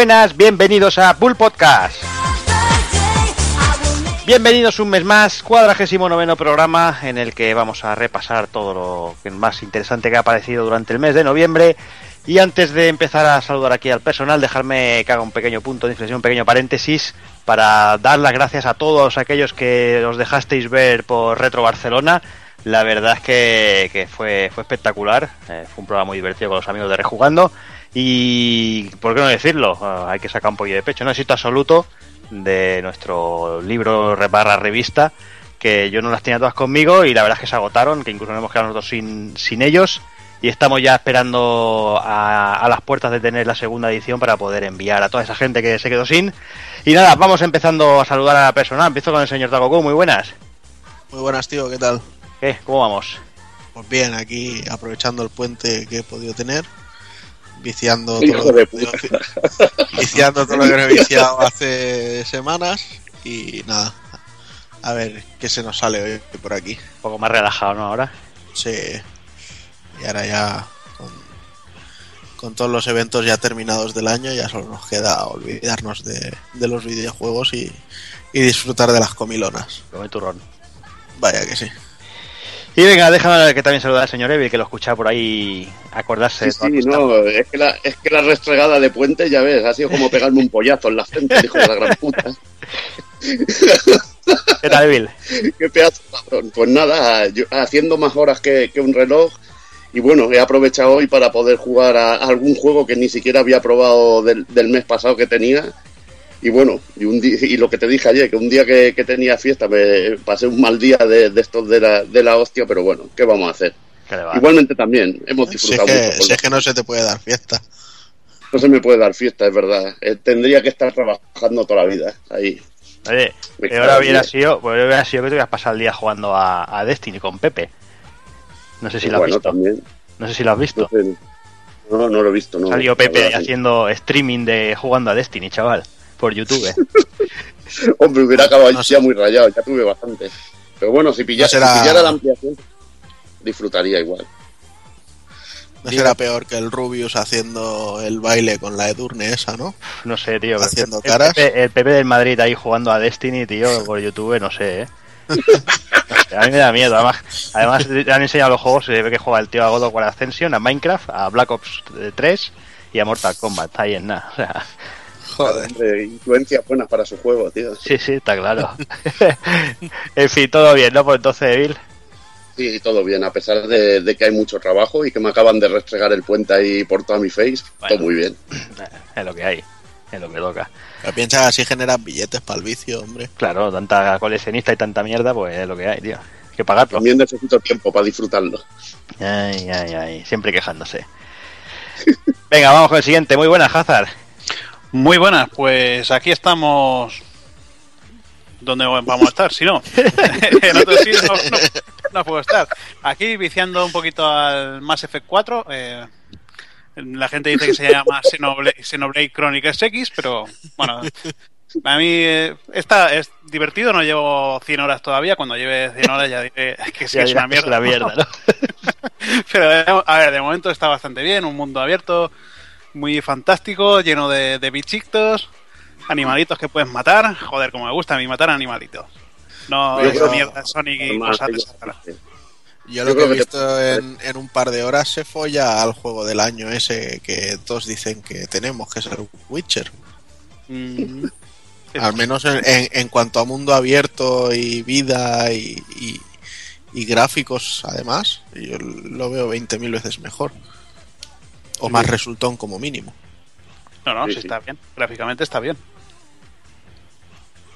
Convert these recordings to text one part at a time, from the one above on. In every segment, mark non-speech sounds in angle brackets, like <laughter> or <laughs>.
Buenas, bienvenidos a Bull Podcast. Bienvenidos un mes más, cuadragésimo noveno programa en el que vamos a repasar todo lo más interesante que ha aparecido durante el mes de noviembre. Y antes de empezar a saludar aquí al personal, dejarme que haga un pequeño punto de inflexión, un pequeño paréntesis para dar las gracias a todos aquellos que os dejasteis ver por Retro Barcelona. La verdad es que, fue, fue espectacular, eh, fue un programa muy divertido con los amigos de Rejugando y, ¿por qué no decirlo? Ah, hay que sacar un poquito de pecho, no éxito absoluto de nuestro libro barra revista, que yo no las tenía todas conmigo y la verdad es que se agotaron, que incluso nos hemos quedado nosotros sin, sin ellos y estamos ya esperando a, las puertas de tener la segunda edición para poder enviar a toda esa gente que se quedó sin. Y nada, vamos empezando a saludar a la persona. Empiezo con el señor Takoku, muy buenas. Muy buenas, tío, ¿qué tal? ¿Qué? ¿Cómo vamos? Pues bien, aquí aprovechando el puente que he podido tener, viciando todo, lo, viciando todo lo que he viciado hace semanas y nada, a ver qué se nos sale hoy por aquí. Un poco más relajado, ¿no? Ahora. Sí, y ahora ya con, todos los eventos ya terminados del año ya solo nos queda olvidarnos de, los videojuegos y, disfrutar de las comilonas. Come turrón. Vaya que sí. Y venga, déjame que también saludar al señor Evi, que lo escucha por ahí acordarse. Sí, sí no, es que, la, es que la restregada de puente, ya ves, ha sido como pegarme un pollazo en la frente, dijo la gran puta. ¿Qué tal, Evil? Qué pedazo, cabrón. Pues nada, haciendo más horas que, que un reloj, y bueno, he aprovechado hoy para poder jugar a, algún juego que ni siquiera había probado del, mes pasado que tenía. Y bueno, y, un y lo que te dije ayer, que un día que, tenía fiesta me pasé un mal día de, estos de la, de la hostia, pero bueno, ¿qué vamos a hacer? Igualmente también, hemos disfrutado si es que, que no se te puede dar fiesta. No se me puede dar fiesta, es verdad. Eh, tendría que estar trabajando toda la vida ahí. Oye, ahora hubiera sido, pues hubiera sido que te hubieras pasado el día jugando a, a Destiny con Pepe. No sé si lo has visto. No sé si lo has visto. No, no, lo he visto. No, Salió Pepe haciendo streaming de jugando a Destiny, chaval, por YouTube. <laughs> Hombre, hubiera acabado ya muy rayado, ya tuve bastante. Pero bueno, si, pillara, la ampliación, disfrutaría igual. No será peor que el Rubius haciendo el baile con la Edurne esa, ¿no? No sé, tío. Haciendo caras. El Pepe, del Madrid ahí jugando a Destiny, tío, por YouTube, no sé, ¿eh? <laughs> A mí me da miedo. Además, además te han enseñado los juegos. Se ve que juega el tío a God of War Ascension, a Minecraft, a Black Ops 3 y a Mortal Kombat. Está ahí en nada. O sea, Joder. influencias buenas para su juego, tío. Sí, sí, está claro. <laughs> en fin, todo bien, ¿no? Pues entonces, Bill. Sí, todo bien, a pesar de, que hay mucho trabajo y que me acaban de restregar el puente ahí por toda mi face, todo muy bien. Es lo que hay, es lo que toca. Pero piensa así generan billetes para el vicio, hombre. Claro, tanta coleccionista y tanta mierda, pues es lo que hay, tío. Hay que pagarlo. También necesito tiempo para disfrutarlo. Ay, ay, ay, siempre quejándose. <laughs> Venga, vamos con el siguiente. Muy buenas, Hazard. Muy buenas, pues aquí estamos. ¿Dónde vamos a estar? Si no, <laughs> en otro sitio no, puedo estar. Aquí viciando un poquito al Mass Effect 4. Eh, la gente dice que se llama Xenoblade, Chronicles X, pero bueno, a mí eh, está, es divertido, no llevo 100 horas todavía, cuando lleve 100 horas ya diré que sí, es una mierda. mierda <laughs> pero a ver, de momento está bastante bien, un mundo abierto, muy fantástico, lleno de, de bichitos, animalitos que puedes matar, joder, como me gusta a mí matar animalitos. No es mierda Sonic y cosas de yo lo que he visto en, un par de horas se folla al juego del año ese que todos dicen que tenemos, que es el Witcher. Mm. Al menos en, cuanto a mundo abierto y vida y, gráficos, además, yo lo veo 20.000 veces mejor. O más resultón como mínimo. No, no, sí, está bien. Gráficamente está bien.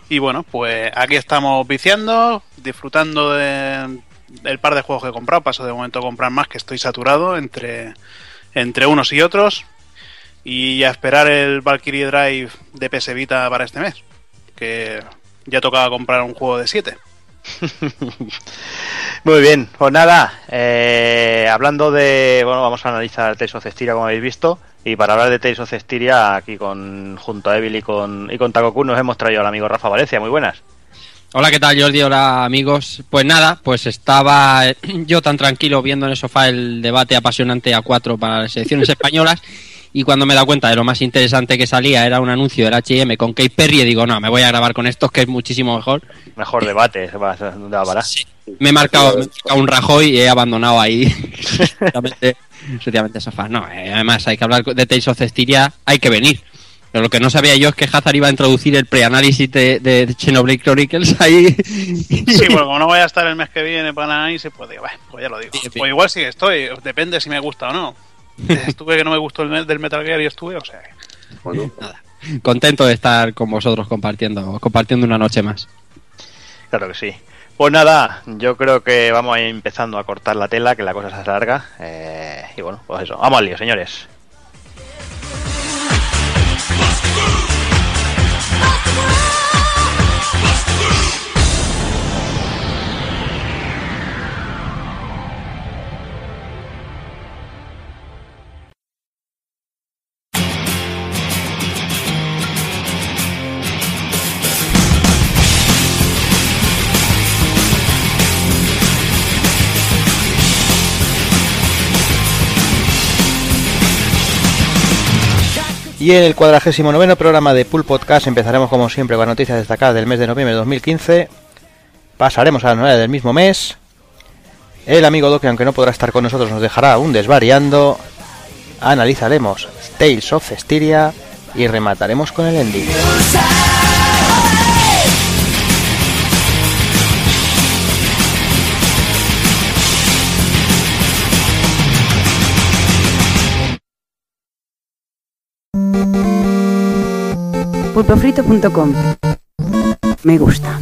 Y bueno, pues aquí estamos viciando, disfrutando de, el par de juegos que he comprado. Paso de momento a comprar más, que estoy saturado entre, entre unos y otros. Y a esperar el Valkyrie Drive de PS Vita para este mes. Que ya tocaba comprar un juego de 7. <laughs> Muy bien, pues nada, eh, hablando de, bueno, vamos a analizar Tales of Cestiria como habéis visto, y para hablar de Tales of Cestiria, aquí con, junto a Evil y con, y con Takoku nos hemos traído al amigo Rafa Valencia, muy buenas. Hola, ¿qué tal Jordi? Hola amigos. Pues nada, pues estaba <clears throat> yo tan tranquilo viendo en el sofá el debate apasionante a cuatro para las elecciones <laughs> españolas y cuando me he dado cuenta de lo más interesante que salía era un anuncio del H&M con Kate Perry y digo, no, me voy a grabar con estos que es muchísimo mejor. Mejor debate, sí. Me he marcado, un Rajoy y he abandonado ahí <laughs> efectivamente sofá. No, eh, además hay que hablar de Tales of Cestiria, hay que venir. Pero lo que no sabía yo es que Hazard iba a introducir el preanálisis de, de, de Xenoblade Chronicles ahí. Sí, bueno, como no voy a estar el mes que viene para el análisis, pues digo, pues ya lo digo. Pues igual sí que estoy, depende si me gusta o no. <laughs> Estuve que no me gustó el del Metal Gear y estuve, o sea. Bueno, nada. Contento de estar con vosotros compartiendo, compartiendo una noche más. Claro que sí. Pues nada, yo creo que vamos a ir empezando a cortar la tela, que la cosa se alarga. Eh, y bueno, pues eso. Vamos al lío, señores. Y en el cuadragésimo noveno programa de Pool Podcast empezaremos como siempre con noticias destacadas del mes de noviembre de 2015. Pasaremos a la novela del mismo mes. El amigo Doki, aunque no podrá estar con nosotros, nos dejará un desvariando. Analizaremos Tales of Cestiria y remataremos con el ending. pulpofrito.com. Me gusta.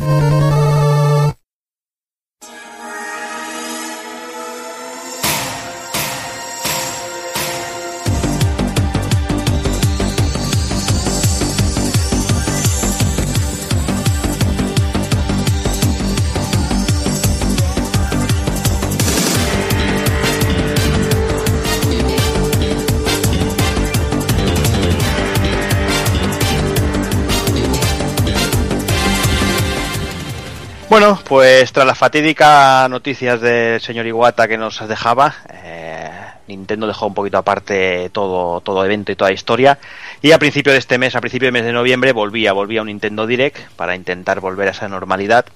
Bueno, pues tras las fatídicas noticias del señor Iwata que nos dejaba, eh, Nintendo dejó un poquito aparte todo, todo evento y toda historia. Y a principio de este mes, a principio del mes de noviembre, volvía, volvía un Nintendo Direct para intentar volver a esa normalidad.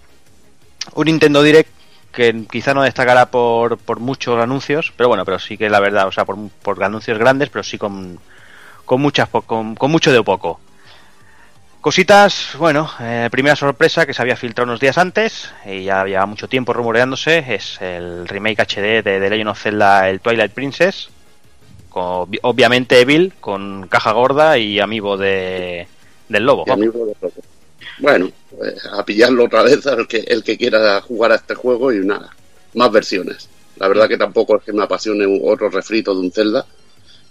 Un Nintendo Direct que quizá no destacará por, por muchos anuncios, pero bueno, pero sí que la verdad, o sea, por, por anuncios grandes, pero sí con, con muchas, con, con mucho de poco. Cositas, bueno, eh, primera sorpresa que se había filtrado unos días antes y ya había mucho tiempo rumoreándose es el remake HD de The Legend of Zelda, el Twilight Princess, obviamente Evil con caja gorda y amigo de, del lobo. Bueno, pues a pillarlo otra vez el que, el que quiera jugar a este juego y nada, más versiones. La verdad que tampoco es que me apasione otro refrito de un Zelda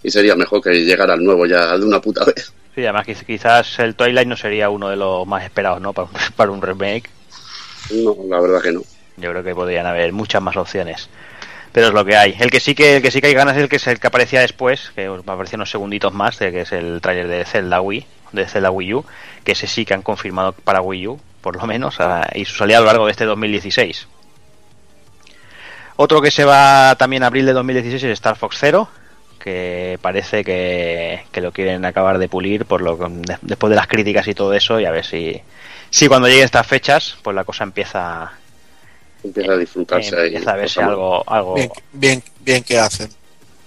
y sería mejor que llegara al nuevo ya de una puta vez. Sí, además quizás el Twilight no sería uno de los más esperados, ¿no? <laughs> Para, un remake. No, la verdad que no. Yo creo que podrían haber muchas más opciones. Pero es lo que hay. El que sí que, el que sí que hay ganas es el que es el que aparecía después, que apareció unos segunditos más, que es el trailer de Zelda Wii, de Zelda Wii U, que ese sí que han confirmado para Wii U, por lo menos, y su salida a lo largo de este 2016. Otro que se va también a abril de 2016 es Star Fox Zero, que parece que, lo quieren acabar de pulir por lo después de las críticas y todo eso y a ver si, si cuando lleguen estas fechas pues la cosa empieza empieza a disfrutarse eh, empieza a verse algo algo bien, bien que hacen.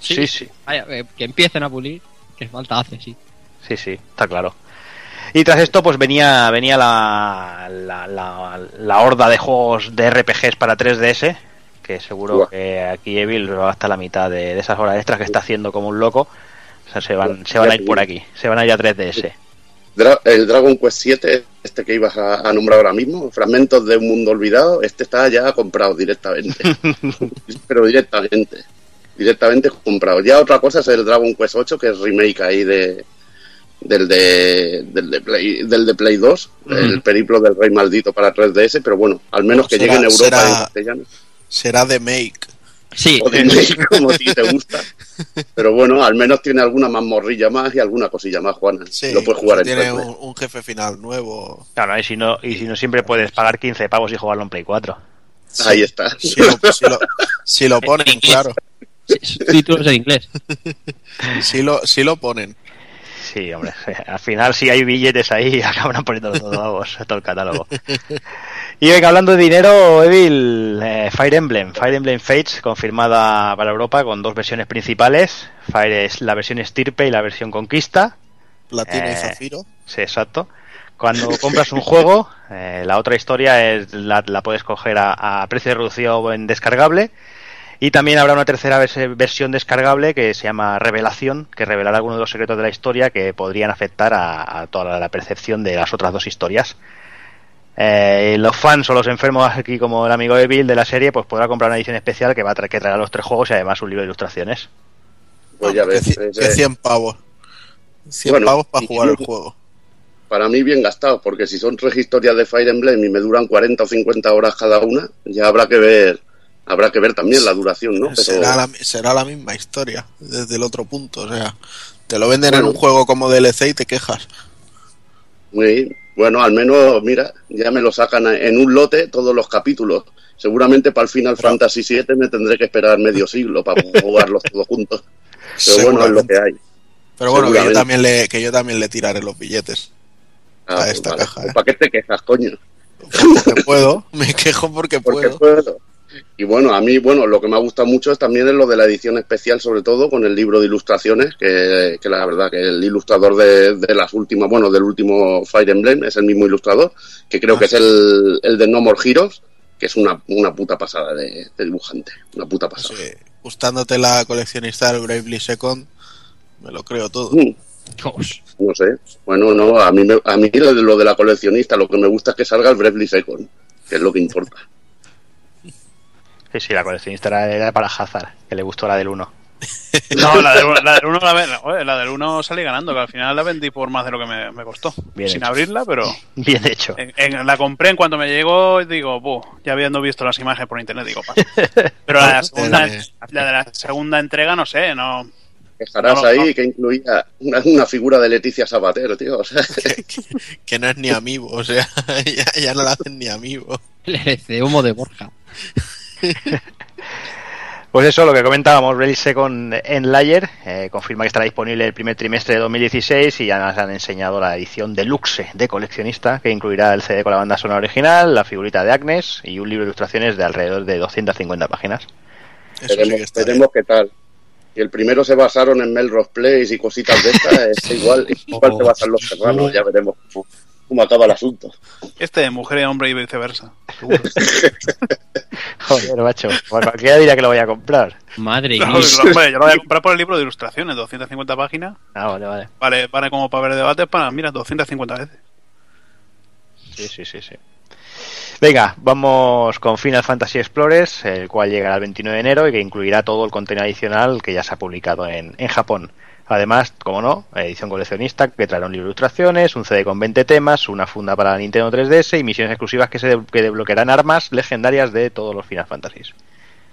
Sí sí, eh, que empiecen a pulir que falta hace sí. Sí sí está claro. Y tras esto, pues venía, venía la, la, la, la horda de juegos de RPGs para 3DS, que seguro que aquí Evil va hasta la mitad de, esas horas extras que está haciendo como un loco. O sea, se van, se van a ir por aquí, se van a ir a 3DS. el Dragon Quest 7, este que ibas a, nombrar ahora mismo, Fragmentos de un Mundo Olvidado, este está ya comprado directamente. <laughs> Pero directamente. Directamente comprado. Ya otra cosa es el Dragon Quest 8, que es remake ahí de, del de, del de Play, del de Play 2, el periplo del Rey Maldito para 3DS, pero bueno, al menos que llegue en Europa en castellano será de Make. Sí, o de Make, como si te gusta. Pero bueno, al menos tiene alguna más morrilla más y alguna cosilla más, Juana. Sí, lo puedes jugar en Tiene un, jefe final nuevo. Claro, y si, no, y si no, siempre puedes pagar 15 pavos y jugarlo en Play 4. Ahí está. Si lo, ponen, claro. Títulos en inglés. Sí lo, sí lo ponen. Sí, hombre, <laughs> al final si hay billetes ahí <laughs> acaban poniendo todo, vamos, todo el catálogo. <laughs> Y venga, hablando de dinero, Evil, eh, Fire Emblem, Fire Emblem Fates, confirmada para Europa con dos versiones principales. Fire es la versión Estirpe y la versión Conquista. Platino y Eh, Zafiro. Sí, exacto. Cuando <laughs> compras un juego, eh, la otra historia es la, la puedes coger a, a precio reducido o en descargable. Y también habrá una tercera vers- versión descargable que se llama Revelación, que revelará algunos de los secretos de la historia que podrían afectar a, a toda la percepción de las otras dos historias. Eh, los fans o los enfermos aquí como el amigo de Bill de la serie pues podrá comprar una edición especial que va a tra- que traerá los tres juegos y además un libro de ilustraciones. Pues ya que, ves. que eh, 100 pavos. 100 Bueno, pavos para jugar el juego. para mí bien gastado, porque si son tres historias de Fire Emblem y me duran 40 o 50 horas cada una, ya habrá que ver, habrá que ver también la duración, ¿no? Pero- será, la, será la misma historia desde el otro punto. O sea, te lo venden en un juego como DLC y te quejas. Muy, bueno, al menos, mira, ya me lo sacan en un lote todos los capítulos. Seguramente para el Final Fantasy VII me tendré que esperar medio <laughs> siglo para jugarlos todos juntos. Pero bueno, es lo que hay. Pero bueno, que yo, también le, que yo también le tiraré los billetes. Ah, A esta caja, ¿eh? ¿Para qué te quejas, coño? Porque puedo, <laughs> me quejo porque Porque puedo. puedo. Y bueno, a mí, bueno, lo que me ha gustado mucho es también es lo de la edición especial, sobre todo con el libro de ilustraciones, que, que la verdad que el ilustrador de, de las últimas, bueno, del último Fire Emblem es el mismo ilustrador, que creo Ah, que es el, el de No More Heroes, que es una, una puta pasada de, de dibujante, una puta pasada. Sí, gustándote la coleccionista del Bravely Second, me lo creo todo. Mm. No sé, bueno, no, a mí, me- a mí lo de, lo de la coleccionista, lo que me gusta es que salga el Bravely Second, que es lo que importa. <laughs> Sí, sí, la coleccionista era, era para Hazard, que le gustó la del 1. <laughs> No, la del, la del 1 la, ve- oye, la del 1 salí ganando, que al final la vendí por más de lo que me, me costó. Bien Sin hecho. abrirla, pero <laughs> Bien hecho. en- en- la compré en cuanto me llegó y digo, "Buh, ya habiendo visto las imágenes por internet, digo, paso. <laughs> Pero la de la segunda, la de la segunda entrega, no sé, no. Dejarás No, no, ahí no. que incluía una, una figura de Leticia Sabater, tío. O sea, que, que no es ni amigo, o sea, ya, ya no la hacen ni amigo. El de humo de Borja. <laughs> Pues eso, lo que comentábamos, Rally Second en Layer, eh, confirma que estará disponible el primer trimestre de 2016 y ya nos han enseñado la edición deluxe de coleccionista, que incluirá el CD con la banda sonora original, la figurita de Agnes y un libro de ilustraciones de alrededor de 250 páginas. Eso sí veremos, que está bien. veremos qué tal. Si el primero se basaron en Melrose Place y cositas de estas, es <laughs> igual, igual se basan los serranos, ya veremos cómo, acaba el asunto. Este de mujer y hombre y viceversa. <laughs> Joder, macho, pues cualquiera diría que lo voy a comprar. Madre No, mía. hombre, yo lo voy a comprar por el libro de ilustraciones, 250 páginas. Ah, vale, vale. Vale, vale como para ver debates, para, mira, 250 veces. Sí, sí, sí, sí. Venga, vamos con Final Fantasy Explorers, el cual llegará el 29 de enero y que incluirá todo el contenido adicional que ya se ha publicado en, en Japón. Además, como no, edición coleccionista que traerá un libro de ilustraciones, un CD con 20 temas, una funda para la Nintendo 3DS y misiones exclusivas que se de- que desbloquearán armas legendarias de todos los Final Fantasies.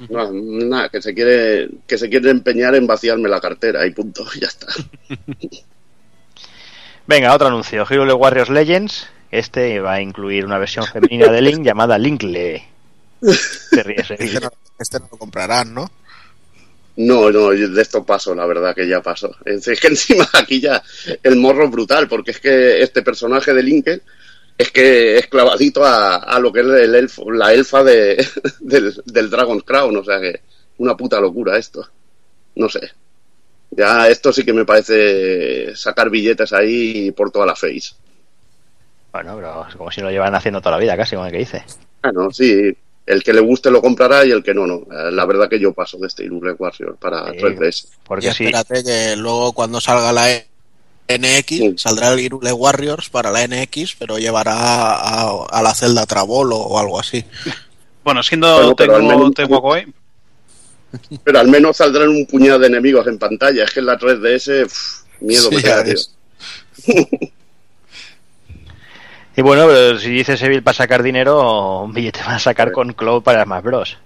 No, nada, que se quiere que se quiere empeñar en vaciarme la cartera y punto, <laughs> ya está. Venga, otro anuncio. Hero Warriors Legends. Este va a incluir una versión femenina de Link llamada Linkle. <laughs> Te ríes, Este no, este no lo comprarán, ¿no? No, no, de esto paso, la verdad que ya pasó. <laughs> Es que encima aquí ya el morro es brutal, porque es que este personaje de Lincoln es que es clavadito a, a lo que es el elfo, la elfa de, <laughs> del, del Dragon's Crown, o sea que una puta locura esto. No sé. Ya esto sí que me parece sacar billetes ahí por toda la face. Bueno, pero es como si lo llevan haciendo toda la vida, casi, como el que dice. Ah, no, sí. El que le guste lo comprará y el que no, no. Eh, La verdad que yo paso de este Irule Warrior para Sí. 3DS. Porque y sí, espérate que luego cuando salga la E- NX, Sí. saldrá el Hyrule Warriors para la NX, pero llevará a, a la celda Trabolo o algo así. Bueno, siendo Bueno, pero al tengo, menos- tengo Koei, Pero al menos saldrán un puñado de enemigos en pantalla. Es que en la 3DS, uf, miedo Sí, me da, tío. <laughs> Y bueno, pero si dices Evil para sacar dinero, un billete van a sacar con Cloud para Smash Bros.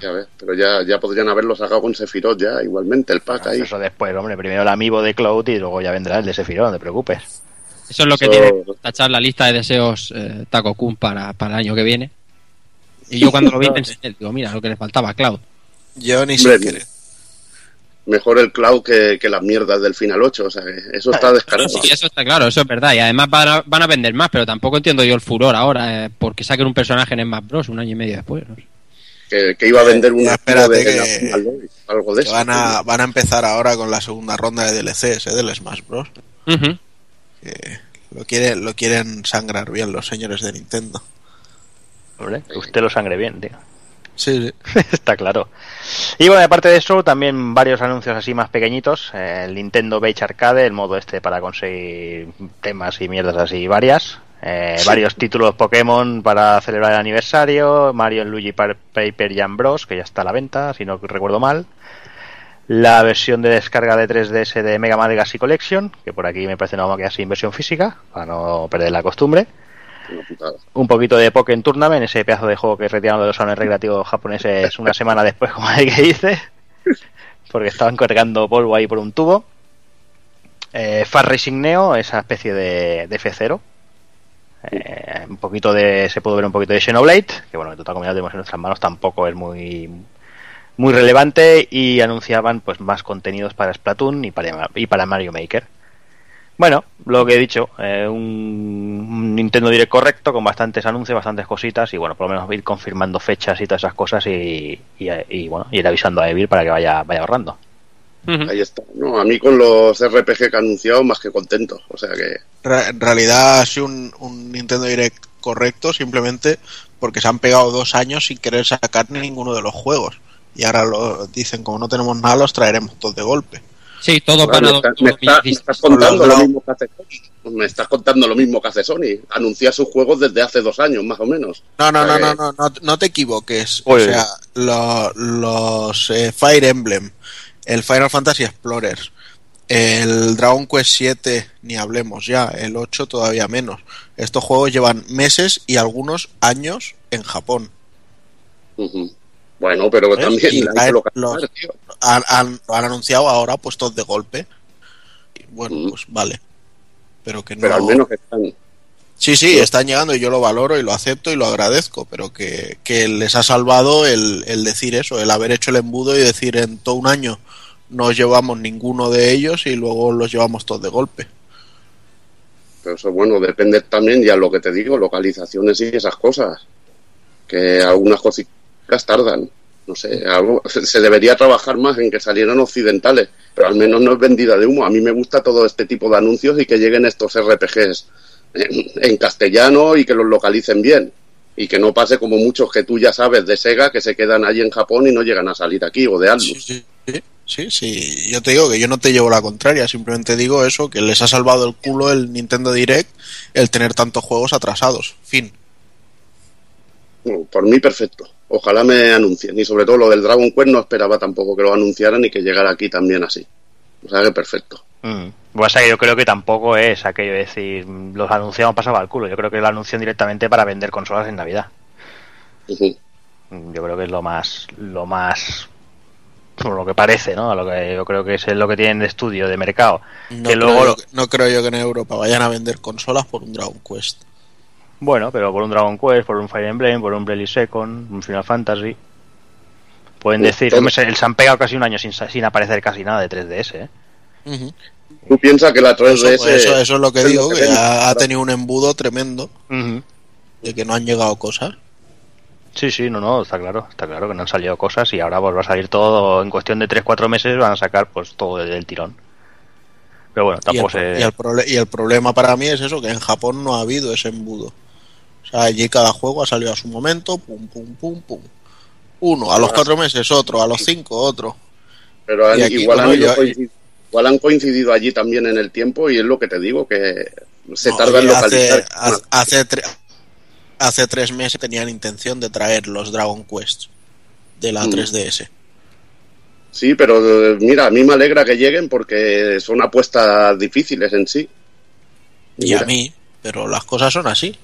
Ya ves, pero ya, ya podrían haberlo sacado con Sephiroth ya, igualmente, el pack ahí. Eso después, hombre, primero el amiibo de Cloud y luego ya vendrá el de Sephiroth, no te preocupes. Eso es lo que Eso- tiene que tachar la lista de deseos eh, Taco Kun para, para el año que viene. Y yo cuando lo vi <laughs> pensé, digo, mira, lo que le faltaba a Cloud. Yo ni querer. Mejor el cloud que, que, las mierdas del Final 8. O sea, que eso está descarado. Sí, eso está claro, eso es verdad. Y además van a, van a vender más, pero tampoco entiendo yo el furor ahora, eh, porque saquen un personaje en Smash Bros. un año y medio después. No que, que iba a vender una espérate de que- la algo de Que eso. van, a, van a empezar ahora con la segunda ronda de DLCs ¿eh? del Smash Bros. Que lo, quieren, lo quieren sangrar bien los señores de Nintendo. Hombre, que usted lo sangre bien, tío. Sí, sí. <laughs> Está claro. Y bueno, aparte de eso, también varios anuncios así más pequeñitos. Eh, el Nintendo Beach Arcade, el modo este para conseguir temas y mierdas así varias. Eh, Varios títulos Pokémon para celebrar el aniversario. Mario Luigi Paper Jam Bros, que ya está a la venta, si no recuerdo mal. La versión de descarga de 3DS de Mega Man Legacy Collection, que por aquí me parece no vamos a quedar sin versión física, para no perder la costumbre Una. Un poquito de Pokémon Tournament, ese pedazo de juego que retiraron de los salones recreativos japoneses una semana después, como el que hice, porque estaban cargando polvo ahí por un tubo. Eh, Far Racing Neo, esa especie de, de F0. Eh, un poquito de. Se pudo ver un poquito de Xenoblade, que bueno, en total como ya tenemos en nuestras manos, tampoco es muy muy relevante y anunciaban pues más contenidos para Splatoon y para, y para Mario Maker. Bueno, lo que he dicho, eh, un, Nintendo Direct correcto, con bastantes anuncios, bastantes cositas, y bueno, por lo menos ir confirmando fechas y todas esas cosas y, y, y, bueno, ir avisando a Evil para que vaya, vaya ahorrando. Ahí está. No, a mí con los RPG que ha anunciado, más que contento. O sea que. Re- En realidad ha sido un, un Nintendo Direct correcto simplemente porque se han pegado dos años sin querer sacar ninguno de los juegos. Y ahora lo dicen, como no tenemos nada, los traeremos todos de golpe. Sí, todo para me, está- me está- me estás contando lo mismo que hace Sony. Me estás contando lo mismo que hace Sony. Anuncia sus juegos desde hace dos años, más o menos. No, no, no, Eh. no, no, no, no te equivoques. O sea, lo- los eh, Fire Emblem, el Final Fantasy Explorers, el Dragon Quest 7, ni hablemos ya, el 8 todavía menos. Estos juegos llevan meses y algunos años en Japón. Bueno, pero ¿Ves? también hay que localizar, tío. Han, han anunciado ahora puestos de golpe. Y bueno, Mm. pues vale. Pero que no. Pero al menos están. Sí, sí, están llegando y yo lo valoro y lo acepto y lo agradezco, pero que, que les ha salvado el, el decir eso, el haber hecho el embudo y decir en todo un año no llevamos ninguno de ellos y luego los llevamos todos de golpe. Pero eso, bueno, depende también, ya lo que te digo, localizaciones y esas cosas. Que algunas cositas tardan. No sé, algo, se debería trabajar más en que salieran occidentales, pero al menos no es vendida de humo. A mí me gusta todo este tipo de anuncios y que lleguen estos RPGs en, en castellano y que los localicen bien. Y que no pase como muchos que tú ya sabes de Sega que se quedan allí en Japón y no llegan a salir aquí, o de Atlus. Sí, sí, sí, sí, yo te digo que yo no te llevo la contraria, simplemente digo eso, que les ha salvado el culo el Nintendo Direct el tener tantos juegos atrasados. Fin. Por mí perfecto. Ojalá me anuncien. Y sobre todo lo del Dragon Quest no esperaba tampoco que lo anunciaran y que llegara aquí también así. O sea que perfecto. Mm. Que yo creo que tampoco es aquello de decir, los anunciamos pasaba al culo. Yo creo que lo anuncian directamente para vender consolas en Navidad. Yo creo que es lo más, lo más, por lo que parece, ¿no? A Lo que yo creo que es lo que tienen de estudio, de mercado. No, que creo luego, yo no creo yo que en Europa vayan a vender consolas por un Dragon Quest. Bueno, pero por un Dragon Quest, por un Fire Emblem, por un Bravely Second, un Final Fantasy. Pueden Sí, decir, hombre, se, se han pegado casi un año sin, sa- sin aparecer casi nada de 3DS, ¿eh? Tú piensas que la Por eso, 3DS... por eso- eso es lo que es lo digo, que ha, ha tenido un embudo tremendo de que no han llegado cosas. Sí, sí, no, no, está claro, está claro que no han salido cosas y ahora pues va a salir todo en cuestión de 3-4 meses van a sacar pues todo del, tirón. Pero bueno, Y el, tampoco se... y el y el problema para mí es eso, que en Japón no ha habido ese embudo. Allí cada juego ha salido a su momento, pum, pum, pum, pum. Uno, a los cuatro meses otro, a los cinco otro. Pero han- Y aquí, igual, han yo- igual han coincidido allí también en el tiempo y es lo que te digo, que se No, tarda en localizar. hace, hace, hace tre- hace tres meses tenían intención de traer los Dragon Quest de la Mm. 3DS. Sí, pero mira, a mí me alegra que lleguen porque son apuestas difíciles en sí. Y a Mira, mí, pero las cosas son así.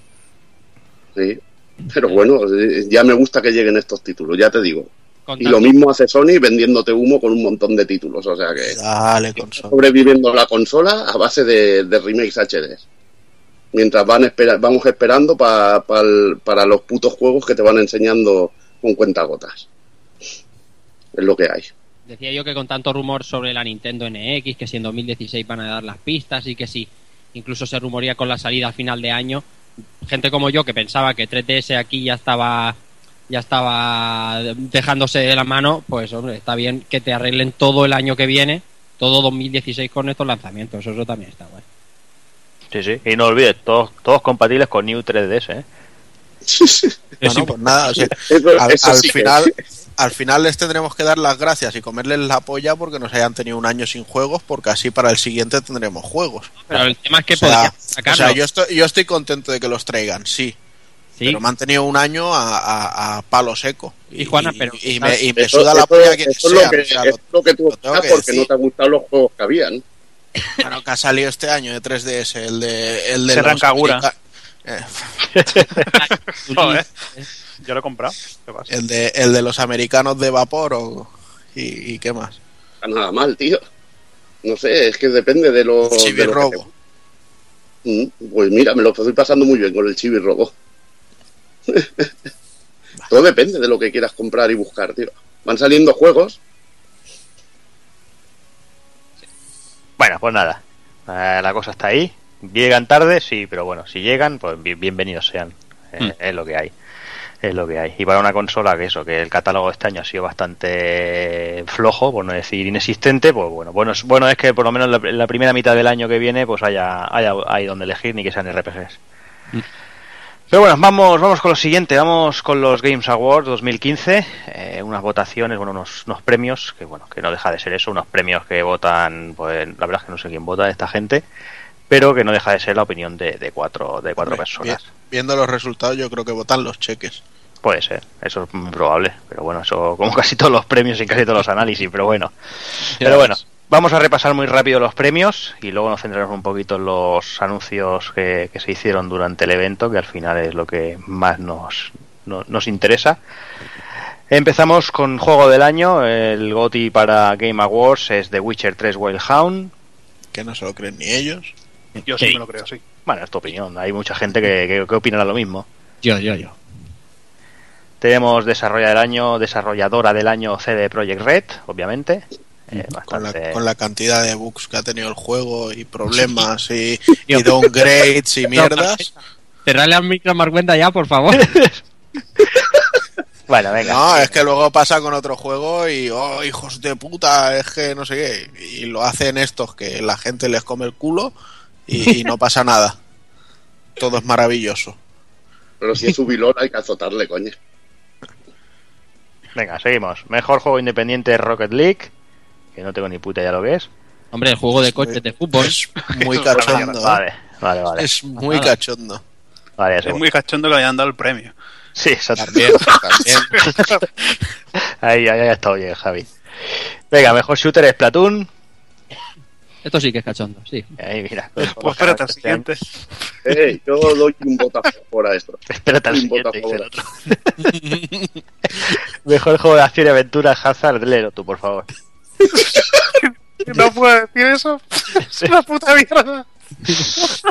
Sí. Pero bueno, eh, ya me gusta que lleguen estos títulos, ya te digo. Y lo mismo hace Sony vendiéndote humo con un montón de títulos. O sea que Dale, consola. sobreviviendo la consola a base de, de remakes HD. Mientras van vamos esperando pa- para los putos juegos que te van enseñando con cuentagotas. Es lo que hay. decía yo que con tanto rumor sobre la Nintendo NX, que si en 2016 van a dar las pistas y que si incluso se rumoría con la salida a final de año, gente como yo que pensaba que 3DS aquí ya estaba ya estaba dejándose de la mano, pues hombre, está bien que te arreglen todo el año que viene, todo 2016 con estos lanzamientos, eso también está bueno. Sí, sí, y no olvides, todos, todos compatibles con New 3DS, ¿eh? <laughs> Bueno, pues nada, o sea, Eso- al, final, al final les tendremos que dar las gracias y comerles la polla porque nos hayan tenido un año sin juegos, porque así para el siguiente tendremos juegos. Pero el tema es que O sea, o sea, yo estoy, yo estoy contento de que los traigan, sí, Sí, pero me han tenido un año a, a- a palo seco. Y, Juana, pero- y me, y me Eso- suda la eso- polla quien eso es sea. lo que, o sea, es lo que tú lo que porque decir. no te han gustado los juegos que habían. Bueno, que ha salido este año de 3DS, el de, el de los America- eh, <laughs> <laughs> yo lo he comprado. ¿Qué pasa? el, de, el de los americanos de vapor o, y, y qué más. Está nada mal, tío. No sé, es que depende de los. de lo te- Mm, Pues mira, me lo estoy pasando muy bien con el Chibi Robo. <laughs> Todo depende de lo que quieras comprar y buscar, tío. Van saliendo juegos. Bueno, pues nada, eh, la cosa está ahí. Llegan tarde, sí, pero bueno, si llegan, pues bi- bienvenidos sean. Eh, Mm. Es lo que hay. Es lo que hay. Y para una consola que eso, que el catálogo de este año ha sido bastante flojo, por no decir inexistente, pues bueno, bueno es, bueno es que por lo menos la, la primera mitad del año que viene, pues haya, haya hay donde elegir ni que sean RPGs. Mm. Pero bueno, vamos, vamos con lo siguiente, vamos con los Games Awards 2015, eh, unas votaciones, bueno, unos, unos premios, que bueno, que no deja de ser eso, unos premios que votan, pues la verdad es que no sé quién vota esta gente, pero que no deja de ser la opinión de, de cuatro, de cuatro personas. vi- Viendo los resultados, yo creo que votan los cheques. Puede ser, eso es muy probable, pero bueno, eso como casi todos los premios y casi todos los análisis, pero bueno. <laughs> Pero bueno, vamos a repasar muy rápido los premios y luego nos centraremos un poquito en los anuncios que, que se hicieron durante el evento, que al final es lo que más nos, no- nos interesa. Empezamos con Juego del Año, el GOTY para Game Awards es The Witcher 3 Wild Hound. Que no se lo creen ni ellos. Yo sí Sí. me lo creo, sí. Bueno, es tu opinión, hay mucha gente que, que, que opinará lo mismo. Yo, yo, yo. Tenemos desarrollador del año, desarrolladora del año CD Projekt Red, obviamente. Eh, Con la, bastante- con la cantidad de bugs que ha tenido el juego y problemas y, <laughs> y downgrades y <laughs> mierdas. Cerrarle al micro a ya, por favor. <laughs> Bueno, venga. No, es que luego pasa con otro juego y, oh, hijos de puta, es que no sé qué. Y lo hacen estos que la gente les come el culo y, y no pasa nada. Todo es maravilloso. Pero si es su vilón, hay que azotarle, coño. Venga, seguimos. Mejor juego independiente es Rocket League, que no tengo ni puta idea lo que es. Hombre, el juego de coches de fútbol. <laughs> Es muy <laughs> cachondo. mierda. Vale, vale, vale. Es muy Nada. cachondo. Vale, ya Es muy cachondo que le hayan dado el premio. Sí, exacto. También, también. <laughs> Ahí, ahí ha estado bien, Javi. Venga, mejor shooter es Platoon. Esto sí que es cachondo, sí. Ahí, mira. <laughs> Pues espérate al siguiente. Eh, yo doy un voto a favor a esto. Espérate al siguiente, dice el otro. <laughs> Mejor juego de acción y aventura Hazard, léelo tú, por favor. <laughs> No puedo decir eso. Es una puta mierda.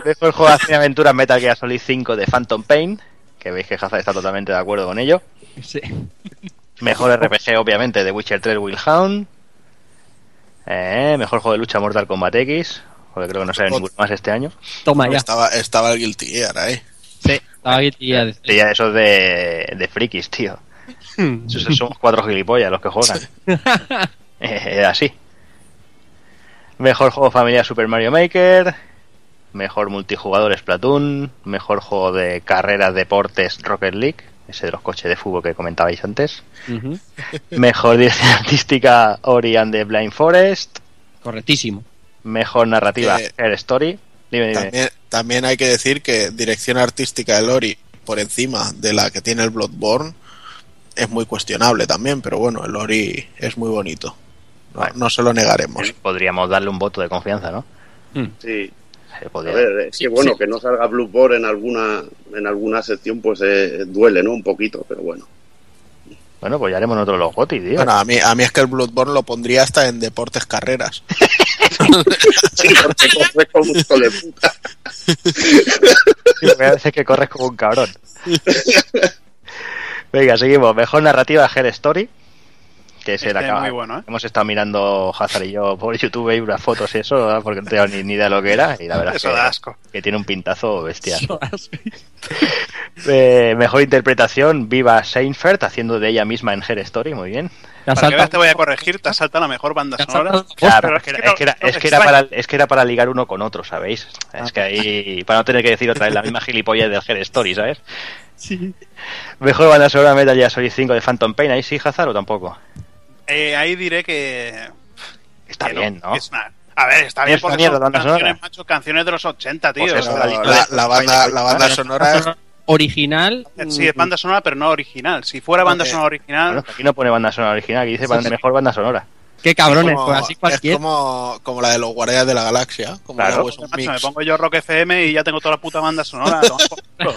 Mejor juego de acción y aventura Metal Gear Solid 5 de Phantom Pain, que veis que Hazard está totalmente de acuerdo con ello. Sí. Mejor RPG, obviamente, de Witcher 3 Will Hound. Eh, mejor juego de lucha Mortal Kombat X. Porque creo que no sale ninguno más este año. Toma ya. Estaba, estaba el Guilty Gear ahí. Sí. Estaba aquí y ya Sí, ya esos de, de frikis, tío. Esos somos cuatro gilipollas los que juegan. <laughs> Eh, Era así. Mejor juego familiar Super Mario Maker. Mejor multijugador Splatoon. Mejor juego de carreras deportes Rocket League. Ese de los coches de fútbol que comentabais antes. <laughs> Mejor dirección artística Ori and the Blind Forest. Correctísimo. Mejor narrativa Her Story. Dime, dime. También, también hay que decir que dirección artística de Lori por encima de la que tiene el Bloodborne es muy cuestionable también, pero bueno, el Lori es muy bonito. No, Vale. no se lo negaremos. Podríamos darle un voto de confianza, ¿no? Sí. Se A ver, es que bueno, que no salga Bloodborne en alguna, en alguna sección, pues eh, duele, ¿no? Un poquito, pero bueno. Bueno, pues ya haremos nosotros los gotis, tío. Bueno, a mí, a mí es que el Bloodborne lo pondría hasta en deportes carreras. <laughs> Sí, porque corre como un hijo de puta. A veces que corres como un cabrón. <laughs> Venga, seguimos. Mejor narrativa Her Story. Que se Este acaba. muy bueno, ¿eh? Hemos estado mirando Hazard y yo por YouTube y unas fotos y eso, ¿verdad? porque no tengo ni, ni idea de lo que era. Y la verdad es Eso que, da asco. que tiene un pintazo bestial. <laughs> Eh, mejor interpretación, Viva Seinfeld, haciendo de ella misma en Her Story, muy bien. Te has Para que veas saltado- te voy a corregir, te has saltado la mejor banda sonora. Claro, es que, era, para, es que era para ligar uno con otro, ¿sabéis? Es que ahí, para no tener que decir otra vez la misma gilipollas del Her Story, ¿sabes? Sí. Mejor banda sonora Metal Gear Solid 5 de Phantom Pain, ahí sí, Hazard o tampoco. Eh, ahí diré que. Está que bien, ¿no? que es una- A ver, está bien Es porque mierda son la banda sonora. canciones, macho, canciones de los 80, tío. Pues eso, la la, la- banda, la banda sonora es original. Sí, es banda sonora, pero no original. Si fuera banda Ok. sonora original, Bueno, aquí no pone banda sonora original, aquí dice banda- mejor banda sonora. Qué cabrones, como, pues así es cualquiera. como, como la de los Guardianes de la Galaxia, como Claro. la Hueso macho, Mix. me pongo yo Rock FM y ya tengo toda la puta banda sonora. <laughs> culo.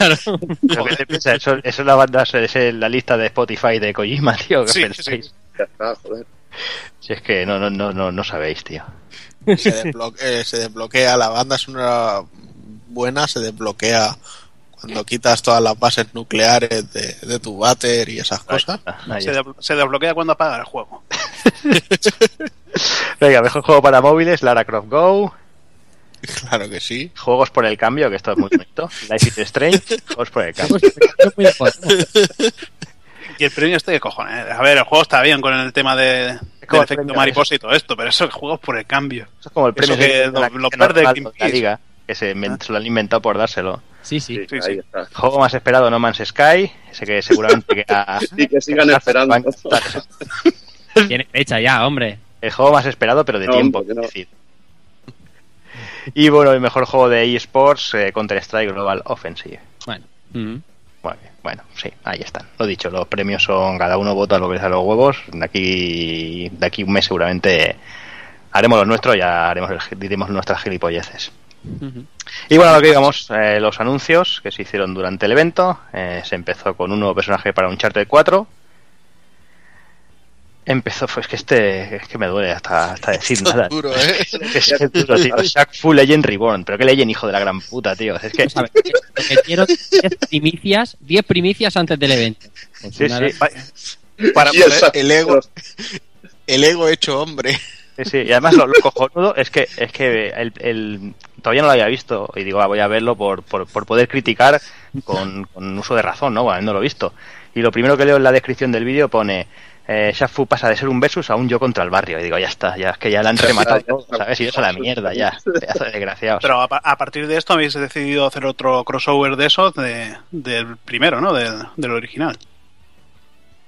Pero ¿qué te piensas? Eso, eso es la banda, es la lista de Spotify de Kojima, tío. ¿qué Sí, pensáis? Ya está, joder. Si es que no, no, no, no, no sabéis, tío. se, desblo- eh, se desbloquea la banda sonora buena, se desbloquea cuando quitas todas las bases nucleares de, de tu váter y esas cosas. Ahí Se, está. de- se desbloquea cuando apaga el juego. <laughs> Venga, mejor juego para móviles, Lara Croft Go. Claro que sí. Juegos por el cambio, que esto es muy bonito. <laughs> Life is Strange, juegos por el cambio. <laughs> Y el premio este, ¿qué cojones? A ver, el juego está bien con el tema de, como del el efecto mariposa y todo esto, pero eso, juegos por el cambio. Eso es como el premio Eso que de la lo- pierde la Pearce. liga, que se, invent- se lo han inventado por dárselo. Sí, sí. Sí, está. Juego más esperado, No Man's Sky, ese que seguramente que a- <laughs> Y que sigan que esperando. <laughs> Tiene fecha ya, hombre. El juego más esperado, pero de No, tiempo, hombre, es decir. Y bueno, el mejor juego de eSports, eh, Counter-Strike Global Offensive. Bueno. mm. Bueno, sí, ahí están. Lo dicho, los premios son cada uno vota lo que les da los huevos. De aquí, de aquí un mes seguramente haremos lo nuestro y ya haremos el- diremos nuestras gilipolleces. Y bueno, lo que digamos, eh, los anuncios que se hicieron durante el evento. eh, se empezó con un nuevo personaje para Uncharted 4. Empezó, pues que este, es que me duele hasta, hasta <laughs> decir nada. Duro, ¿eh? <laughs> Es que es duro, tío. <laughs> Shaq Full Legend Reborn. Pero que Legend, hijo de la gran puta, tío. Es que, ver, lo que quiero 10 primicias, 10 primicias antes del evento. Pues Sí, sí. Para el poder- sac- El ego, el ego hecho hombre. Sí, sí, y además lo, lo cojonudo es que es que el, el- todavía no lo había visto y digo, ah, voy a verlo por, por, por poder criticar con, con uso de razón, ¿no? Bueno, no lo he visto. Y lo primero que leo en la descripción del vídeo pone eh, Shafu pasa de ser un versus a un yo contra el barrio. Y digo, ya está, ya es que ya la han rematado <laughs> todo, ¿sabes? Y eso a la mierda, ya. Pedazo de desgraciados. Pero a, pa- a partir de esto habéis decidido hacer otro crossover de esos de, del primero, ¿no? Del, del original.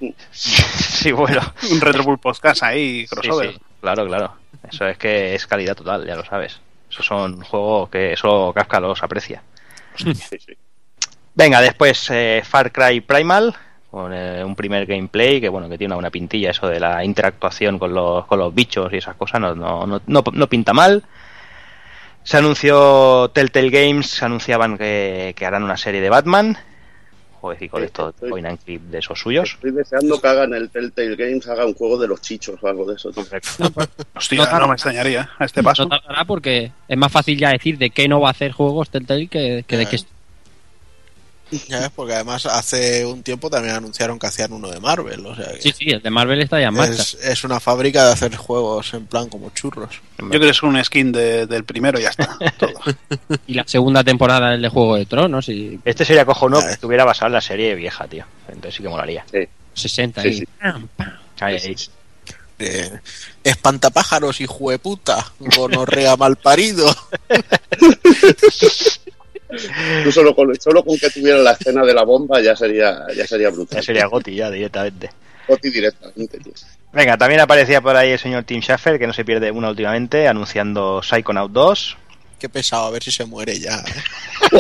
<laughs> Sí, bueno. Un Retro Bull Podcast ahí, crossover. sí, claro, claro. Eso es que es calidad total, ya lo sabes. Esos son juegos que solo Kafka los aprecia. Sí, sí. Venga, después eh, Far Cry Primal, con eh, un primer gameplay que bueno que tiene una, una pintilla eso de la interactuación con los, con los bichos y esas cosas, no, no, no, no, no pinta mal. Se anunció Telltale Games, se anunciaban que, que harán una serie de Batman. Joder, y con Sí, esto estoy- point and clip de esos suyos. Estoy deseando que hagan el Telltale Games, haga un juego de los chichos o algo de eso. tío. <laughs> Hostia, No, no me extrañaría a este paso. No tardará porque es más fácil ya decir de qué no va a hacer juegos Telltale que, que de Ya. qué. Ya ves, porque además hace un tiempo también anunciaron que hacían uno de Marvel. O sea que Sí, sí, el de Marvel está ya en marcha. es, es una fábrica de hacer juegos en plan como churros. Yo creo que es un skin de- del primero y ya está. <laughs> Todo. Y la segunda temporada el de Juego de Tronos y Este sería cojonudo que estuviera basado en la serie vieja, tío. Entonces sí que molaría. 60 Sí, y sí. pam, pam. Ahí, ahí. Eh, espantapájaros, hijo de puta. Gonorrea mal parido. <laughs> Tú solo con, solo con que tuviera la escena de la bomba ya sería, ya sería brutal. Ya sería Goti ya directamente. Goti directamente. Venga, también aparecía por ahí el señor Tim Schafer, que no se pierde una últimamente, anunciando Psychonaut 2. Qué pesado, a ver si se muere ya. <laughs>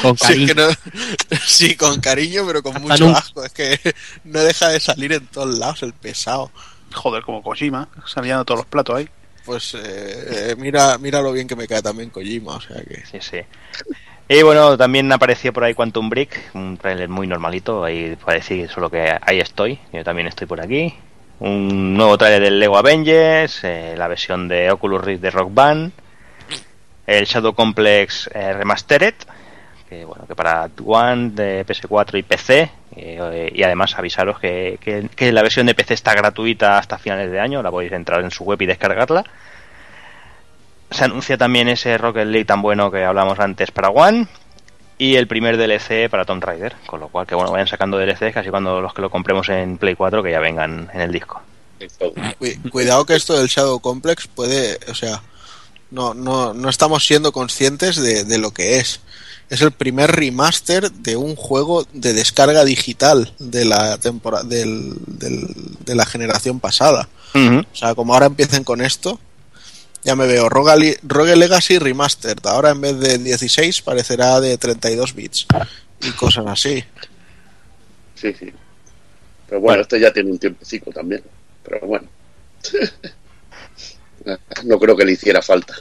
Con Sí, cariño. que no- <laughs> sí, con cariño, pero con Hasta mucho asco. Es que no deja de salir en todos lados el pesado. Joder, como Kojima, saliendo todos los platos ahí. Pues eh, eh, mira, mira lo bien que me cae también Kojima, o sea que... Sí, sí. Y bueno, también apareció por ahí Quantum Break, un trailer muy normalito, ahí para decir solo que ahí estoy, yo también estoy por aquí. Un nuevo trailer del Lego Avengers, eh, la versión de Oculus Rift de Rock Band, el Shadow Complex eh, Remastered, que bueno, que para One, de PS4 y PC, Eh, y además avisaros que, que, la versión de PC está gratuita hasta finales de año, la podéis entrar en su web y descargarla. Se anuncia también ese Rocket League tan bueno que hablamos antes para One y el primer DLC para Tomb Raider, con lo cual que bueno, vayan sacando DLCs casi cuando los que lo compremos en Play 4 que ya vengan en el disco. Cuidado que esto del Shadow Complex puede, o sea, no, no, no estamos siendo conscientes de, de lo que es es el primer remaster de un juego de descarga digital de la temporada del, de la generación pasada. O sea, como ahora empiecen con esto, ya me veo Rogue, Rogue Legacy Remastered. Ahora en vez de 16 parecerá de 32 bits y cosas así. Sí, sí. Pero bueno, este ya tiene un tiempecito también. Pero bueno. <laughs> no creo que le hiciera falta.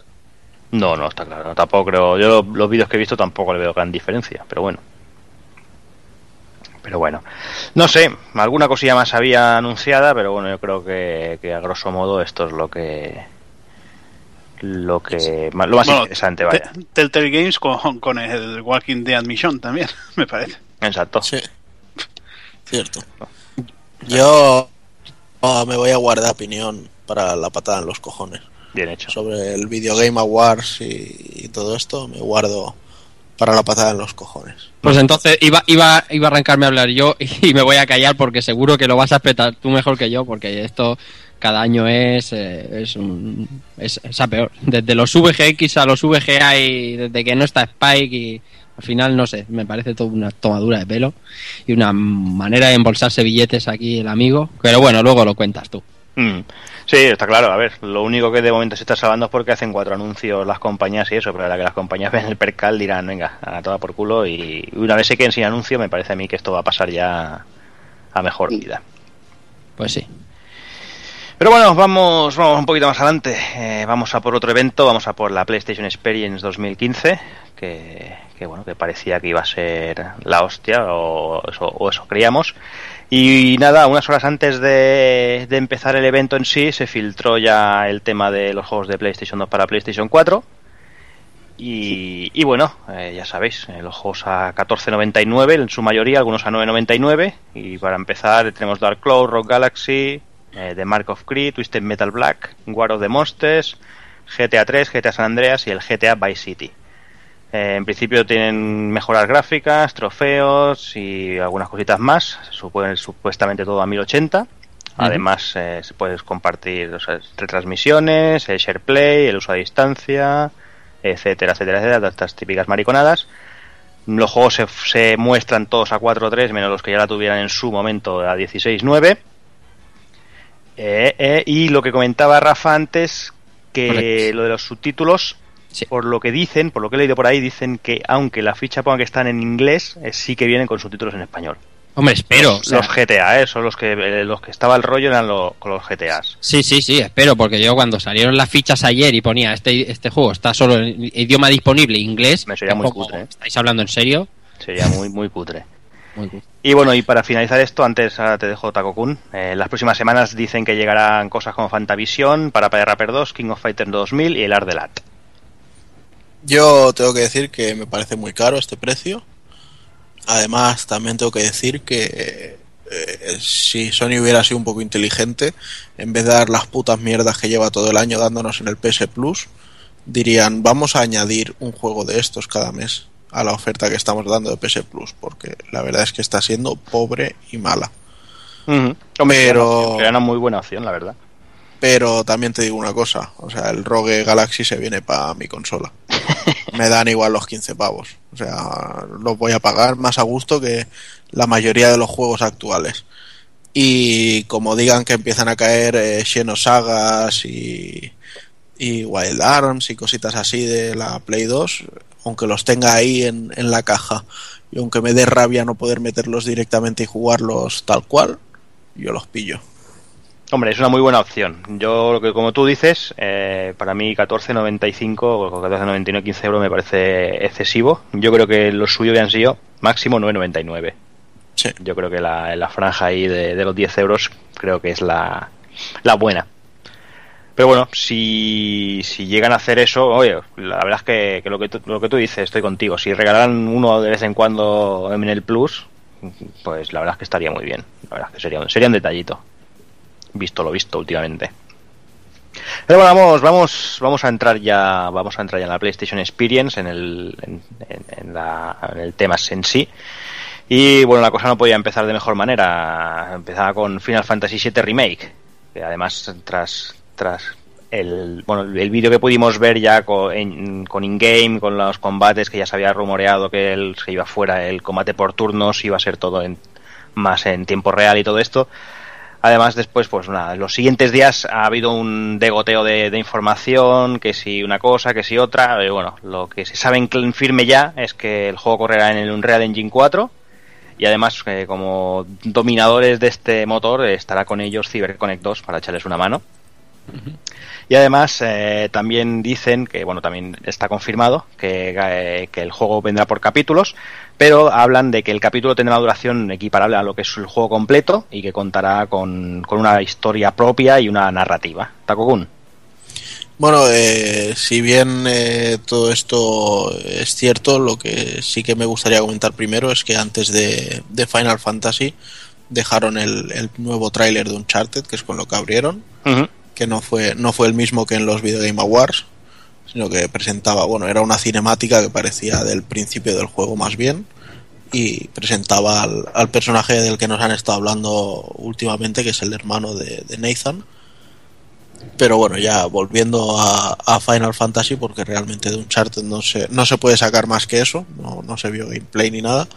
No, no, está claro. Tampoco creo. Yo los, vídeos que he visto tampoco le veo gran diferencia, pero bueno. Pero bueno. No sé, alguna cosilla más había anunciada, pero bueno, yo creo que, a grosso modo esto es lo que. Lo que. Lo más interesante, vaya. Telltale Games con, con el Walking Dead Mission también, <laughs> me parece. Exacto. Sí. Cierto. Yo me voy a guardar opinión para la patada en los cojones. Bien hecho. Sobre el Video Game Awards y, todo esto, me guardo para la patada en los cojones. Pues entonces iba, iba, iba a arrancarme a hablar yo <laughs> y me voy a callar porque seguro que lo vas a espetar tú mejor que yo, porque esto cada año es, eh, es, un, es, a peor. Desde los VGX a los VGA y desde que no está Spike y al final no sé, me parece toda una tomadura de pelo y una manera de embolsarse billetes aquí el amigo, pero bueno, luego lo cuentas tú. Mm. Sí, está claro. A ver, lo único que de momento se está salvando es porque hacen cuatro anuncios las compañías y eso, pero a la que las compañías <laughs> ven el percal dirán, venga, a toda por culo. Y una vez se queden sin anuncio, me parece a mí que esto va a pasar ya a mejor vida. Pues sí. Pero bueno, vamos, vamos un poquito más adelante. Eh, vamos a por otro evento, vamos a por la PlayStation Experience 2015, que, que bueno, que parecía que iba a ser la hostia, o eso, creíamos. Y nada, unas horas antes de, empezar el evento en sí, se filtró ya el tema de los juegos de PlayStation 2 para PlayStation 4. Y, bueno, eh, ya sabéis, eh, los juegos a 14.99 en su mayoría, algunos a 9.99. Y para empezar tenemos Dark Cloud, Rock Galaxy, eh, The Mark of Cree, Twisted Metal Black, War of the Monsters, GTA 3, GTA San Andreas y el GTA Vice City. Eh, en principio tienen mejoras gráficas, trofeos y algunas cositas más. supuestamente todo a 1080. Además, eh, se puedes compartir o sea, retransmisiones, el SharePlay, el uso a distancia, etcétera, etcétera, etcétera, estas típicas mariconadas. Los juegos se, muestran todos a 4.3, menos los que ya la tuvieran en su momento a 16.9. Eh, y lo que comentaba Rafa antes, que lo de los subtítulos por lo que dicen, por lo que he leído por ahí, dicen que aunque la ficha ponga que están en inglés, eh, sí que vienen con subtítulos en español. Hombre, espero. Los, GTA, ¿eh? son los que eh, los que estaba el rollo eran con los GTAs. Sí, sí, sí, espero, porque yo cuando salieron las fichas ayer y ponía este, este juego está solo en idioma disponible, inglés. Me sería muy cutre. ¿eh? ¿Estáis hablando en serio? Sería muy, muy cutre. Y bueno, y para finalizar esto, antes te dejo Takokun. Eh, las próximas semanas dicen que llegarán cosas como Fantavision, para Rapper 2, King of Fighters 2000 y el Ardelat. Yo tengo que decir que me parece muy caro este precio. Además, también tengo que decir que eh, si Sony hubiera sido un poco inteligente, en vez de dar las putas mierdas que lleva todo el año dándonos en el PS Plus, dirían, vamos a añadir un juego de estos cada mes a la oferta que estamos dando de PS Plus, porque la verdad es que está siendo pobre y mala. Pero era una muy buena opción, la verdad. Pero también te digo una cosa, o sea, el Rogue Galaxy se viene para mi consola. <laughs> Me dan igual los 15 pavos. O sea, los voy a pagar más a gusto que la mayoría de los juegos actuales. Y como digan que empiezan a caer eh, Xenosagas y, y Wild Arms y cositas así de la Play 2, aunque los tenga ahí en, en la caja y aunque me dé rabia no poder meterlos directamente y jugarlos tal cual, yo los pillo. Hombre, es una muy buena opción. Yo, como tú dices, eh, para mí 14.95 o 14.99, 15 euros me parece excesivo. Yo creo que lo suyo habían sido máximo 9.99. Sí. Yo creo que la, la franja ahí de, los 10 euros creo que es la, la buena. Pero bueno, si, si llegan a hacer eso, oye, la verdad es que, lo, que tú, lo que tú dices, estoy contigo. Si regalaran uno de vez en cuando en el Plus, pues la verdad es que estaría muy bien. La verdad es que sería, un- sería un detallito. Visto lo visto últimamente. Pero bueno, vamos, vamos, vamos a entrar ya, vamos a entrar ya en la PlayStation Experience, en el, en- en la- en el tema en sí. Y bueno, la cosa no podía empezar de mejor manera. Empezaba con Final Fantasy VII Remake, que además tras, tras el, bueno, el vídeo que pudimos ver ya con, en- con in-game, con los combates, que ya se había rumoreado que él se iba fuera, el combate por turnos iba a ser todo en, más en tiempo real y todo esto. Además, después, pues nada, los siguientes días ha habido un degoteo de, información, que si una cosa, que si otra. eh, bueno, lo que se sabe en firme ya es que el juego correrá en el Unreal Engine 4 y además, eh, como dominadores de este motor, estará con ellos CyberConnect 2 para echarles una mano. Y además eh, también dicen que, bueno, también está confirmado que, eh, que el juego vendrá por capítulos, pero hablan de que el capítulo tendrá una duración equiparable a lo que es el juego completo y que contará con, con una historia propia y una narrativa. Takokun. Bueno, eh, si bien eh, todo esto es cierto, lo que sí que me gustaría comentar primero es que antes de, de Final Fantasy dejaron el, el nuevo tráiler de Uncharted, que es con lo que abrieron, Ujú. Que no fue, no fue el mismo que en los Video Game Awards, sino que presentaba, bueno, era una cinemática que parecía del principio del juego más bien, y presentaba al, al personaje del que nos han estado hablando últimamente, que es el hermano de, Nathan. Pero bueno, ya volviendo a, a Final Fantasy, porque realmente de Uncharted no se, no se puede sacar más que eso, no, no se vio gameplay ni nada.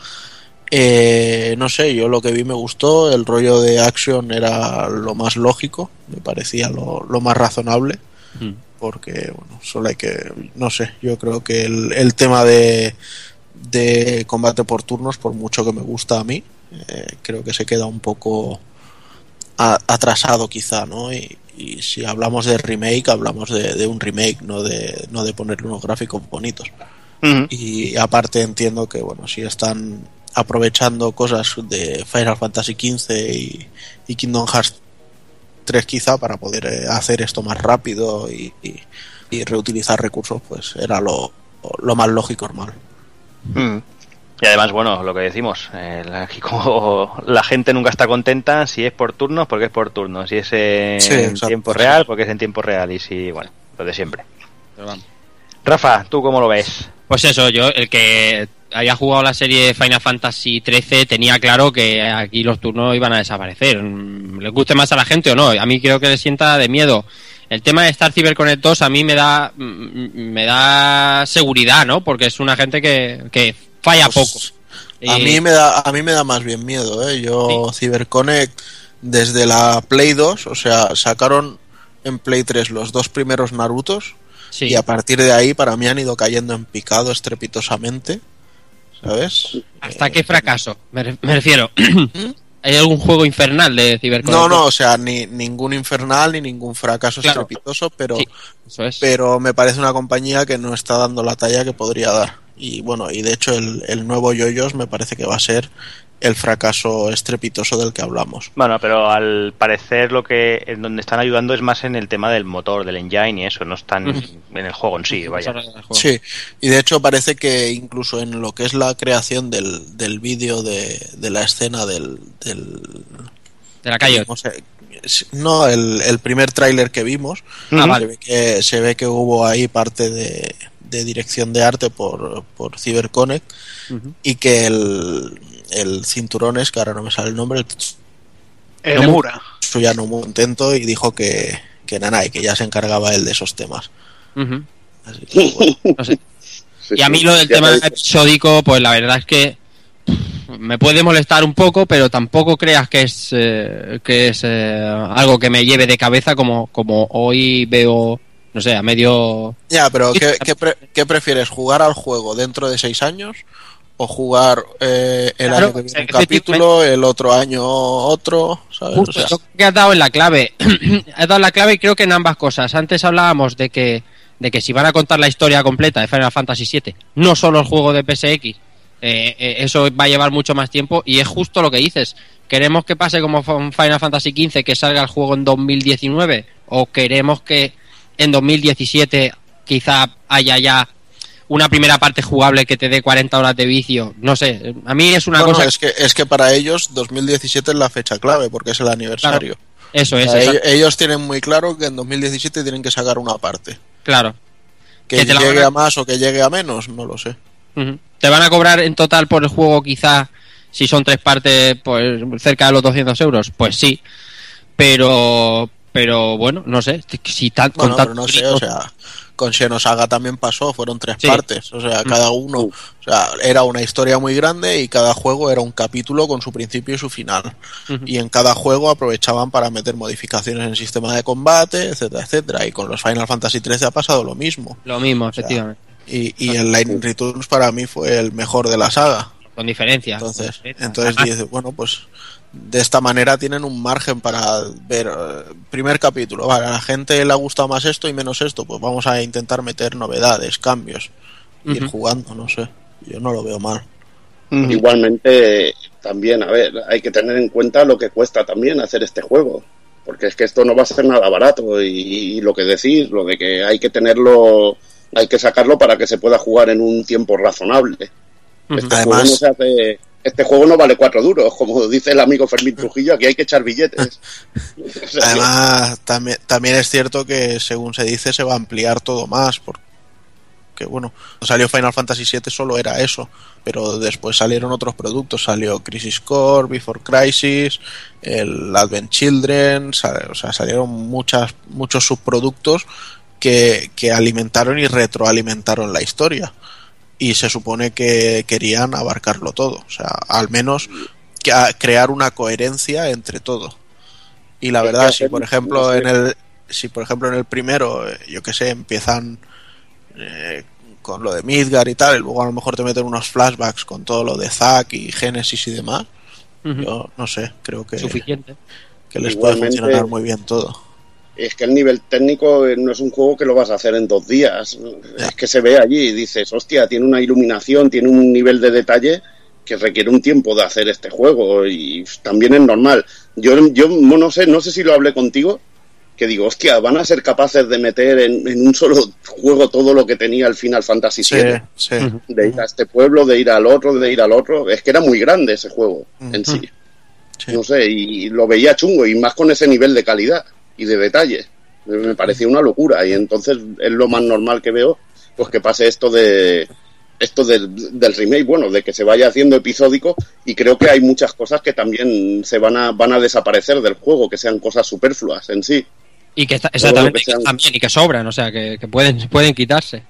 Eh, no sé, yo lo que vi me gustó, el rollo de action era lo más lógico, me parecía lo, lo más razonable, Mm. porque bueno, solo hay que, no sé, yo creo que el, el tema de, de combate por turnos, por mucho que me gusta a mí, eh, creo que se queda un poco a- atrasado quizá, ¿no? Y, y si hablamos de remake, hablamos de, de un remake, no de, no de ponerle unos gráficos bonitos. Y aparte entiendo que, bueno, si están aprovechando cosas de Final Fantasy XV y, y Kingdom Hearts 3 quizá para poder eh, hacer esto más rápido y, y- y reutilizar recursos, pues era lo, lo más lógico normal. Mm. Y además, bueno, lo que decimos, eh, la- aquí como <laughs> la gente nunca está contenta, si es por turnos, porque es por turnos, si es en Sí, exacto, tiempo sí. real, porque es en tiempo real, y si, bueno, lo de siempre. Rafa, ¿tú cómo lo ves? Pues eso, yo, el que había jugado la serie Final Fantasy XIII, tenía claro que aquí los turnos iban a desaparecer. Mm, Les guste más a la gente o no, a mí creo que les sienta de miedo. El tema de Star CyberConnect 2 a mí me da mm, me da seguridad, ¿no? Porque es una gente que, que falla Pues, poco. A Y- mí me da, a mí me da más bien miedo, ¿eh? Yo CyberConnect desde la Play 2, o sea, sacaron en Play 3 los dos primeros Narutos sí. y a partir de ahí para mí han ido cayendo en picado estrepitosamente, ¿sabes? ¿Hasta qué fracaso? Me, re- me refiero. ¿Hay algún juego infernal de CyberConnect? No, no, o sea, ni ningún infernal ni ningún fracaso Claro. estrepitoso, pero Sí, eso es. pero me parece una compañía que no está dando la talla que podría dar. Y bueno, y de hecho el, el nuevo Yoyos me parece que va a ser el fracaso estrepitoso del que hablamos. Bueno, pero al parecer lo que en donde están ayudando es más en el tema del motor, del engine y eso, no están en el juego en sí, vaya. Sí, y de hecho parece que incluso en lo que es la creación del, del vídeo de, de la escena del... del De la calle. no, sé, no, el, el primer tráiler que vimos, Ah, se, vale. ve que, se ve que hubo ahí parte de, de dirección de arte por, por CyberConnect y que el, el cinturón es, que ahora no me sale el nombre, el El Emura. ya no muy contento y dijo que, que nada, y que ya se encargaba él de esos temas. Ujú. Así que, <laughs> bueno, No sé. Sí, Y a mí lo del tema episódico, pues la verdad es que me puede molestar un poco, pero tampoco creas que es eh, que es eh, algo que me lleve de cabeza como, como hoy veo, no sé, a medio... Ya, pero ¿qué, qué pre- qué prefieres? ¿Jugar al juego dentro de seis años? ¿O jugar eh, el Claro, año que viene un capítulo, el otro año otro? ¿sabes? Justo, O sea, yo creo que has dado en la clave. <clears throat> has dado la clave y creo que en ambas cosas. Antes hablábamos de que, de que si van a contar la historia completa de Final Fantasy VII, no solo el juego de PSX, eh, eh, eso va a llevar mucho más tiempo y es justo lo que dices. ¿Queremos que pase como Final Fantasy XV, que salga el juego en 2019? ¿O queremos que en 2017 quizá haya ya una primera parte jugable que te dé 40 horas de vicio. No sé, a mí es una cosa... es que es que para ellos 2017 es la fecha clave porque es el aniversario. Eso O es, sea, ellos, ellos tienen muy claro que en 2017 tienen que sacar una parte. claro. Que, Que te la llegue a- a más o que llegue a menos, no lo sé. Te van a cobrar en total por el juego quizá, si son tres partes, pues cerca de los 200 euros. Pues sí, pero pero bueno, no sé, si tan, Bueno, con pero no sé, o sea, con Xenosaga también pasó, fueron tres Sí. partes, o sea, cada uno, o sea, era una historia muy grande y cada juego era un capítulo con su principio y su final. Y en cada juego aprovechaban para meter modificaciones en el sistema de combate, etcétera, etcétera. Y con los Final Fantasy XIII ha pasado lo mismo. lo mismo, sea, efectivamente, Y, y el Lightning Returns para mí fue el mejor de la saga. con diferencia. Entonces, Con diferencia. entonces dices, bueno, pues de esta manera tienen un margen para ver eh, primer capítulo, vale, a la gente le ha gustado más esto y menos esto, pues vamos a intentar meter novedades, cambios, ir jugando, no sé, yo no lo veo mal. Igualmente, también, a ver, hay que tener en cuenta lo que cuesta también hacer este juego. Porque es que esto no va a ser nada barato. Y, y lo que decís, lo de que hay que tenerlo, hay que sacarlo para que se pueda jugar en un tiempo razonable. Ujú. Este, Además- juego no se hace- este juego no vale cuatro duros, como dice el amigo Fermín Trujillo, aquí hay que echar billetes. <laughs> Además, también, también es cierto que según se dice se va a ampliar todo más, porque bueno, salió Final Fantasy VII solo era eso, pero después salieron otros productos, salió Crisis Core, Before Crisis, el Advent Children, o sea, salieron muchas, muchos subproductos que, que alimentaron y retroalimentaron la historia. Y se supone que querían abarcarlo todo, o sea, al menos que crear una coherencia entre todo. Y la verdad, si por ejemplo en el si por ejemplo en el primero, eh, yo que sé, empiezan eh, con lo de Midgar y tal, y luego a lo mejor te meten unos flashbacks con todo lo de Zack y Genesis y demás, yo no sé, creo que, Suficiente. que les puede funcionar muy bien todo. Es que el nivel técnico eh, no es un juego que lo vas a hacer en dos días. Es que se ve allí y dices, hostia, tiene una iluminación, tiene un nivel de detalle que requiere un tiempo de hacer este juego y también es normal. Yo, yo no sé, no sé si lo hablé contigo, que digo, hostia, van a ser capaces de meter en, en un solo juego todo lo que tenía el Final Fantasy VII. sí. De ir a este pueblo, de ir al otro, de ir al otro. Es que era muy grande ese juego en sí. Sí. No sé, y lo veía chungo, y más con ese nivel de calidad y de detalle. Me parecía una locura, y entonces es lo más normal que veo, pues que pase esto de esto del, del remake, bueno, de que se vaya haciendo episódico, y creo que hay muchas cosas que también se van a, van a desaparecer del juego, que sean cosas superfluas en sí. Y que está, exactamente, que sean- que también, y que sobran, o sea, que, que pueden, pueden quitarse.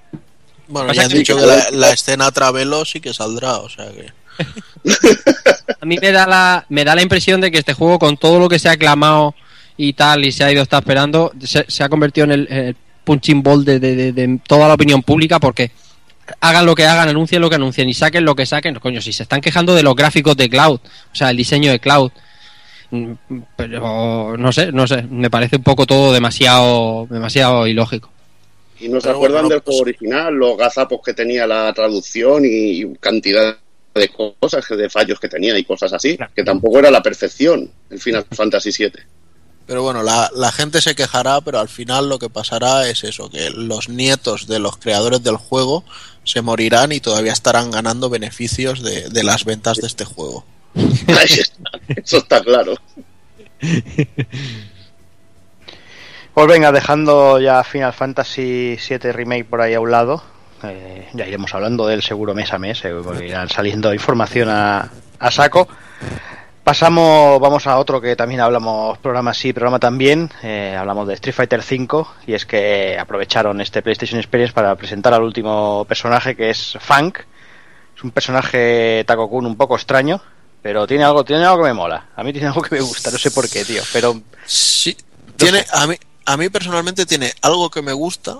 Bueno, ya han que- dicho que la, la escena Travelo sí que saldrá, o sea que... <laughs> A mí me da la, me da la impresión de que este juego, con todo lo que se ha aclamado y tal, y se ha ido hasta esperando, se, se ha convertido en el, punching ball de, de- de- de toda la opinión pública, porque hagan lo que hagan, anuncien lo que anuncien y saquen lo que saquen. Coño, si se están quejando de los gráficos de Cloud, o sea, el diseño de Cloud. mm, Pero no sé, no sé, me parece un poco todo demasiado, demasiado ilógico. Y no se Pero acuerdan bueno, del juego pues- original, los gazapos que tenía la traducción y, cantidad de cosas, que- de fallos que tenía y cosas así, que tampoco era la perfección el Final Fantasy VII. Pero bueno, la, la gente se quejará, pero al final lo que pasará es eso, que los nietos de los creadores del juego se morirán y todavía estarán ganando beneficios de, de las ventas de este juego. <laughs> Ahí está, Eso está claro. Pues venga, dejando ya Final Fantasy VII Remake por ahí a un lado, eh, ya iremos hablando de él seguro mes a mes, eh, porque irán saliendo información a, a saco. Pasamos, vamos a otro que también hablamos, programa sí, programa también, eh, hablamos de Street Fighter V y es que aprovecharon este PlayStation Experience para presentar al último personaje que es Funk. Es un personaje Takokun un poco extraño, pero tiene algo, tiene algo que me mola. A mí tiene algo que me gusta, no sé por qué, tío, pero Sí, tiene, a mí, a mí personalmente tiene algo que me gusta,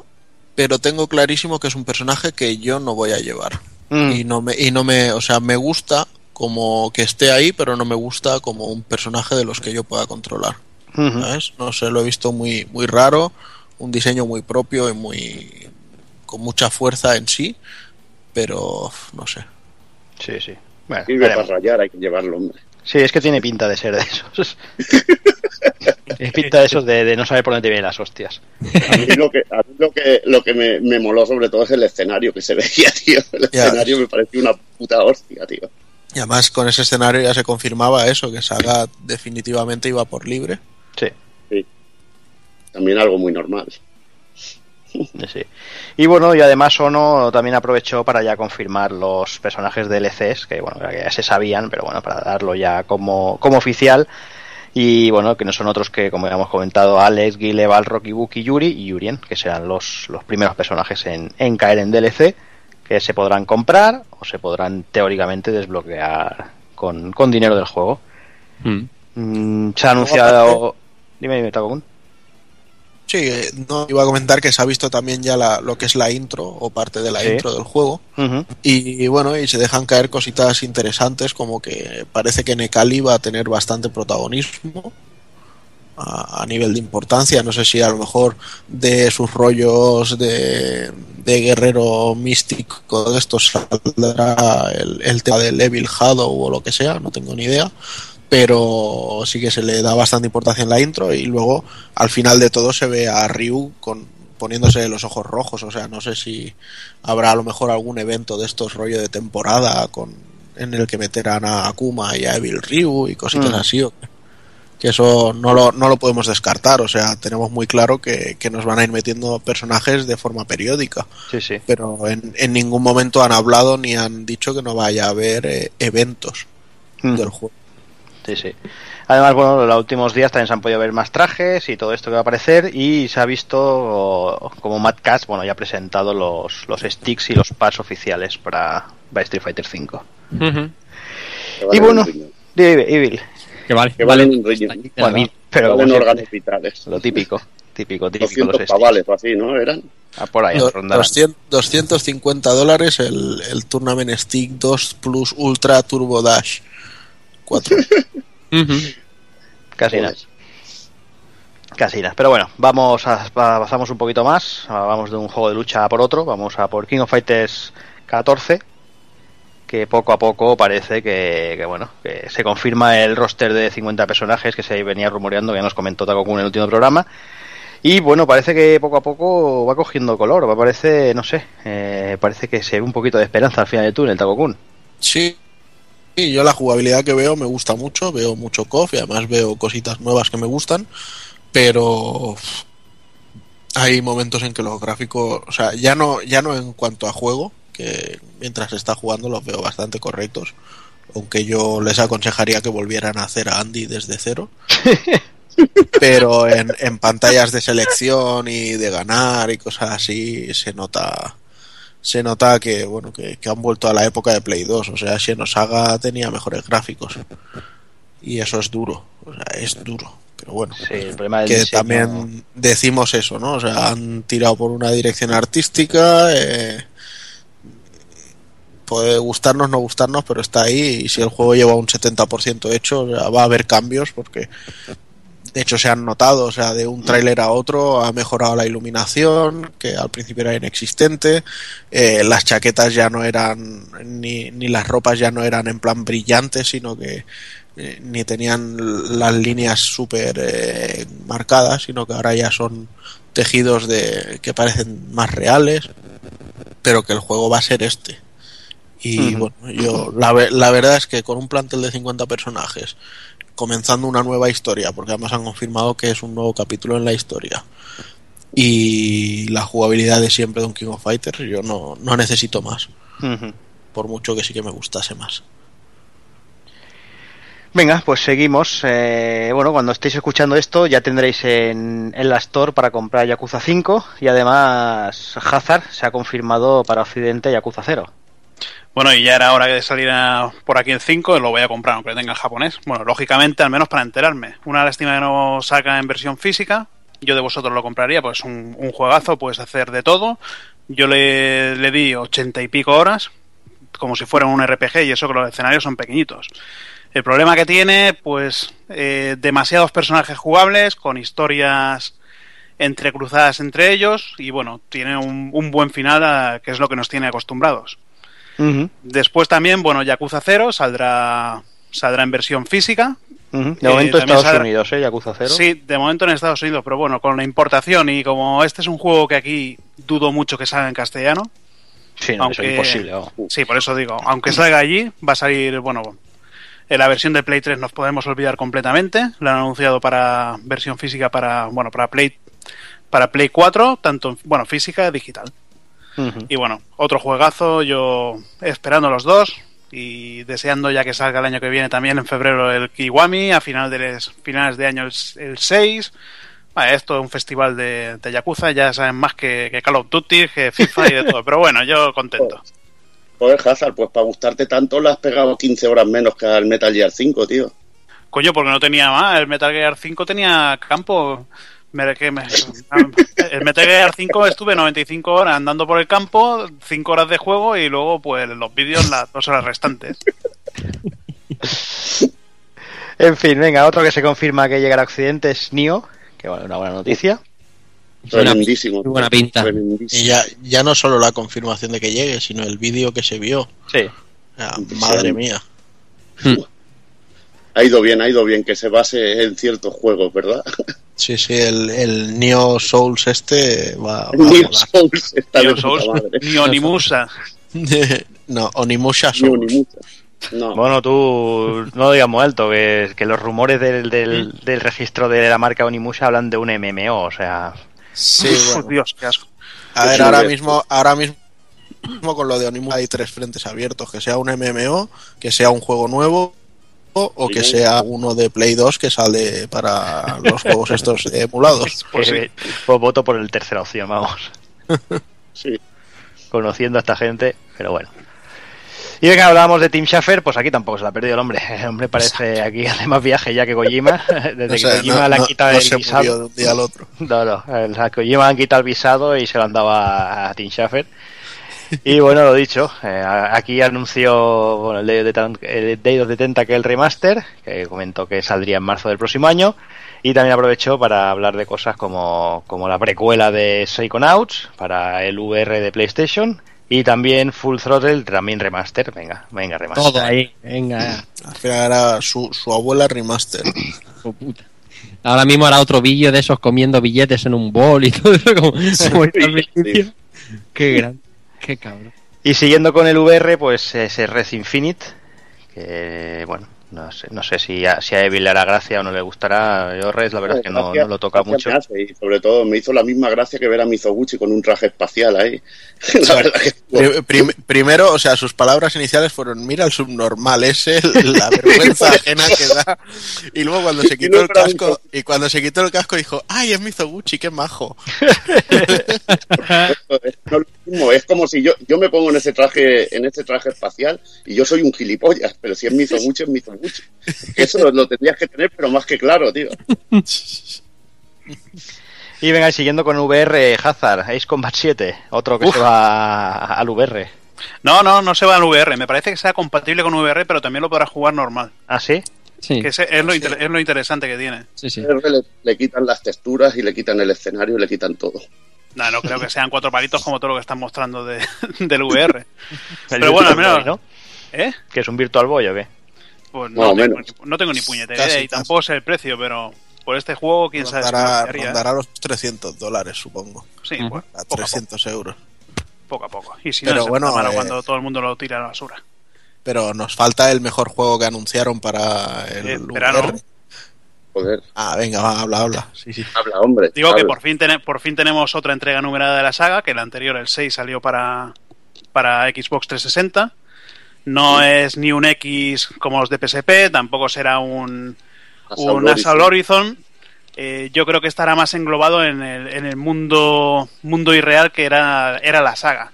pero tengo clarísimo que es un personaje que yo no voy a llevar. mm, Y no me, y no me, o sea, me gusta como que esté ahí, pero no me gusta como un personaje de los que yo pueda controlar. ujú. ¿sabes? No sé, lo he visto muy, muy raro, un diseño muy propio y muy con mucha fuerza en sí, pero no sé. Sí, sí. Bueno, Sirve para rayar, hay que llevarlo, hombre. Sí, es que tiene pinta de ser de esos. <laughs> Tiene pinta de esos de, de no saber por dónde te vienen las hostias. A mí lo que, a mí lo que, lo que me, me, moló sobre todo es el escenario que se veía, tío. El escenario me pareció una puta hostia, tío. Y además con ese escenario ya se confirmaba eso, que Saga definitivamente iba por libre. Sí. sí. También algo muy normal. Sí. Y bueno, y además Ono también aprovechó para ya confirmar los personajes DLCs, que bueno, que ya se sabían, pero bueno, para darlo ya como, como oficial. Y bueno, que no son otros que, como ya hemos comentado, Alex, Guile, Balrog, Ibuki, Yuri y Yurien, que serán los, los primeros personajes en, en caer en DLC, que se podrán comprar o se podrán teóricamente desbloquear con, con dinero del juego. Mm. Mm, se ha anunciado. Dime, dime, Takokun. Sí, eh, no iba a comentar que se ha visto también ya la, lo que es la intro o parte de la Sí. intro del juego. Ujú. Y bueno, y se dejan caer cositas interesantes como que parece que Nekali va a tener bastante protagonismo a, a nivel de importancia. No sé si a lo mejor de sus rollos de, de guerrero místico de estos saldrá el, el tema del Evil Shadow o lo que sea, no tengo ni idea. Pero sí que se le da bastante importancia en la intro y luego al final de todo se ve a Ryu con, poniéndose los ojos rojos. O sea, no sé si habrá a lo mejor algún evento de estos rollo de temporada con en el que meterán a Akuma y a Evil Ryu y cositas Mm. así. o que eso no lo, no lo podemos descartar. O sea, tenemos muy claro que, que nos van a ir metiendo personajes de forma periódica. Sí, sí. Pero en, en ningún momento han hablado ni han dicho que no vaya a haber eh, eventos Mm. del juego. Sí, sí. Además, bueno, en los últimos días también se han podido ver más trajes y todo esto que va a aparecer y se ha visto como Mad Catz, bueno, ya ha presentado los, los sticks y los pads oficiales para, para Street Fighter V. Y bueno, Evil. Que vale. Que valen un riñón. Bueno, pero valen órganos vitales. lo típico, típico, típico, los 200 sticks. pavales o así, ¿no? Eran. Ah, por ahí, Do- rondarán. 200 250 dólares el, el Tournament Stick 2 Plus Ultra Turbo Dash 4. <laughs> Ujú. Casi nada. Casi nada. Pero bueno, vamos a, avanzamos un poquito más. Vamos de un juego de lucha a por otro. Vamos a por King of Fighters 14. Que poco a poco parece que, bueno, que se confirma el roster de 50 personajes que se venía rumoreando, que ya nos comentó Takokun en el último programa. Y bueno, parece que poco a poco va cogiendo color. Parece, no sé, eh, parece que se ve un poquito de esperanza al final del túnel, Takokun. Sí, y yo la jugabilidad que veo me gusta mucho, veo mucho KOF y además veo cositas nuevas que me gustan, pero hay momentos en que los gráficos, o sea, ya no, ya no en cuanto a juego, que mientras está jugando los veo bastante correctos, aunque yo les aconsejaría que volvieran a hacer a Andy desde cero. <laughs> pero en, en pantallas de selección y de ganar y cosas así se nota se nota que bueno que, que han vuelto a la época de Play 2 o sea Xenosaga tenía mejores gráficos. Y eso es duro o sea es duro pero bueno. Sí, el problema del que diseño- también decimos eso no o sea han tirado por una dirección artística eh, puede gustarnos no gustarnos pero está ahí y si el juego lleva un 70% hecho va a haber cambios porque de hecho se han notado, o sea, de un tráiler a otro ha mejorado la iluminación, que al principio era inexistente, eh, las chaquetas ya no eran, ni, ni las ropas ya no eran en plan brillantes, sino que eh, ni tenían las líneas súper eh, marcadas, sino que ahora ya son tejidos de que parecen más reales, pero que el juego va a ser este. Y bueno, yo la, ve- la verdad es que con un plantel de 50 personajes, comenzando una nueva historia, porque además han confirmado que es un nuevo capítulo en la historia. Y la jugabilidad de siempre de un King of Fighters, yo no, no necesito más, por mucho que sí que me gustase más. Venga, pues seguimos. Eh, bueno, cuando estéis escuchando esto ya tendréis en, en la Store para comprar Yakuza 5 y además Hazard se ha confirmado para Occidente Yakuza 0. Bueno, y ya era hora de salir a- por aquí el 5, lo voy a comprar aunque tenga en japonés. Bueno, lógicamente, al menos para enterarme. Una lástima que no saca en versión física. Yo de vosotros lo compraría, pues un, un juegazo, puedes hacer de todo. Yo le, le di ochenta y pico horas, como si fuera un RPG, y eso que los escenarios son pequeñitos. El problema que tiene, pues, eh, demasiados personajes jugables, con historias entrecruzadas entre ellos, y bueno, tiene un, un buen final, a- que es lo que nos tiene acostumbrados. Después también, bueno, Yakuza 0 saldrá, saldrá en versión física. De Eh, momento también Estados Unidos, ¿eh? Yakuza 0. Sí, de momento en Estados Unidos, pero bueno, con la importación y como este es un juego que aquí dudo mucho que salga en castellano, Sí, no, aunque- es imposible. sí, por eso digo, aunque salga allí, va a salir, bueno, en la versión de Play 3 nos podemos olvidar completamente, lo han anunciado para versión física para, bueno, para Play para Play 4, tanto, bueno, física, digital. Y bueno, otro juegazo, yo esperando los dos y deseando ya que salga el año que viene también en febrero el Kiwami, a final de les- finales de año el, el 6. Vale, esto es un festival de, de Yakuza, ya saben más que, que Call of Duty, que FIFA y de todo. <laughs> Pero bueno, yo contento. Joder, Hazard, pues para gustarte tanto le has pegado 15 horas menos que al Metal Gear 5, tío. Coño, porque no tenía más. El Metal Gear 5 tenía campo. Me- que me- el Metal Gear 5 estuve 95 horas andando por el campo, 5 horas de juego y luego pues los vídeos las dos horas restantes. En fin, venga, otro que se confirma que llegará a Occidente es Nio, que bueno, una buena noticia. Tremendísimo. muy buena pinta. Tremendísimo. Y ya, ya no solo la confirmación de que llegue, sino el vídeo que se vio. Sí. Ah, madre mía. Ha ido bien, ha ido bien que se base en ciertos juegos, ¿verdad? Sí, sí, el, el Neo Souls este va, va a Neo. Souls está Neo Souls, ni Onimusa. <laughs> no, Onimusha Ni un Souls. ni mucho. No, Bueno, tú no lo digas muy alto, que, que los rumores del, del, del registro de la marca Onimusha hablan de un MMO, o sea... Sí, Uf, bueno. Dios, qué asco. A ver, ahora mismo, ahora mismo con lo de Onimusha hay tres frentes abiertos, que sea un MMO, que sea un juego nuevo o que Sí. sea uno de Play 2 que sale para los juegos estos <laughs> emulados. Pues sí. eh, pues voto por el tercera opción, vamos. <laughs> sí. Conociendo a esta gente, pero bueno. Y venga, hablábamos de Tim Schafer, pues aquí tampoco se la ha perdido el hombre. El hombre parece aquí hace más viaje ya que Kojima. <laughs> Desde O sea, que Kojima no- le han quitado no el se visado. murió de un día al otro. No, no, el- a Kojima le han quitado el visado y se lo han dado a, a Tim Schafer. Y bueno, lo dicho, eh, aquí anunció bueno, el, Day of the el Day of the Tentacle Remaster, que comentó que saldría en marzo del próximo año, y también aprovechó para hablar de cosas como, como la precuela de Psychonauts para el VR de PlayStation, y también Full Throttle, también remaster, venga, venga, remaster. Todo ahí, venga. Al final era su, su abuela remaster. puta. Ahora mismo hará otro vídeo de esos comiendo billetes en un bol y todo eso como. <laughs> Qué gran, qué cabrón. Y siguiendo con el VR, pues ese Red Infinite, que bueno, no sé, no sé si a, si a Evil le hará gracia o no le gustará. Yo Red, la verdad es que no, Gracias- no lo toca mucho. hace, y sobre todo me hizo la misma gracia que ver a Mizoguchi con un traje espacial ahí. <laughs> la verdad que Pri- prim- primero, o sea, sus palabras iniciales fueron, mira el subnormal ese, <laughs> la <laughs> vergüenza ajena que da. Y luego cuando se quitó no el casco, y cuando se quitó el casco dijo, ay, es Mizoguchi, qué majo. no es como si yo, yo me pongo en ese traje, en ese traje espacial y yo soy un gilipollas, pero si es Mizoguchi, es Mizoguchi. Eso lo, lo tendrías que tener, pero más que claro, tío. <laughs> Y venga, y siguiendo con VR, Hazard, Ace Combat 7, otro que Uf. se va al VR. No, no, no se va al VR. Me parece que sea compatible con VR, pero también lo podrá jugar normal. ¿Ah, sí? Sí, Que ese- es, lo Sí. inter- es lo interesante que tiene. sí, sí. Le, le quitan las texturas y le quitan el escenario y le quitan todo. No, no creo que sean cuatro palitos como todo lo que están mostrando de, <laughs> del VR. Pero bueno, al menos-. ¿Eh? Que es un Virtual Boy o qué? Pues no, tengo menos. ni, no tengo ni puñetera Casi, idea y casi. tampoco sé el precio, pero por este juego, quién sabe. si Rondará, rondará los 300 dólares, supongo. Sí, pues, A poco a poco, 300 euros. poco a poco. Y si Pero no, se bueno, bueno, eh, cuando todo el mundo lo tira a la basura. Pero nos falta el mejor juego que anunciaron para el Eh, verano. VR. Joder, Ah, venga, va, habla, habla. Sí, sí. habla, hombre. Digo que por fin, por fin tenemos otra entrega numerada de la saga, que la anterior, el 6, salió para, para Xbox 360. No es ni un X como los de PSP, tampoco será un, Assault un Assault Horizon. Horizon. Eh, yo creo que estará más englobado en el, en el mundo, mundo irreal que era, era la saga.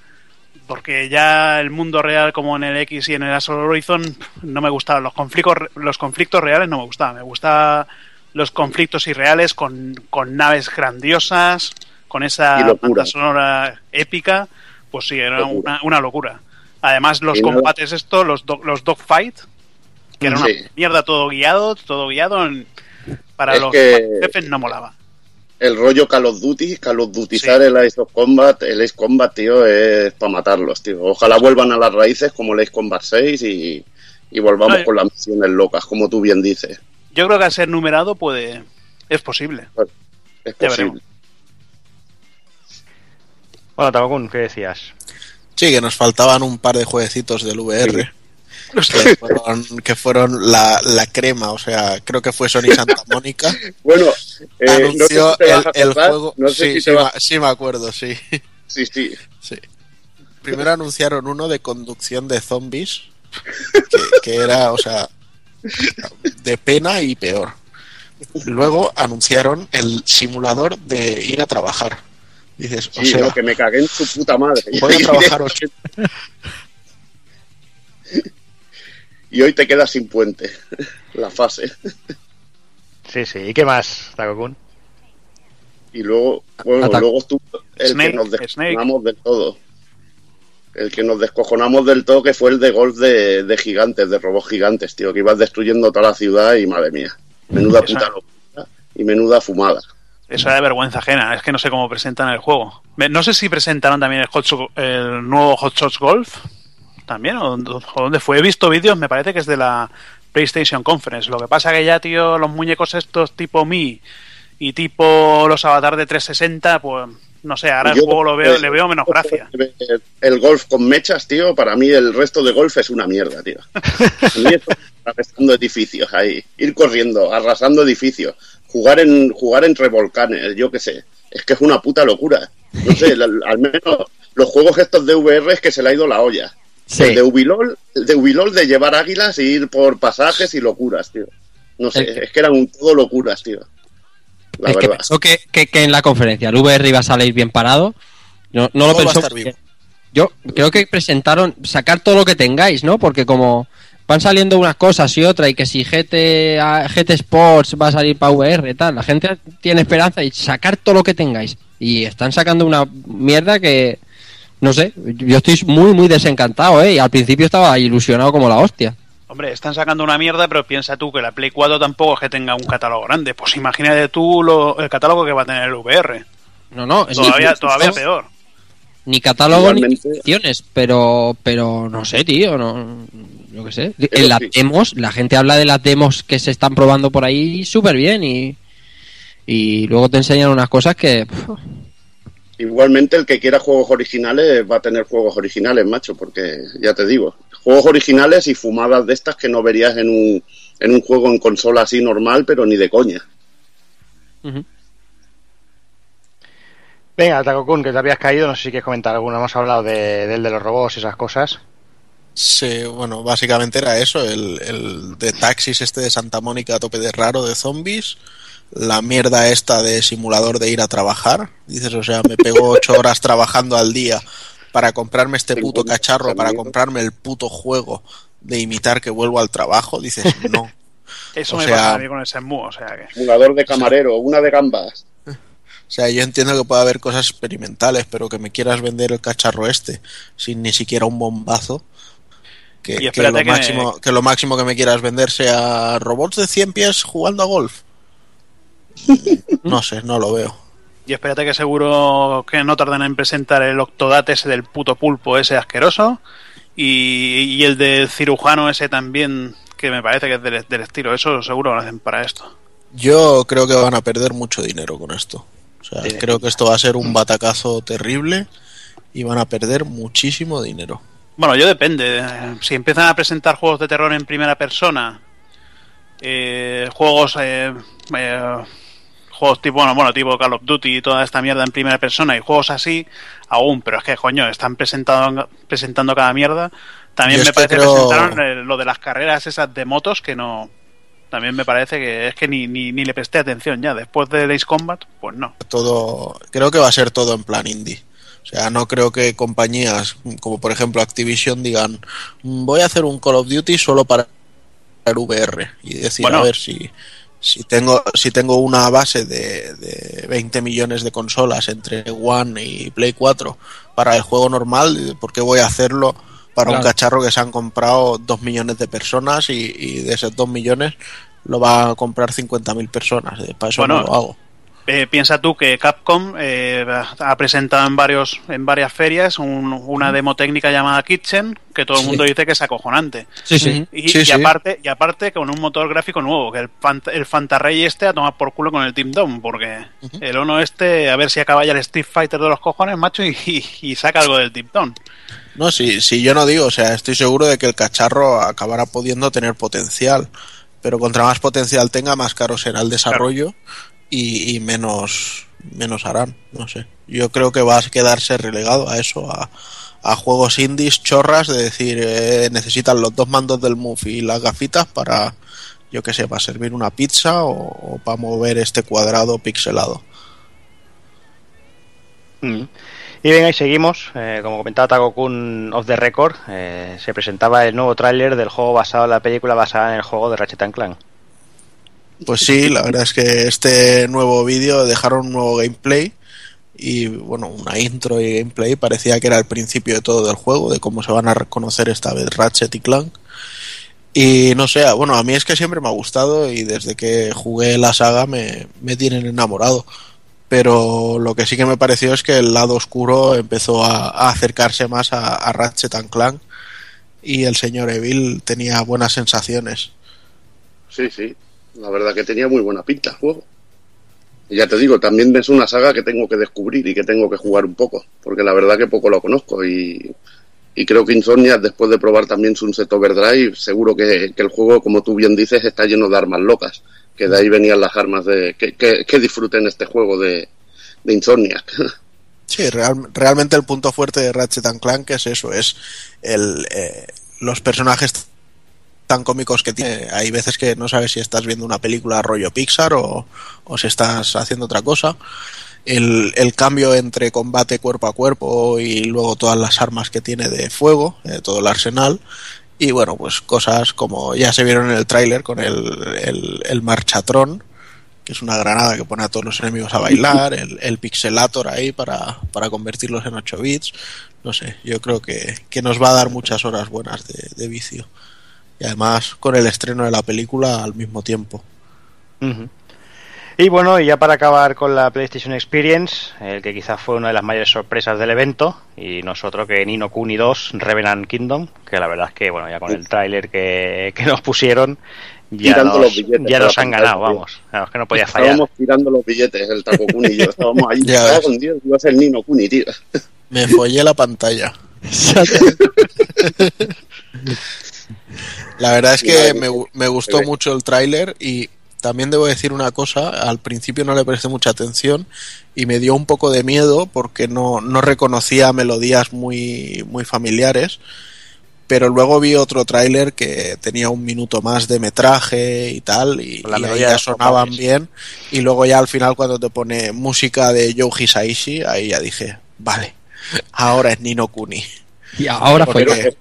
Porque ya el mundo real, como en el X y en el Assault Horizon, no me gustaban. Los conflictos, los conflictos reales no me gustaban. Me gustaban los conflictos irreales con, con naves grandiosas, con esa banda sonora épica. Pues sí, era Locura. una, una locura. Además, los combates estos, los, do- los dogfight, que era una Sí. mierda todo guiado, todo guiado. en- para Es los que- jefes no molaba. El rollo Call of Duty, Call of Dutyzar el Ace of Combat, el Ace Combat, tío, es para matarlos, tío. Ojalá vuelvan a las raíces como el Ace Combat 6 y, y volvamos No, con las misiones locas, como tú bien dices. yo creo que al ser numerado puede. Es posible. Es Ya posible. veremos. Bueno, Tabacún, ¿qué decías? Sí, que nos faltaban un par de jueguecitos del VR. Que fueron, que fueron la, la crema, o sea, creo que fue Sony Santa <laughs> Mónica. Bueno, eh, no sé anunció si te el, vas a el acordar, juego. No sé sí, si sí, te vas- ma- sí me acuerdo, sí. Sí, sí. sí. Primero anunciaron uno de conducción de zombies, que, que era, o sea, de pena y peor. Luego anunciaron el simulador de ir a trabajar. Dices, o Sí, sea, que me cagué en su puta madre. voy a <laughs> trabajar ocho, Y hoy te quedas sin puente. <laughs> La fase. Sí, sí. ¿Y qué más, Tabacún? Y luego, bueno, Atac- luego estuvo el Snake, que nos Snake. descojonamos del todo. El que nos descojonamos del todo, que fue el de golf de, de gigantes, de robots gigantes, tío, que ibas destruyendo toda la ciudad y madre mía. Menuda puta locura y menuda fumada. Eso era de vergüenza ajena. Es que no sé cómo presentan el juego. No sé si presentaron también el, Hot el nuevo Hot Shots Golf. También, o, o dónde fue. He visto vídeos, me parece que es de la PlayStation Conference. Lo que pasa que ya, tío, los muñecos estos tipo Mi y tipo los avatares de 360, pues no sé, ahora el juego lo veo, eh, le veo menos gracia. <laughs> El golf con mechas, tío, para mí el resto de golf es una mierda, tío. <laughs> Arrasando edificios ahí, ir corriendo, arrasando edificios, jugar en jugar entre volcanes, yo qué sé. Es que es una puta locura. No sé, <laughs> al, menos los juegos estos de VR es que se le ha ido la olla. El de Ubilol, el de Ubilol de llevar águilas y ir por pasajes y locuras, tío. No sé, El es que eran un todo locuras, tío. La que verdad. pensó que, que- que en la conferencia el VR iba a salir bien parado, no, no lo pensó. estar bien. Yo creo que presentaron sacar todo lo que tengáis, ¿no? Porque como van saliendo unas cosas y otras y que si GT, GT Sports va a salir para VR y tal, la gente tiene esperanza y sacar todo lo que tengáis. Y están sacando una mierda que, no sé, yo estoy muy, muy desencantado, ¿eh? Y al principio estaba ilusionado como la hostia. Hombre, están sacando una mierda, pero piensa tú que la Play 4 tampoco es que tenga un catálogo grande. Pues imagínate tú lo- el catálogo que va a tener el VR. No, no, ni- Todavía, todavía peor. ni catálogo ni opciones, pero pero no sé, tío, no yo qué sé. En las sí. demos, la gente habla de las demos que se están probando por ahí súper bien y y luego te enseñan unas cosas que Igualmente el que quiera juegos originales va a tener juegos originales, macho, porque ya te digo, juegos originales y fumadas de estas que no verías en un, en un juego en consola así normal, pero ni de coña. ujú. Venga, Tabacún, que te habías caído. No sé si quieres comentar alguno. Hemos hablado de, del de los robots y esas cosas. Sí, bueno, básicamente era eso, el, el de taxis este de Santa Mónica a tope de raro de zombies, la mierda esta de simulador de ir a trabajar, dices, o sea, me pego <laughs> ocho horas trabajando al día para comprarme este puto cacharro, para comprarme el puto juego de imitar que vuelvo al trabajo, dices, <laughs> no. Eso O me sea- pasa a mí con el Shenmue, o sea que... Simulador de camarero, una de gambas. O sea, yo entiendo que puede haber cosas experimentales, pero que me quieras vender el cacharro este sin ni siquiera un bombazo. Que, Y que espérate lo que me- máximo, que lo máximo que me quieras vender sea robots de 100 pies jugando a golf. <laughs> No sé, no lo veo. Y espérate que seguro que no tardan en presentar el Octodate ese del puto pulpo ese asqueroso. Y, y el del cirujano ese también, que me parece que es del, del estilo. Eso seguro lo hacen para esto. Yo creo que van a perder mucho dinero con esto. O sea, Sí. creo que esto va a ser un batacazo terrible y van a perder muchísimo dinero. Bueno, yo depende. Si empiezan a presentar juegos de terror en primera persona, eh, juegos, eh, eh, juegos tipo, bueno, bueno, tipo Call of Duty y toda esta mierda en primera persona y juegos así, aún, pero es que, coño, están presentando, presentando cada mierda. También Yo me parece que creo- presentaron eh, lo de las carreras esas de motos que no. También me parece que es que ni, ni, ni le presté atención ya. Después de Ace Combat, pues no. todo creo que va a ser todo en plan indie o sea no creo que compañías como por ejemplo Activision digan "Mm, voy a hacer un Call of Duty solo para el VR y decir Bueno. a ver si si tengo si tengo una base de, de 20 millones de consolas entre One y Play 4 para el juego normal ¿por qué voy a hacerlo para un cacharro que se han comprado 2 millones de personas y, y de esos 2 millones lo va a comprar 50.000 personas Eh, para eso Bueno, no lo hago eh, piensa tú que Capcom eh, ha presentado en varios en varias ferias una demo técnica llamada Kitchen que todo el mundo dice que es acojonante. Sí, sí. Y, aparte y aparte con un motor gráfico nuevo, que el, el Fantarrey este a tomar por culo con el Team Dome, porque el Ono este a ver si acaba ya el Street Fighter de los cojones, macho, y, saca algo del Team Dome. No, sí, sí, yo no digo, o sea, estoy seguro de que el cacharro acabará pudiendo tener potencial, pero contra más potencial tenga, más caro será el desarrollo y, menos, menos harán, no sé. Yo creo que va a quedarse relegado a eso, a, juegos indies chorras, de decir, eh, necesitan los dos mandos del Move y las gafitas para, yo que sé, para servir una pizza o, para mover este cuadrado pixelado. Mm. Y venga, y seguimos. Eh, como comentaba Takokun of the Record, eh, se presentaba el nuevo tráiler del juego basado en la película basada en el juego de Ratchet Clank. Pues sí, la verdad es que este nuevo vídeo dejaron un nuevo gameplay y bueno, una intro y gameplay parecía que era el principio de todo del juego, de cómo se van a reconocer esta vez Ratchet y Clank. Y no sé, bueno, a mí es que siempre me ha gustado y desde que jugué la saga me, me tienen enamorado. Pero lo que sí que me pareció es que el lado oscuro empezó a, acercarse más a, Ratchet Clank y el señor Evil tenía buenas sensaciones. Sí, sí, la verdad que tenía muy buena pinta el juego. Y ya te digo, también es una saga que tengo que descubrir y que tengo que jugar un poco, porque la verdad que poco lo conozco y, creo que Insomnia, después de probar también Sunset Overdrive, seguro que, el juego, como tú bien dices, está lleno de armas locas, que de ahí venían las armas de que, que, disfruten este juego de, Insomnia. <laughs> Sí, realmente el punto fuerte de Ratchet Clank es eso, es el, eh, los personajes tan cómicos que tiene. Hay veces que no sabes si estás viendo una película rollo Pixar o, si estás haciendo otra cosa. El, cambio entre combate cuerpo a cuerpo y luego todas las armas que tiene de fuego, todo el arsenal. Y bueno, pues cosas como ya se vieron en el tráiler con el, el, marchatrón, que es una granada que pone a todos los enemigos a bailar, el, el pixelator ahí para, para convertirlos en 8 bits. No sé, yo creo que, que nos va a dar muchas horas buenas de vicio y además con el estreno de la película al mismo tiempo. Y bueno, y ya para acabar con la PlayStation Experience, el que quizás fue una de las mayores sorpresas del evento, y nosotros que Nino Kuni 2 Revenant Kingdom, que la verdad es que, bueno, ya con el tráiler que, nos pusieron, ya nos, ya nos han ganado, vamos. Es que no podía fallar. Estábamos tirando los billetes, el Taco Kuni y yo. <laughs> Estábamos ahí. ya con Dios, iba a ser Nino Kuni, tío. Me follé la pantalla. <laughs> <laughs> La verdad es que me, gustó mucho el tráiler y también debo decir una cosa, al principio no le presté mucha atención y me dio un poco de miedo porque no, reconocía melodías muy, muy familiares, pero luego vi otro tráiler que tenía un minuto más de metraje y tal y, y ya sonaban bien. Y luego ya al final cuando te pone música de Joe Hisaishi, ahí ya dije, vale, ahora es Nino Kuni. Y ahora fue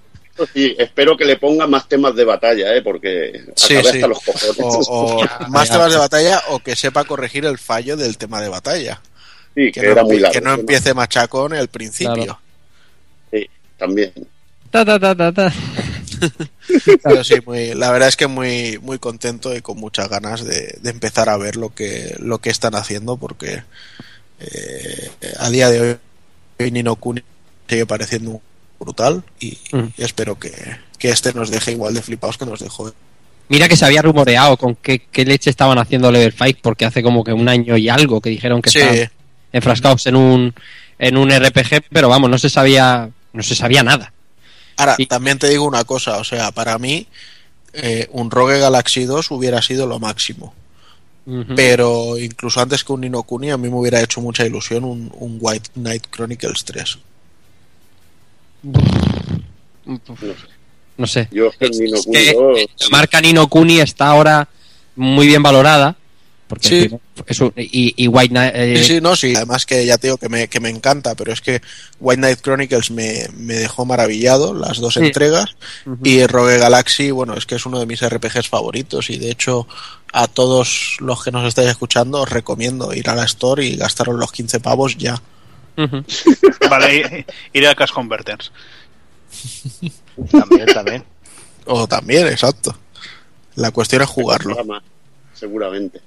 sí, espero que le ponga más temas de batalla, ¿eh? porque sí, hasta los cojones. O, <laughs> más temas de batalla o que sepa corregir el fallo del tema de batalla. Sí, que, era muy largo, que no empiece machacón el principio. Sí, también. Ta, ta, ta, ta, <laughs> Pero sí, muy, la verdad es que muy, muy contento y con muchas ganas de, de empezar a ver lo que, lo que están haciendo porque eh, a día de hoy Nino Kuni sigue pareciendo un brutal y, mm. espero que, este nos deje igual de flipados que nos dejó. Mira que se había rumoreado con qué, leche estaban haciendo Level 5 porque hace como que un año y algo que dijeron que estaban enfrascados en un en un RPG, pero vamos, no se sabía no se sabía nada. Ahora, también te digo una cosa, o sea, para mí eh, un Rogue Galaxy 2 hubiera sido lo máximo. Pero incluso antes que un Ninokuni a mí me hubiera hecho mucha ilusión un, un White Knight Chronicles 3. No sé. Yo la marca Nino Kuni está ahora muy bien valorada. Porque y, White Knight. Eh, sí, no, sí. Además que ya te digo que me, que me encanta, pero es que White Knight Chronicles me, dejó maravillado, las dos entregas. Y Rogue Galaxy, bueno, es que es uno de mis RPGs favoritos. Y de hecho, a todos los que nos estáis escuchando, os recomiendo ir a la store y gastaros los 15 pavos ya. <laughs> vale, iré a Cash Converters. también, también. O también, exacto. La cuestión es jugarlo. Seguramente.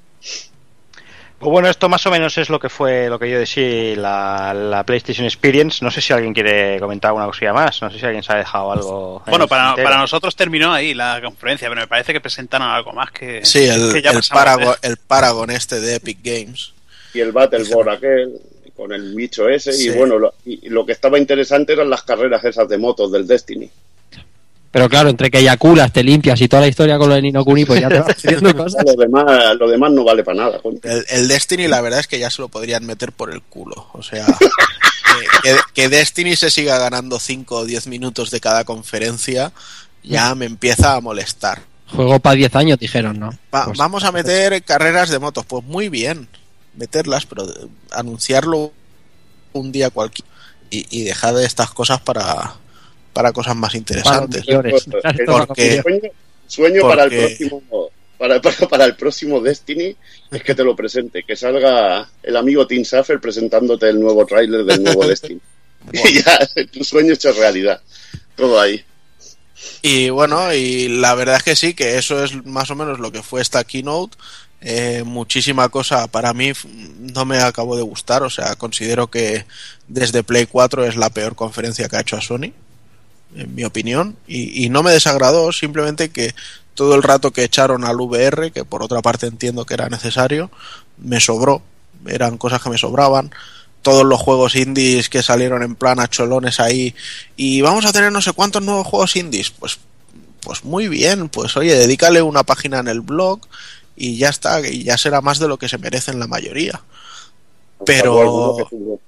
Pues bueno, esto más o menos es lo que fue lo que yo decía la, la PlayStation Experience. No sé si alguien quiere comentar alguna cosilla más. No sé si alguien se ha dejado algo. en Bueno, para, para nosotros terminó ahí la conferencia, pero me parece que presentaron algo más que. Sí, el, que ya el, Paragon, el Paragon este de Epic Games. Y el Battleborn aquel, con el bicho ese. Sí. Y bueno, lo, y lo que estaba interesante eran las carreras esas de motos del Destiny. Pero claro, entre que eyaculas, te limpias y toda la historia con lo de Nino Kuni, pues ya te vas <laughs> haciendo cosas. Lo demás, lo demás no vale para nada. coño. El, el Destiny, la verdad es que ya se lo podrían meter por el culo. O sea, <laughs> que, que- que Destiny se siga ganando 5 o 10 minutos de cada conferencia ya me empieza a molestar. Juego para 10 años, dijeron, ¿no? Va- Pues- vamos a meter carreras de motos. Pues muy bien, meterlas, pero anunciarlo un día cualquiera y, y dejar de estas cosas para, para cosas más interesantes. Porque-. Sueño, sueño para el próximo. Para, <laughs> para, para el próximo Destiny es que te lo presente, que salga el amigo Tim Saffer presentándote el nuevo tráiler del nuevo <laughs> Destiny. <laughs> Y ya, tu sueño hecho realidad. Todo ahí. Y bueno, y la verdad es que sí, que eso es más o menos lo que fue esta keynote. Eh, muchísima cosa para mí no me acabó de gustar, o sea, considero que desde Play 4 es la peor conferencia que ha hecho a Sony, en mi opinión, y, y no me desagradó, simplemente que todo el rato que echaron al VR, que por otra parte entiendo que era necesario, me sobró, eran cosas que me sobraban. Todos los juegos indies que salieron en plan a cholones ahí y vamos a tener no sé cuántos nuevos juegos indies, pues pues muy bien, pues oye, dedícale una página en el blog y ya está, y ya será más de lo que se merecen la mayoría. Pero- Había alguno que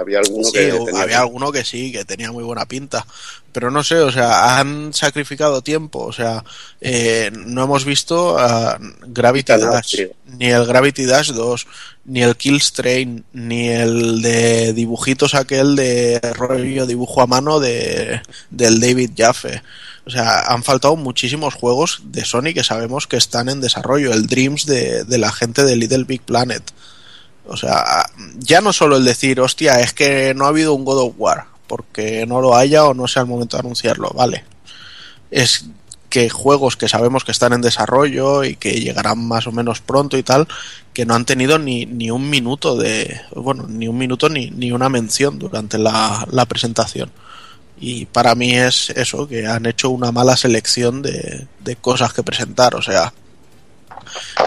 había alguno Sí, que o- tenía había alguno que sí, que tenía muy buena pinta. Pero no sé, o sea, han sacrificado tiempo. O sea, eh, no hemos visto ah, Gravity Dash, ni el Gravity Dash 2, ni el Killstrain, ni el de dibujitos aquel de rollo dibujo a mano de, del David Jaffe. O sea, han faltado muchísimos juegos de Sony que sabemos que están en desarrollo. El Dreams de, de la gente de Little Big Planet. O sea, ya no solo el decir, hostia, es que no ha habido un God of War, porque no lo haya o no sea el momento de anunciarlo, vale. Es que juegos que sabemos que están en desarrollo y que llegarán más o menos pronto y tal, que no han tenido ni, ni un minuto de, bueno, ni un minuto ni, ni una mención durante la, la presentación. Y para mí es eso, que han hecho una mala selección de, de cosas que presentar, o sea,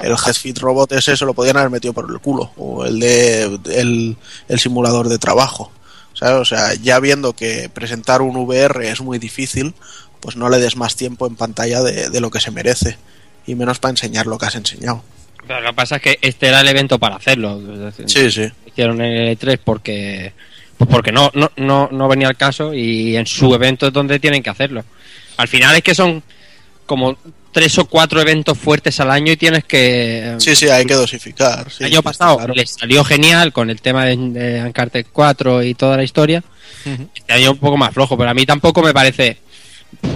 el Headfit Robot ese se lo podían haber metido por el culo o el de el, el simulador de trabajo ¿sabes? o sea ya viendo que presentar un VR es muy difícil pues no le des más tiempo en pantalla de, de lo que se merece y menos para enseñar lo que has enseñado Pero lo que pasa es que este era el evento para hacerlo. Es decir, sí sí Hicieron el E3 porque, pues porque no, no, no, no venía al caso y en su evento es donde tienen que hacerlo. Al final es que son como tres o cuatro eventos fuertes al año y tienes que... sí sí hay que dosificar sí, el año pasado claro. les salió genial con el tema de, de Uncharted 4 y toda la historia. Este año un poco más flojo, pero a mí tampoco me parece,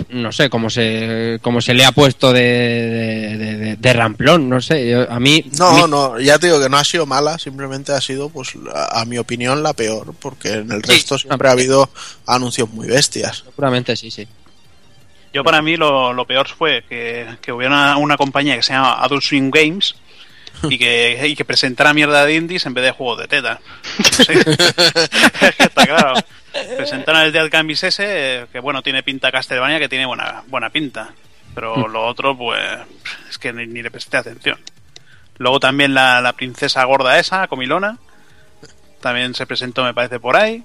no sé, como se, como se le ha puesto de, de, de- de- de ramplón, no sé. yo- a mí... a no mí- no ya te digo que no ha sido mala simplemente ha sido pues a, a mi opinión la peor porque en el Sí. resto siempre ha habido anuncios muy bestias Seguramente sí, sí. Yo para mí lo, lo peor fue que, que hubiera una, una compañía que se llama Adult Swim Games y que, y que presentara mierda de indies en vez de juegos de teta. <laughs> Sí. <laughs> Es que está claro. Presentaron el Dead Gambis ese, eh, que bueno, tiene pinta Castlevania, que tiene buena, buena pinta. Pero lo otro, pues, es que ni, ni le presté atención. Luego también la, la princesa gorda esa, Comilona, también se presentó, me parece, por ahí.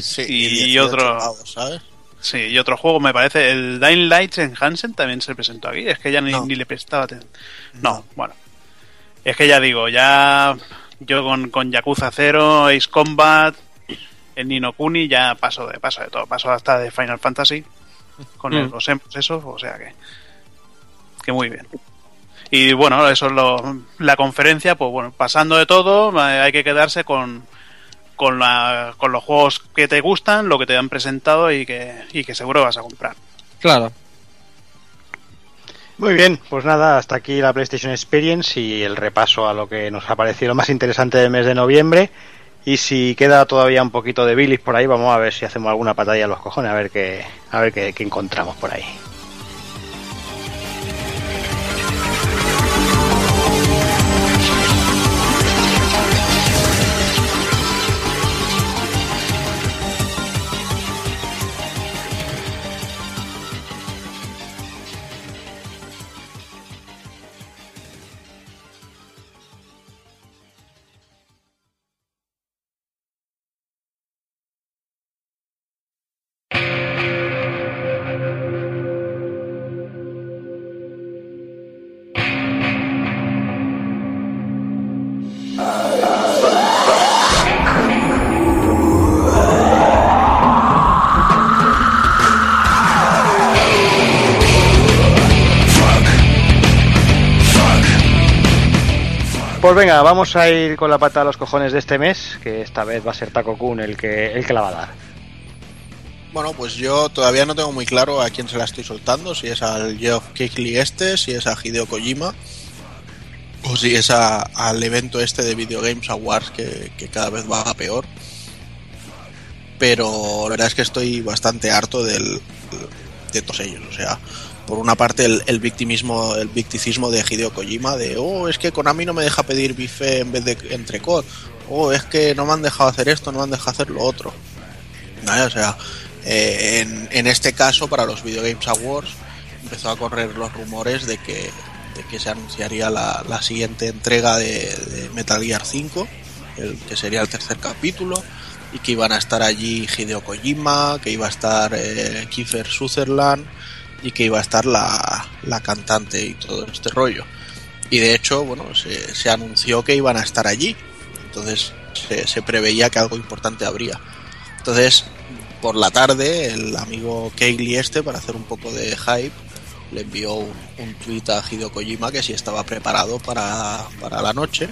sí, Y 18 otro- pavos, ¿sabes? Sí, y otro juego me parece, el Dying Light en Hansen también se presentó aquí, es que ya ni, No. ni le prestaba atención. No, bueno. Es que ya digo, ya yo con, con Yakuza 0, Ace Combat, el Nino Kuni, ya paso de paso de todo, paso hasta de Final Fantasy con el- Mm. los emos esos, o sea que que muy bien. Y bueno, eso es lo, la conferencia, pues bueno, pasando de todo, eh, hay que quedarse con con, la, con los juegos que te gustan, lo que te han presentado y que, y que seguro vas a comprar. Claro. Muy bien, pues nada, hasta aquí la PlayStation Experience y el repaso a lo que nos ha parecido lo más interesante del mes de noviembre. Y si queda todavía un poquito de bilis por ahí, vamos a ver si hacemos alguna patalla a los cojones, a ver qué, a ver qué, qué encontramos por ahí. Venga, vamos a ir con la pata a los cojones de este mes, que esta vez va a ser Taco Kun el que, el que la va a dar. Bueno, pues yo todavía no tengo muy claro a quién se la estoy soltando, si es al Geoff Keighley este, si es a Hideo Kojima, o si es al evento este de Video Games Awards que, cada vez va a peor. Pero la verdad es que estoy bastante harto del, de todos ellos. O sea, por una parte el, victimismo, el victicismo de Hideo Kojima, de oh, es que Konami no me deja pedir bife en vez de entrecot, oh, es que no me han dejado hacer esto, no me han dejado hacer lo otro. O sea, eh, en, este caso, para los Video Games Awards, empezó a correr los rumores de que, de que se anunciaría la, siguiente entrega de, Metal Gear 5, el, que sería el tercer capítulo, y que iban a estar allí Hideo Kojima, que iba a estar eh, Kiefer Sutherland y que iba a estar la, cantante y todo este rollo. Y de hecho, bueno, se, anunció que iban a estar allí. Entonces se, preveía que algo importante habría. Entonces, por la tarde, el amigo Kaylee este, para hacer un poco de hype, le envió un, un tweet a Hideo Kojima que si estaba preparado para, para la noche.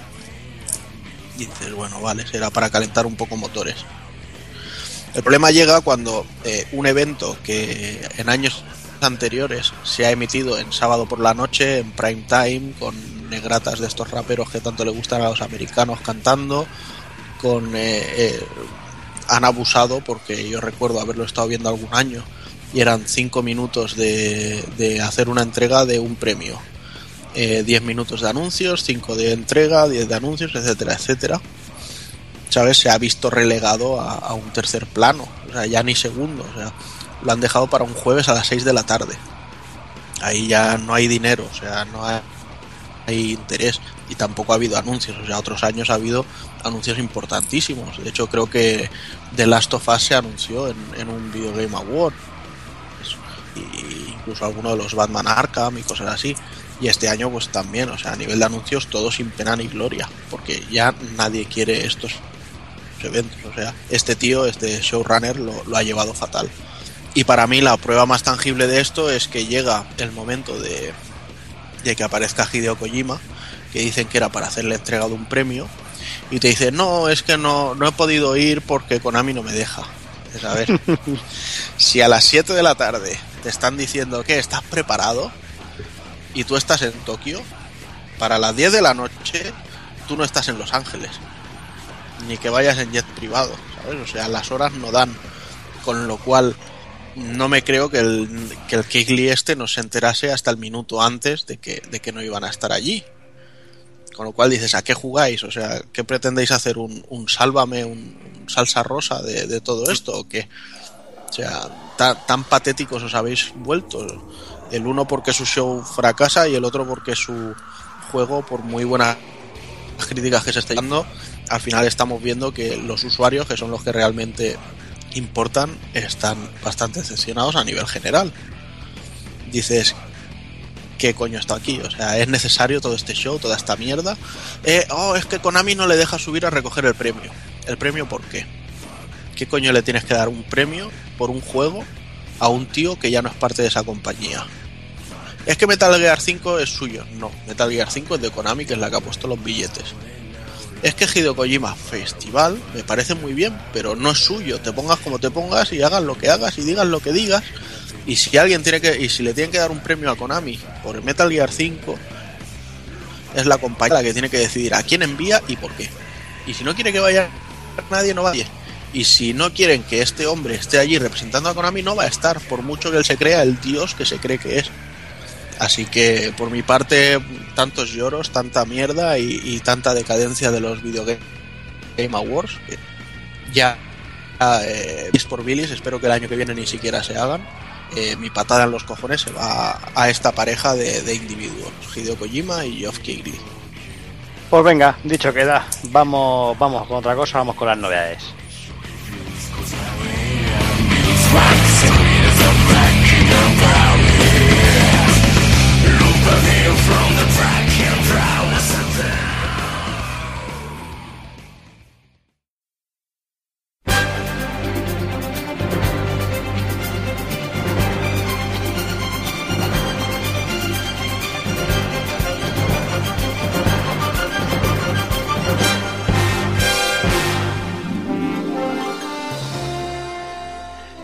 Y dices, bueno, vale, será para calentar un poco motores. El problema llega cuando eh, un evento que en años anteriores se ha emitido en sábado por la noche, en prime time, con negratas de estos raperos que tanto le gustan a los americanos cantando, con eh, eh, han abusado porque yo recuerdo haberlo estado viendo algún año y eran 5 minutos de, de, hacer una entrega de un premio. 10 eh, minutos de anuncios, 5 de entrega, 10 de anuncios, etcétera, etcétera. ¿Sabes? Se ha visto relegado a, a, un tercer plano, o sea, ya ni segundo, o sea, lo han dejado para un jueves a las 6 de la tarde. Ahí ya no hay dinero, o sea, no hay, interés y tampoco ha habido anuncios. O sea, otros años ha habido anuncios importantísimos. De hecho, creo que The Last of Us se anunció en, un Video Game Award. Y incluso alguno de los Batman Arkham y cosas así. Y este año, pues también, o sea, a nivel de anuncios, todo sin pena ni gloria. Porque ya nadie quiere estos eventos. O sea, este tío, este showrunner, lo, lo ha llevado fatal. Y para mí la prueba más tangible de esto es que llega el momento de, que aparezca Hideo Kojima, que dicen que era para hacerle entrega de un premio, y te dice, no, es que no, no he podido ir porque Konami no me deja. a ver, <laughs> si a las 7 de la tarde te están diciendo que estás preparado y tú estás en Tokio, para las 10 de la noche tú no estás en Los Ángeles, ni que vayas en jet privado, ¿sabes? O sea, las horas no dan, con lo cual no me creo que el, que el este no se enterase hasta el minuto antes de que, de que no iban a estar allí. Con lo cual dices, ¿a qué jugáis? O sea, ¿qué pretendéis hacer? ¿Un, un sálvame, un, salsa rosa de, todo esto? ¿O qué? O sea, tan, patéticos os habéis vuelto. El uno porque su show fracasa y el otro porque su juego, por muy buenas críticas que se esté dando, al final estamos viendo que los usuarios, que son los que realmente importan están bastante decepcionados a nivel general. Dices, ¿qué coño está aquí? O sea, ¿es necesario todo este show, toda esta mierda? Eh, oh, es que Konami no le deja subir a recoger el premio. ¿El premio por qué? ¿Qué coño le tienes que dar un premio por un juego a un tío que ya no es parte de esa compañía? Es que Metal Gear 5 es suyo. No, Metal Gear 5 es de Konami, que es la que ha puesto los billetes es que Hideo Kojima Festival me parece muy bien, pero no es suyo. Te pongas como te pongas y hagas lo que hagas y digas lo que digas. Y si alguien tiene que, y si le tienen que dar un premio a Konami por Metal Gear 5, es la compañía la que tiene que decidir a quién envía y por qué. Y si no quiere que vaya nadie, no vaya. Y si no quieren que este hombre esté allí representando a Konami, no va a estar, por mucho que él se crea el dios que se cree que es. Así que por mi parte, tantos lloros, tanta mierda y, tanta decadencia de los Video Game Awards. Ya eh, es por Billis, espero que el año que viene ni siquiera se hagan. Eh, mi patada en los cojones se va a esta pareja de, individuos, Hideo Kojima y Geoff Keighley. Pues venga, dicho queda, vamos, vamos con otra cosa, vamos con las novedades.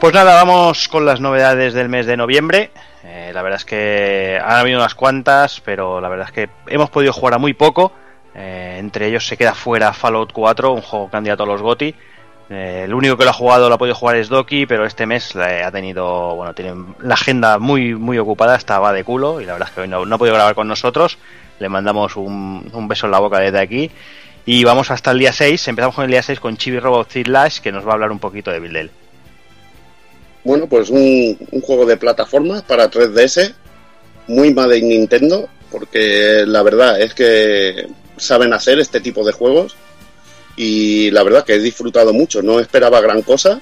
Pues nada, vamos con las novedades del mes de noviembre. Eh, la verdad es que han habido unas cuantas, pero la verdad es que hemos podido jugar a muy poco. Eh, entre ellos se queda fuera Fallout 4, un juego candidato a los GOTI. Eh, el único que lo ha jugado, lo ha podido jugar es Doki, pero este mes ha tenido, bueno, tiene la agenda muy, muy ocupada, estaba de culo y la verdad es que hoy no, no ha podido grabar con nosotros. Le mandamos un, un, beso en la boca desde aquí. Y vamos hasta el día 6. Empezamos con el día 6 con Chibi Robot Lash, que nos va a hablar un poquito de Bildel. Bueno, pues un, un, juego de plataformas para 3DS, muy Made in Nintendo, porque la verdad es que saben hacer este tipo de juegos y la verdad que he disfrutado mucho, no esperaba gran cosa,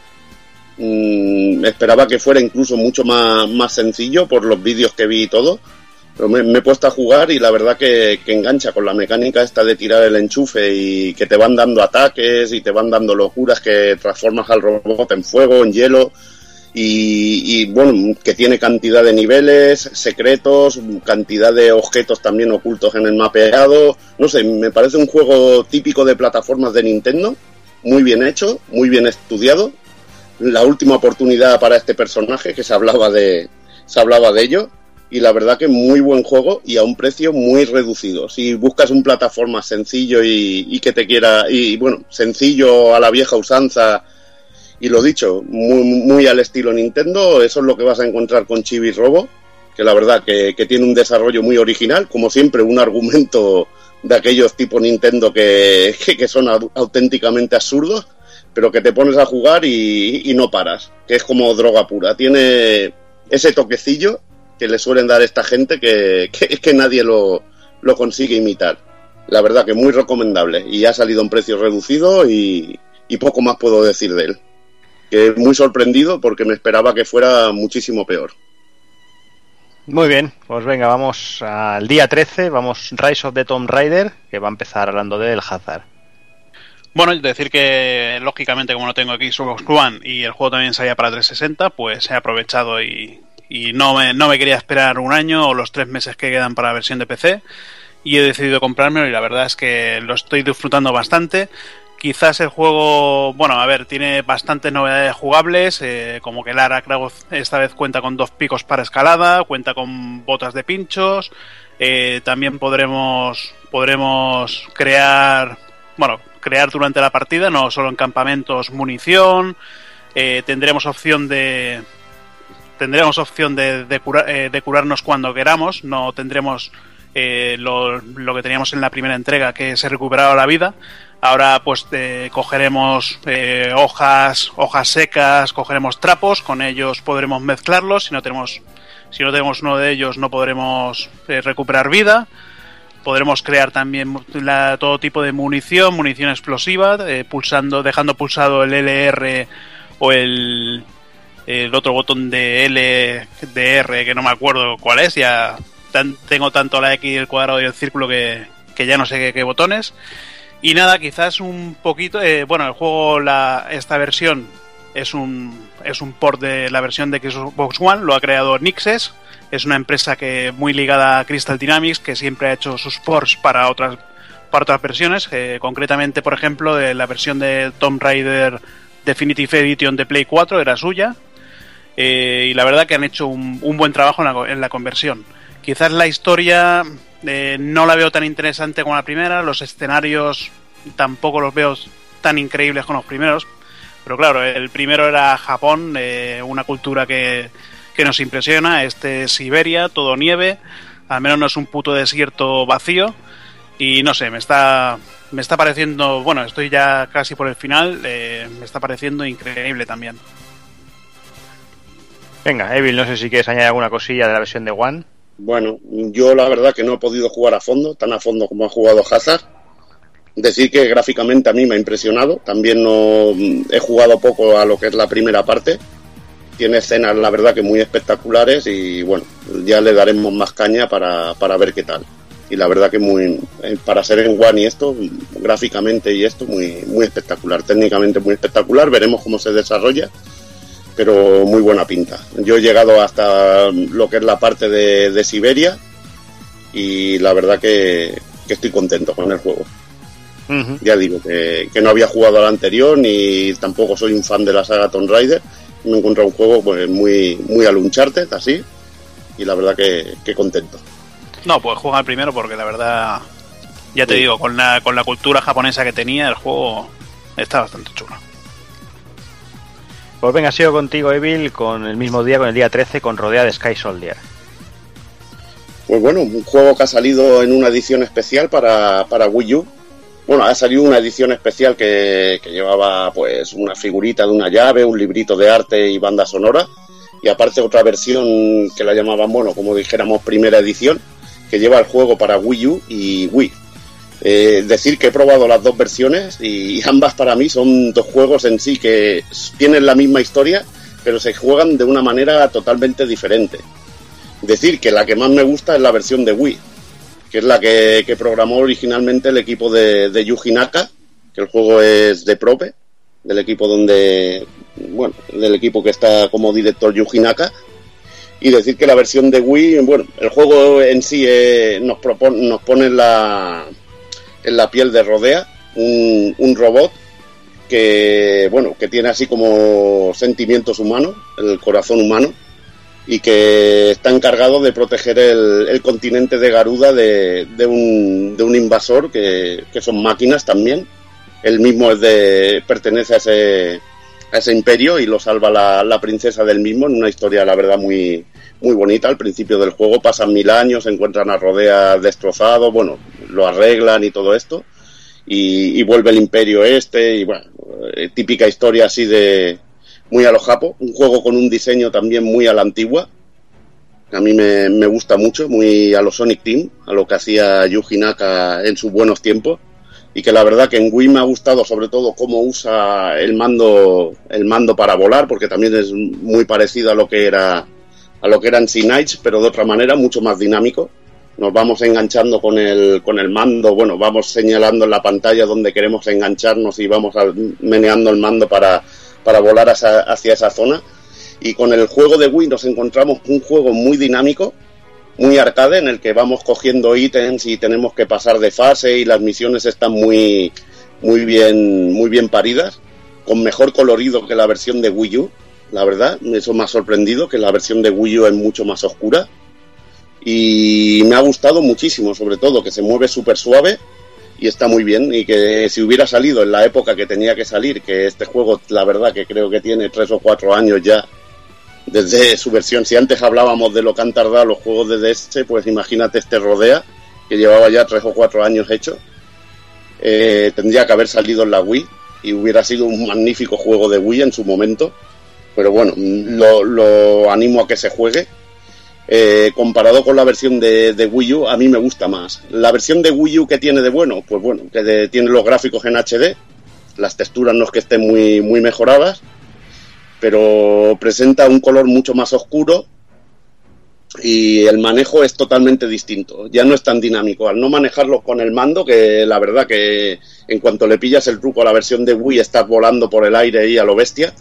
mm, esperaba que fuera incluso mucho más, más sencillo por los vídeos que vi y todo, pero me, me, he puesto a jugar y la verdad que, que, engancha con la mecánica esta de tirar el enchufe y que te van dando ataques y te van dando locuras que transformas al robot en fuego, en hielo y, bueno, que tiene cantidad de niveles secretos, cantidad de objetos también ocultos en el mapeado. No sé, me parece un juego típico de plataformas de Nintendo, muy bien hecho, muy bien estudiado. La última oportunidad para este personaje, que se hablaba de, se hablaba de ello, y la verdad que muy buen juego y a un precio muy reducido. Si buscas un plataforma sencillo y, y que te quiera, y bueno, sencillo a la vieja usanza, y lo dicho, muy, muy al estilo Nintendo, eso es lo que vas a encontrar con Chibi Robo, que la verdad que, tiene un desarrollo muy original, como siempre, un argumento de aquellos tipo Nintendo que, son auténticamente absurdos, pero que te pones a jugar y, y, no paras, que es como droga pura. Tiene ese toquecillo que le suelen dar esta gente que, que, que nadie lo, lo consigue imitar. La verdad que muy recomendable y ha salido un precio reducido y, y poco más puedo decir de él que muy sorprendido porque me esperaba que fuera muchísimo peor. Muy bien, pues venga, vamos al día 13, vamos Rise of the Tomb Raider, que va a empezar hablando del Hazard. Bueno, decir que lógicamente como no tengo aquí Xbox One y el juego también salía para 360, pues he aprovechado y, y no, me, no me quería esperar un año o los tres meses que quedan para la versión de PC y he decidido comprármelo y la verdad es que lo estoy disfrutando bastante. Quizás el juego, bueno, a ver, tiene bastantes novedades jugables, eh, como que Lara Croft esta vez cuenta con dos picos para escalada, cuenta con botas de pinchos, eh, también podremos, podremos crear, bueno, crear durante la partida, no solo en campamentos, munición, eh, tendremos opción de tendremos opción de, de, cura, de curarnos cuando queramos, no tendremos lo, lo que teníamos en la primera entrega, que se recuperaba la vida, Ahora pues cogeremos eh, hojas, hojas secas, cogeremos trapos, con ellos podremos mezclarlos. Si no tenemos, si no tenemos uno de ellos, no podremos eh, recuperar vida. Podremos crear también todo tipo de munición, munición explosiva, eh, pulsando, dejando pulsado el LR o el, otro botón de L, de R, que no me acuerdo cuál es. Ya tengo tanto la X, el cuadrado y el círculo que, que ya no sé qué botones. Y nada, quizás un poquito. Eh, bueno, el juego, la, esta versión es un, es un port de la versión de Xbox One, lo ha creado Nixes. Es una empresa que muy ligada a Crystal Dynamics, que siempre ha hecho sus ports para otras, para otras versiones. Eh, concretamente, por ejemplo, de la versión de Tomb Raider Definitive Edition de Play 4 era suya. Eh, y la verdad que han hecho un, un buen trabajo en la, en la conversión. Quizás la historia eh, no la veo tan interesante como la primera, los escenarios tampoco los veo tan increíbles como los primeros, pero claro, el primero era Japón, eh, una cultura que, que nos impresiona, este es Siberia, todo nieve, al menos no es un puto desierto vacío, y no sé, me está, me está pareciendo, bueno, estoy ya casi por el final, eh, me está pareciendo increíble también. Venga, Evil, no sé si quieres añadir alguna cosilla de la versión de One. Bueno, yo la verdad que no he podido jugar a fondo, tan a fondo como ha jugado Hazard. Decir que gráficamente a mí me ha impresionado. También no he jugado poco a lo que es la primera parte. Tiene escenas, la verdad, que muy espectaculares y bueno, ya le daremos más caña para, para ver qué tal. Y la verdad que muy, para ser en One y esto, gráficamente y esto, muy, muy espectacular. Técnicamente muy espectacular. Veremos cómo se desarrolla pero muy buena pinta. Yo he llegado hasta lo que es la parte de, de Siberia y la verdad que, que, estoy contento con el juego. Uh -huh. Ya digo que, que, no había jugado al anterior ni tampoco soy un fan de la saga Tomb Raider. me he encontrado un juego pues, muy, muy al Uncharted, así, y la verdad que, que contento. No, pues juega el primero porque la verdad, ya te digo, con la, con la cultura japonesa que tenía, el juego está bastante chulo. Pues venga, sigo contigo, Evil, con el mismo día, con el día 13, con Rodea de Sky Soldier. Pues bueno, un juego que ha salido en una edición especial para, para Wii U. Bueno, ha salido una edición especial que, que llevaba pues una figurita de una llave, un librito de arte y banda sonora. Y aparte otra versión que la llamaban, bueno, como dijéramos, primera edición, que lleva el juego para Wii U y Wii. Eh, decir que he probado las dos versiones y ambas para mí son dos juegos en sí que tienen la misma historia, pero se juegan de una manera totalmente diferente. Decir que la que más me gusta es la versión de Wii, que es la que, programó originalmente el equipo de, de Yuji Naka, que el juego es de Prope, del equipo donde, bueno, del equipo que está como director Yuji Naka, y decir que la versión de Wii, bueno, el juego en sí eh, nos, propone, nos pone la, en la piel de Rodea un, un, robot que, bueno, que tiene así como sentimientos humanos, el corazón humano, y que está encargado de proteger el, continente de Garuda de, de, un, de un invasor que, que, son máquinas también. Él mismo es de, pertenece a ese, a ese imperio y lo salva la, la, princesa del mismo en una historia, la verdad, muy, muy bonita. Al principio del juego pasan mil años, se encuentran a Rodea destrozado, bueno, lo arreglan y todo esto. Y, y vuelve el imperio este y bueno, eh, típica historia así de muy a lo japo, un juego con un diseño también muy a la antigua, a mí me, me gusta mucho, muy a lo Sonic Team, a lo que hacía Yuji Naka en sus buenos tiempos y que la verdad que en Wii me ha gustado sobre todo cómo usa el mando el mando para volar porque también es muy parecido a lo que era a lo que era en Sea Knights pero de otra manera mucho más dinámico. Nos vamos enganchando con el con el mando bueno vamos señalando en la pantalla donde queremos engancharnos y vamos meneando el mando para para volar hacia, hacia esa zona. Y con el juego de Wii nos encontramos un juego muy dinámico muy arcade en el que vamos cogiendo ítems y tenemos que pasar de fase y las misiones están muy muy bien muy bien paridas con mejor colorido que la versión de Wii U la verdad eso me ha sorprendido que la versión de Wii U es mucho más oscura. Y me ha gustado muchísimo sobre todo que se mueve súper suave y está muy bien y que si hubiera salido en la época que tenía que salir que este juego la verdad que creo que tiene tres o cuatro años ya desde su versión. Si antes hablábamos de lo que han tardado los juegos de DS, pues imagínate este Rodea, que llevaba ya tres o cuatro años hecho. Eh, tendría que haber salido en la Wii y hubiera sido un magnífico juego de Wii en su momento. Pero bueno, lo, lo animo a que se juegue. Eh, comparado con la versión de, de, Wii U, a mí me gusta más. La versión de Wii U que tiene de bueno, pues bueno, que de, tiene los gráficos en HD, las texturas no es que estén muy, muy mejoradas, pero presenta un color mucho más oscuro y el manejo es totalmente distinto. Ya no es tan dinámico. Al no manejarlo con el mando, que la verdad que en cuanto le pillas el truco a la versión de Wii estás volando por el aire y a lo bestia.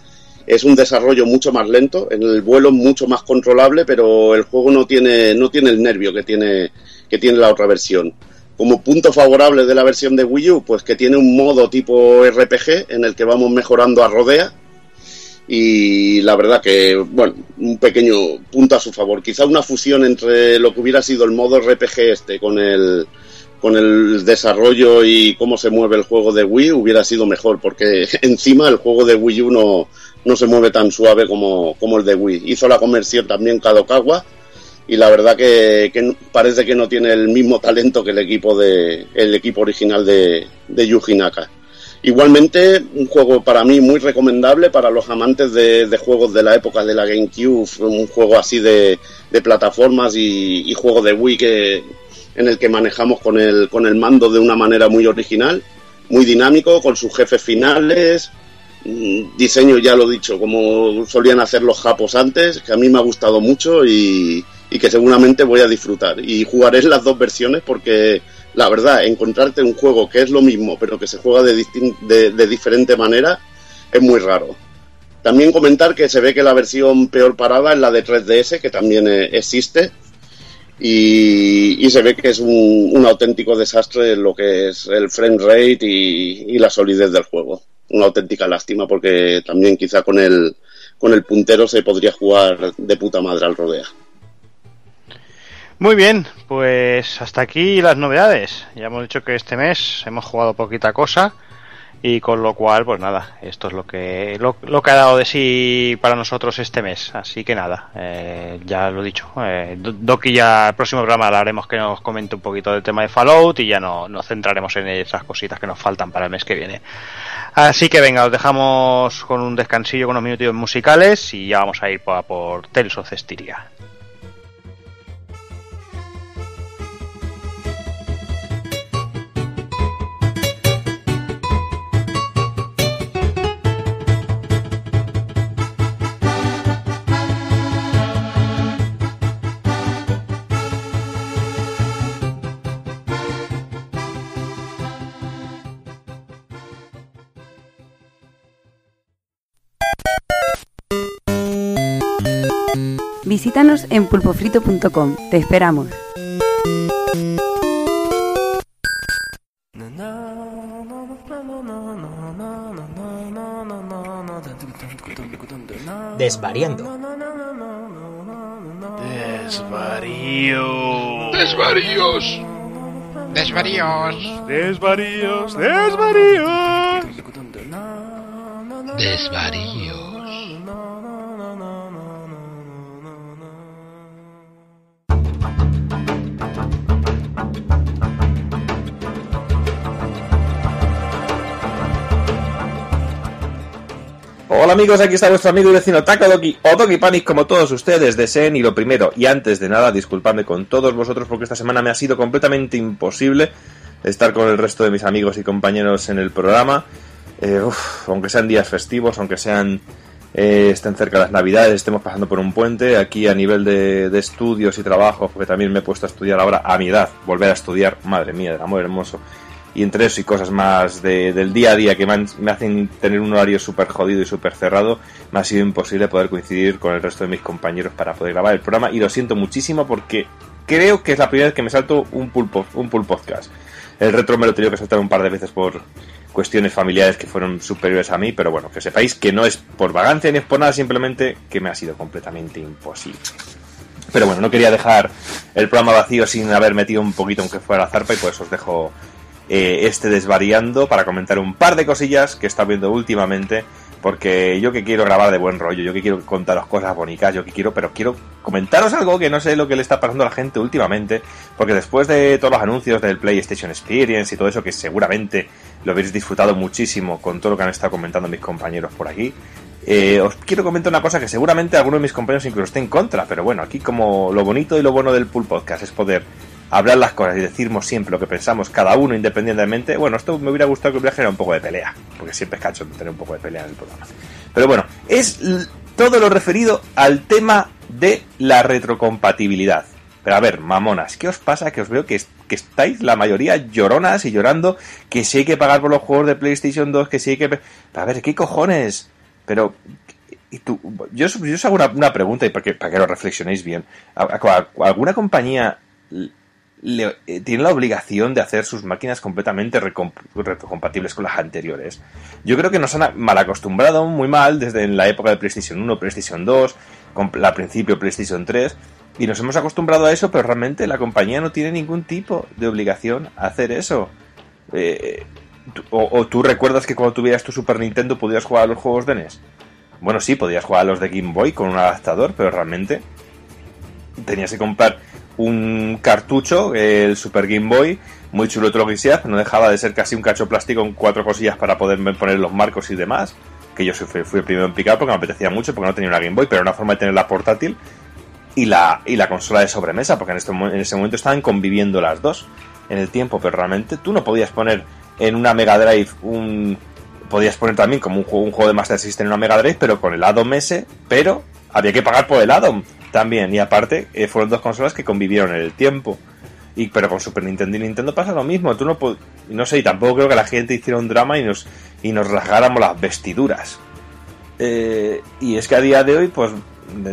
Es un desarrollo mucho más lento, en el vuelo mucho más controlable, pero el juego no tiene, no tiene el nervio que tiene, que tiene la otra versión. Como punto favorable de la versión de Wii U, pues que tiene un modo tipo RPG en el que vamos mejorando a rodea, y la verdad que, bueno, un pequeño punto a su favor. Quizá una fusión entre lo que hubiera sido el modo RPG este con el, con el desarrollo y cómo se mueve el juego de Wii hubiera sido mejor, porque <laughs> encima el juego de Wii U no, se mueve tan suave como, como el de Wii. Hizo la conversión también Kadokawa y la verdad que, que, parece que no tiene el mismo talento que el equipo de el equipo original de, de Yuji Naka. Igualmente, un juego para mí muy recomendable para los amantes de, juegos de la época de la GameCube, un juego así de, de plataformas y, y, juego de Wii que, en el que manejamos con el, con el mando de una manera muy original, muy dinámico, con sus jefes finales, diseño ya lo dicho, como solían hacer los japos antes, que a mí me ha gustado mucho y, y que seguramente voy a disfrutar. Y jugaré las dos versiones porque la verdad, encontrarte un juego que es lo mismo, pero que se juega de, de, de, diferente manera, es muy raro. También comentar que se ve que la versión peor parada es la de 3DS, que también eh, existe, y, y, se ve que es un, auténtico desastre lo que es el frame rate y, y, la solidez del juego. Una auténtica lástima, porque también quizá con el, con el puntero se podría jugar de puta madre al rodea. Muy bien, pues hasta aquí las novedades. Ya hemos dicho que este mes hemos jugado poquita cosa y con lo cual, pues nada, esto es lo que lo, que ha dado de sí para nosotros este mes. Así que nada, eh, ya lo he dicho. Eh, Doki ya el próximo programa haremos que nos comente un poquito del tema de Fallout y ya no, nos centraremos en esas cositas que nos faltan para el mes que viene. Así que venga, os dejamos con un descansillo, con unos minutos musicales y ya vamos a ir por, por Tales of. Visítanos en pulpofrito.com. Te esperamos. Desvariando. Desvarío. Desvaríos. Desvaríos. Desvaríos. Desvaríos. Desvaríos. Hola amigos, aquí está vuestro amigo y vecino Takadoki o Doki Panic como todos ustedes deseen. Y lo primero y antes de nada disculpadme con todos vosotros porque esta semana me ha sido completamente imposible estar con el resto de mis amigos y compañeros en el programa. Eh, aunque sean días festivos, aunque sean eh, estén cerca las navidades, estemos pasando por un puente, aquí a nivel de, de, estudios y trabajo, porque también me he puesto a estudiar ahora a mi edad, volver a estudiar, madre mía, del amor hermoso, y entre eso y cosas más de, del día a día que me, hacen tener un horario súper jodido y súper cerrado, me ha sido imposible poder coincidir con el resto de mis compañeros para poder grabar el programa y lo siento muchísimo porque creo que es la primera vez que me salto un pulpo, un pull podcast. El retro me lo he tenido que saltar un par de veces por cuestiones familiares que fueron superiores a mí, pero bueno, que sepáis que no es por vagancia ni es por nada, simplemente que me ha sido completamente imposible. Pero bueno, no quería dejar el programa vacío sin haber metido un poquito aunque fuera la zarpa y pues os dejo eh, este desvariando para comentar un par de cosillas que he estado viendo últimamente. Porque yo que quiero grabar de buen rollo, yo que quiero contaros cosas bonitas, yo que quiero, pero quiero comentaros algo que no sé lo que le está pasando a la gente últimamente. Porque después de todos los anuncios del PlayStation Experience y todo eso, que seguramente lo habéis disfrutado muchísimo con todo lo que han estado comentando mis compañeros por aquí, eh, os quiero comentar una cosa que seguramente alguno de mis compañeros incluso esté en contra, pero bueno, aquí como lo bonito y lo bueno del Pool Podcast es poder hablar las cosas y decirnos siempre lo que pensamos cada uno independientemente, bueno, esto me hubiera gustado que hubiera generado un poco de pelea, porque siempre es cacho tener un poco de pelea en el programa. Pero bueno, es todo lo referido al tema de la retrocompatibilidad. Pero a ver, mamonas, ¿qué os pasa? Que os veo que, que estáis la mayoría lloronas y llorando que si hay que pagar por los juegos de PlayStation 2, que si hay que... A ver, ¿qué cojones? Pero y tú, yo, yo os hago una, pregunta y para que, para que lo reflexionéis bien. ¿Alguna compañía eh, tiene la obligación de hacer sus máquinas completamente retrocompatibles con las anteriores. Yo creo que nos han mal acostumbrado muy mal desde la época de PlayStation 1, PlayStation 2, al principio PlayStation 3, y nos hemos acostumbrado a eso, pero realmente la compañía no tiene ningún tipo de obligación a hacer eso. Eh, o, o, tú recuerdas que cuando tuvieras tu Super Nintendo podías jugar a los juegos de NES? Bueno, sí, podías jugar a los de Game Boy con un adaptador, pero realmente tenías que comprar un cartucho, el Super Game Boy, muy chulo todo lo que sea, no dejaba de ser casi un cacho plástico con cuatro cosillas para poder poner los marcos y demás, que yo fui, fui el primero en picar porque me apetecía mucho, porque no tenía una Game Boy, pero era una forma de tener la portátil y la, y la consola de sobremesa, porque en, este, en ese momento estaban conviviendo las dos en el tiempo, pero realmente tú no podías poner en una Mega Drive un... Podías poner también como un juego, un juego de Master System en una Mega Drive, pero con el Addon ese, pero había que pagar por el Addon también. Y aparte, eh, fueron dos consolas que convivieron en el tiempo. Y, pero con Super Nintendo y Nintendo pasa lo mismo. Tú no no sé, y tampoco creo que la gente hiciera un drama y nos, y nos rasgáramos las vestiduras. Eh, y es que a día de hoy, pues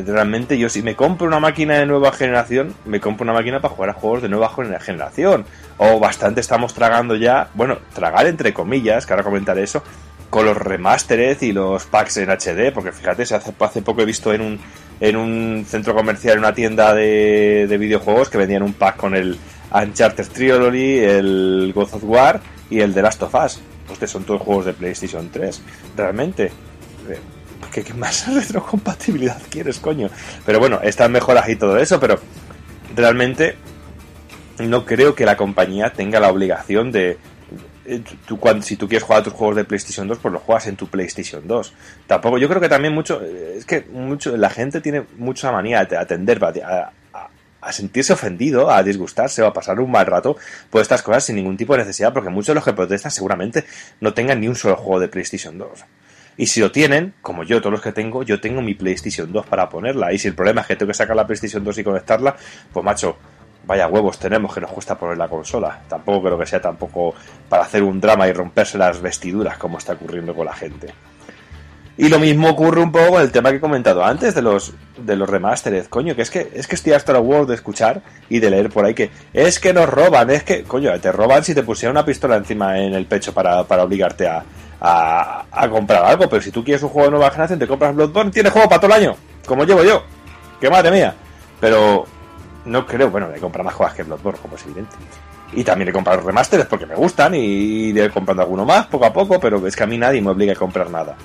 realmente yo si me compro una máquina de nueva generación, me compro una máquina para jugar a juegos de nueva generación. O bastante estamos tragando ya, bueno, tragar entre comillas, que ahora comentaré eso, con los remastered y los packs en HD, porque fíjate, hace, hace poco he visto en un, en un centro comercial, en una tienda de, de videojuegos, que vendían un pack con el Uncharted Trilogy, el God of War y el The Last of Us. Pues son todos juegos de PlayStation 3, realmente. Eh, ¿Qué, qué más <laughs> retrocompatibilidad quieres, coño? Pero bueno, están mejoras y todo eso, pero realmente no creo que la compañía tenga la obligación de, cuando, si tú quieres jugar a tus juegos de PlayStation 2, pues los juegas en tu PlayStation 2. Tampoco, yo creo que también mucho, eh, es que mucho, la gente tiene mucha manía de atender, a, a, a, sentirse ofendido, a disgustarse o a pasar un mal rato por estas cosas sin ningún tipo de necesidad, porque muchos de los que protestan seguramente no tengan ni un solo juego de PlayStation 2. Y si lo tienen, como yo, todos los que tengo, yo tengo mi PlayStation 2 para ponerla. Y si el problema es que tengo que sacar la PlayStation 2 y conectarla, pues macho, vaya huevos tenemos que nos cuesta poner la consola. Tampoco creo que sea tampoco para hacer un drama y romperse las vestiduras como está ocurriendo con la gente. Y lo mismo ocurre un poco con el tema que he comentado antes de los de los coño, que es que es que estoy hasta la World de escuchar y de leer por ahí que es que nos roban, es que, coño, te roban si te pusieran una pistola encima en el pecho para, para obligarte a, a, a, comprar algo, pero si tú quieres un juego de nueva generación, te compras Bloodborne, tienes juego para todo el año, como llevo yo. Que madre mía. Pero no creo, bueno, he comprado más juegos que Bloodborne, como es evidente. Y también he comprado remasteres porque me gustan y iré comprando alguno más poco a poco, pero es que a mí nadie me obliga a comprar nada.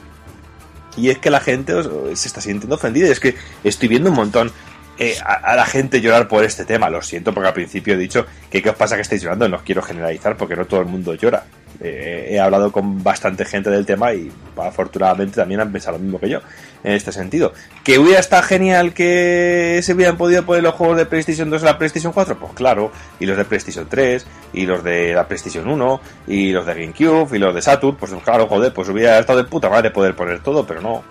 Y es que la gente se está sintiendo ofendida y es que estoy viendo un montón eh, a, a, la gente llorar por este tema. Lo siento porque al principio he dicho que qué os pasa que estáis llorando. No quiero generalizar porque no todo el mundo llora. Eh, he hablado con bastante gente del tema y afortunadamente también han pensado lo mismo que yo en este sentido. ¿Que hubiera estado genial que se hubieran podido poner los juegos de PlayStation 2 en la PlayStation 4? Pues claro, y los de PlayStation 3, y los de la PlayStation 1, y los de GameCube, y los de Saturn, pues claro, joder, pues hubiera estado de puta madre poder poner todo, pero no.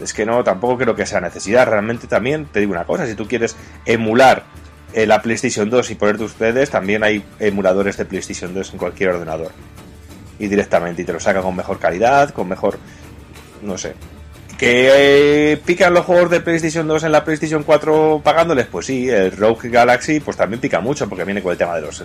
Es que no, tampoco creo que sea necesidad. Realmente también te digo una cosa, si tú quieres emular eh, la PlayStation 2 y poner tus ustedes, también hay emuladores de PlayStation 2 en cualquier ordenador. Y directamente, y te lo saca con mejor calidad, con mejor... no sé. ¿Que eh, pican los juegos de PlayStation 2 en la PlayStation 4 pagándoles? Pues sí, el Rogue Galaxy pues también pica mucho porque viene con el tema de los,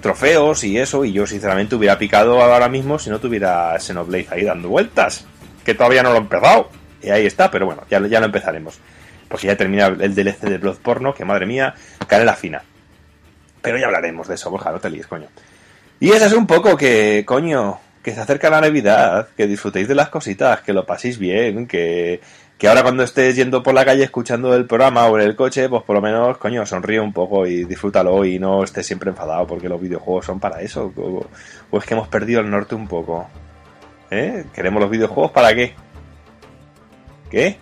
trofeos y eso, y yo sinceramente hubiera picado ahora mismo si no tuviera Xenoblade ahí dando vueltas, que todavía no lo he empezado. Y ahí está, pero bueno, ya, lo empezaremos. Porque ya termina el DLC de Blood Porno, que madre mía, la fina. Pero ya hablaremos de eso, Borja, no te líes, coño. Y eso es un poco que, coño, que se acerca la Navidad, que disfrutéis de las cositas, que lo paséis bien, que, que ahora cuando estés yendo por la calle escuchando el programa o en el coche, pues por lo menos, coño, sonríe un poco y disfrútalo y no estés siempre enfadado porque los videojuegos son para eso. O, o es que hemos perdido el norte un poco. ¿Eh? ¿Queremos los videojuegos para qué? ¿Qué?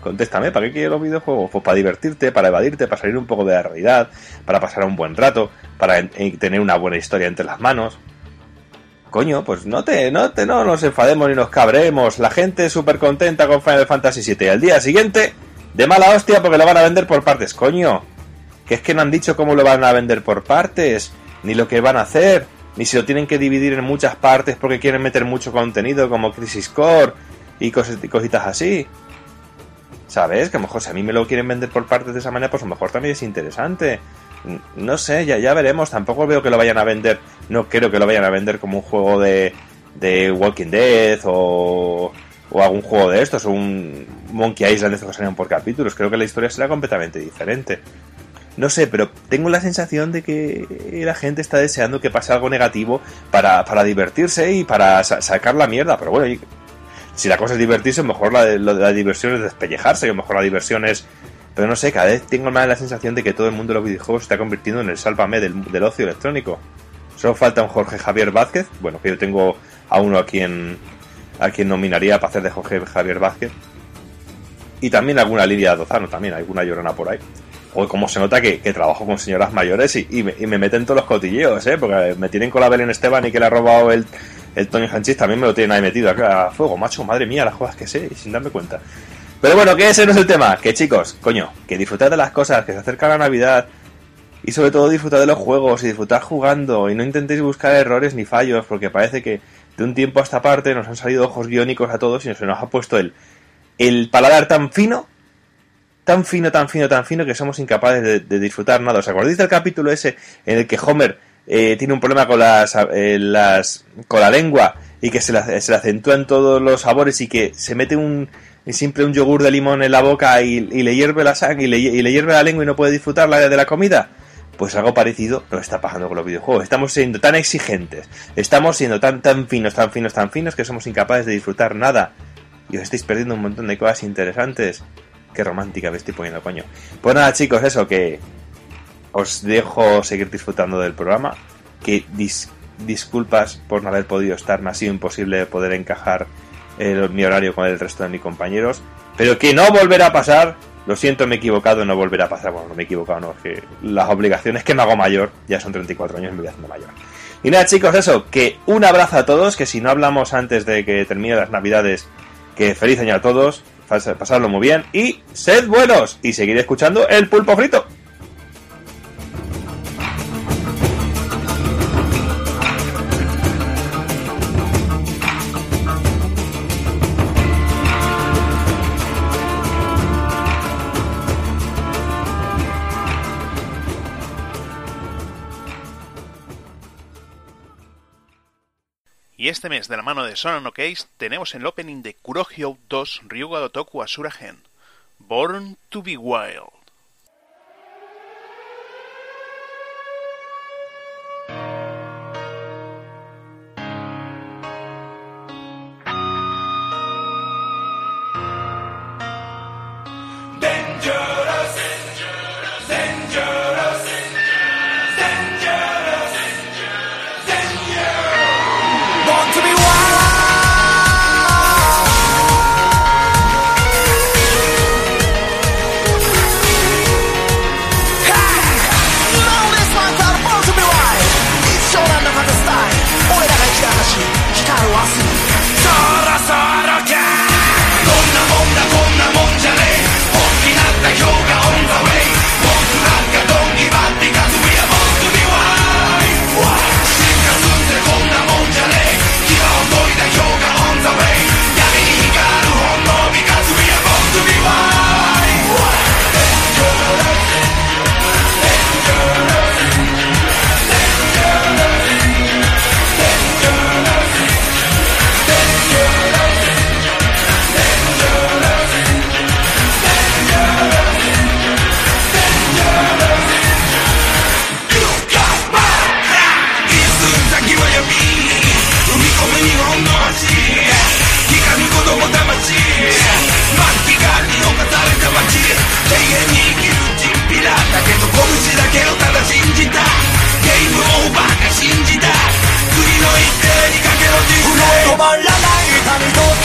Contéstame, ¿para qué quieres los videojuegos? Pues para divertirte, para evadirte, para salir un poco de la realidad, para pasar un buen rato, para tener una buena historia entre las manos. Coño, pues no te, no te, no nos enfademos ni nos cabremos. La gente súper contenta con Final Fantasy VII. Y al día siguiente, de mala hostia porque lo van a vender por partes. Coño, que es que no han dicho cómo lo van a vender por partes, ni lo que van a hacer, ni si lo tienen que dividir en muchas partes porque quieren meter mucho contenido como Crisis Core y cositas así. ¿Sabes? Que a lo mejor si a mí me lo quieren vender por partes de esa manera, pues a lo mejor también es interesante. No sé, ya, ya veremos. Tampoco veo que lo vayan a vender. No creo que lo vayan a vender como un juego de, de Walking Dead o, o algún juego de estos, o un Monkey Island de estos que salían por capítulos. Creo que la historia será completamente diferente. No sé, pero tengo la sensación de que la gente está deseando que pase algo negativo para, para divertirse y para sa sacar la mierda. Pero bueno, si la cosa es divertirse, mejor la, de, la diversión es despellejarte, o mejor la diversión es... Pero no sé, cada vez tengo más la sensación de que todo el mundo de los videojuegos se está convirtiendo en el sálvame del, del ocio electrónico. Solo falta un Jorge Javier Vázquez, bueno, que yo tengo a uno a quien, a quien nominaría para hacer de Jorge Javier Vázquez. Y también alguna Lidia Dozano, también, alguna llorona por ahí. O como se nota que, que trabajo con señoras mayores y, y, me, meten todos los cotilleos, ¿eh? Porque me tienen con la Belén Esteban y que le ha robado el, el Tony Hanchis también me lo tienen ahí metido a fuego, macho, madre mía, las cosas que sé, sin darme cuenta. Pero bueno, que ese no es el tema, que chicos, coño, que disfrutad de las cosas, que se acerca la Navidad y sobre todo disfrutad de los juegos y disfrutar jugando y no intentéis buscar errores ni fallos porque parece que de un tiempo a esta parte nos han salido ojos guiónicos a todos y se nos ha puesto el, el paladar tan fino, tan fino, tan fino, tan fino que somos incapaces de, de disfrutar nada. ¿Os acordáis del capítulo ese en el que Homer eh, tiene un problema con las, eh, las con la lengua y que se le, se le acentúan todos los sabores y que se mete un siempre un yogur de limón en la boca y, y le hierve la sangre y le, y hierve la lengua y no puede disfrutar la, de la comida. Pues algo parecido nos está pasando con los videojuegos. Estamos siendo tan exigentes, estamos siendo tan tan finos, tan finos, tan finos que somos incapaces de disfrutar nada. Y os estáis perdiendo un montón de cosas interesantes. Qué romántica me estoy poniendo, coño. Pues nada, chicos, eso que os dejo seguir disfrutando del programa. Que dis- disculpas por no haber podido estar, me ha sido imposible poder encajar mi horario con el resto de mis compañeros. Pero que no volverá a pasar. Lo siento, me he equivocado, no volverá a pasar. Bueno, no me he equivocado, no, es que las obligaciones que me hago mayor, ya son 34 años y me voy haciendo mayor. Y nada, chicos, eso, que un abrazo a todos, que si no hablamos antes de que termine las navidades, que feliz año a todos, pas- pasadlo muy bien y sed buenos y seguir escuchando el pulpo frito. Y este mes, de la mano de Sonono Case, tenemos el opening de Kurohyou 2 Ryuga Dotoku Asura Gen, Born to be Wild.「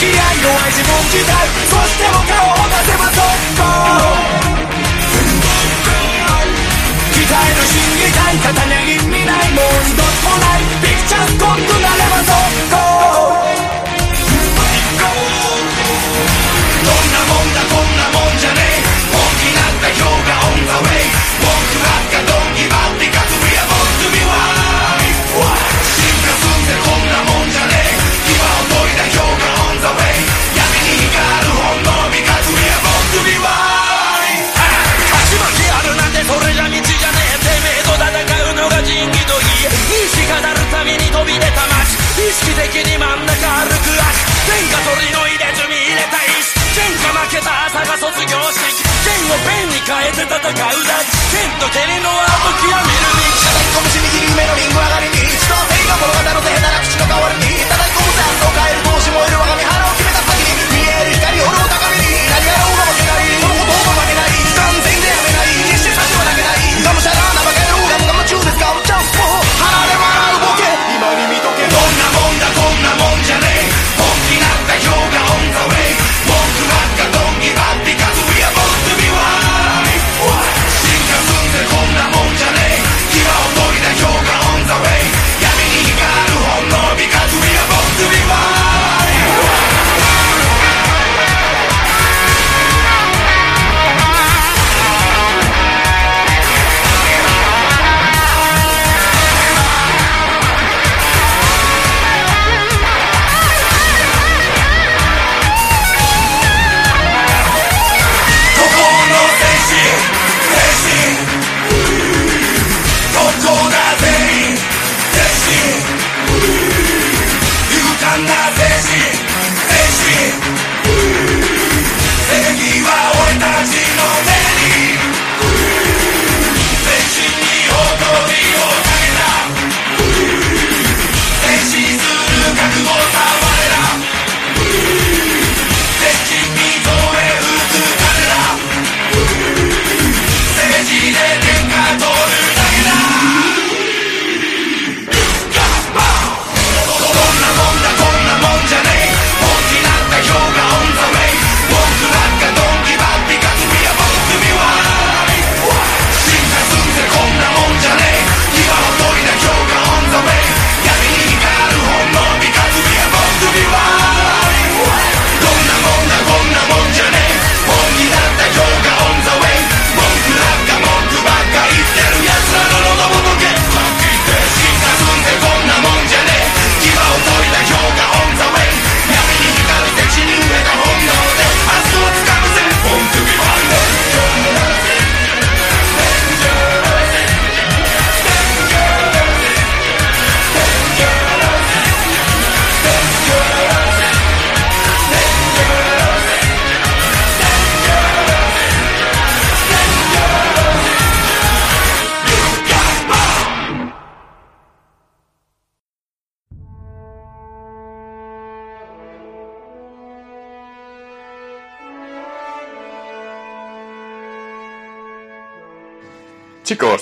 き合い弱い自分時代そしても顔を出せば速こ鍛えの心理体片値に未来もう二度とない。ピクチャーコンク識的に真ん中歩く足。天下取りの入れ墨入れた石。天下負けた朝が卒業式剣をペンに変えて戦うだ剣と蹴りのアート極め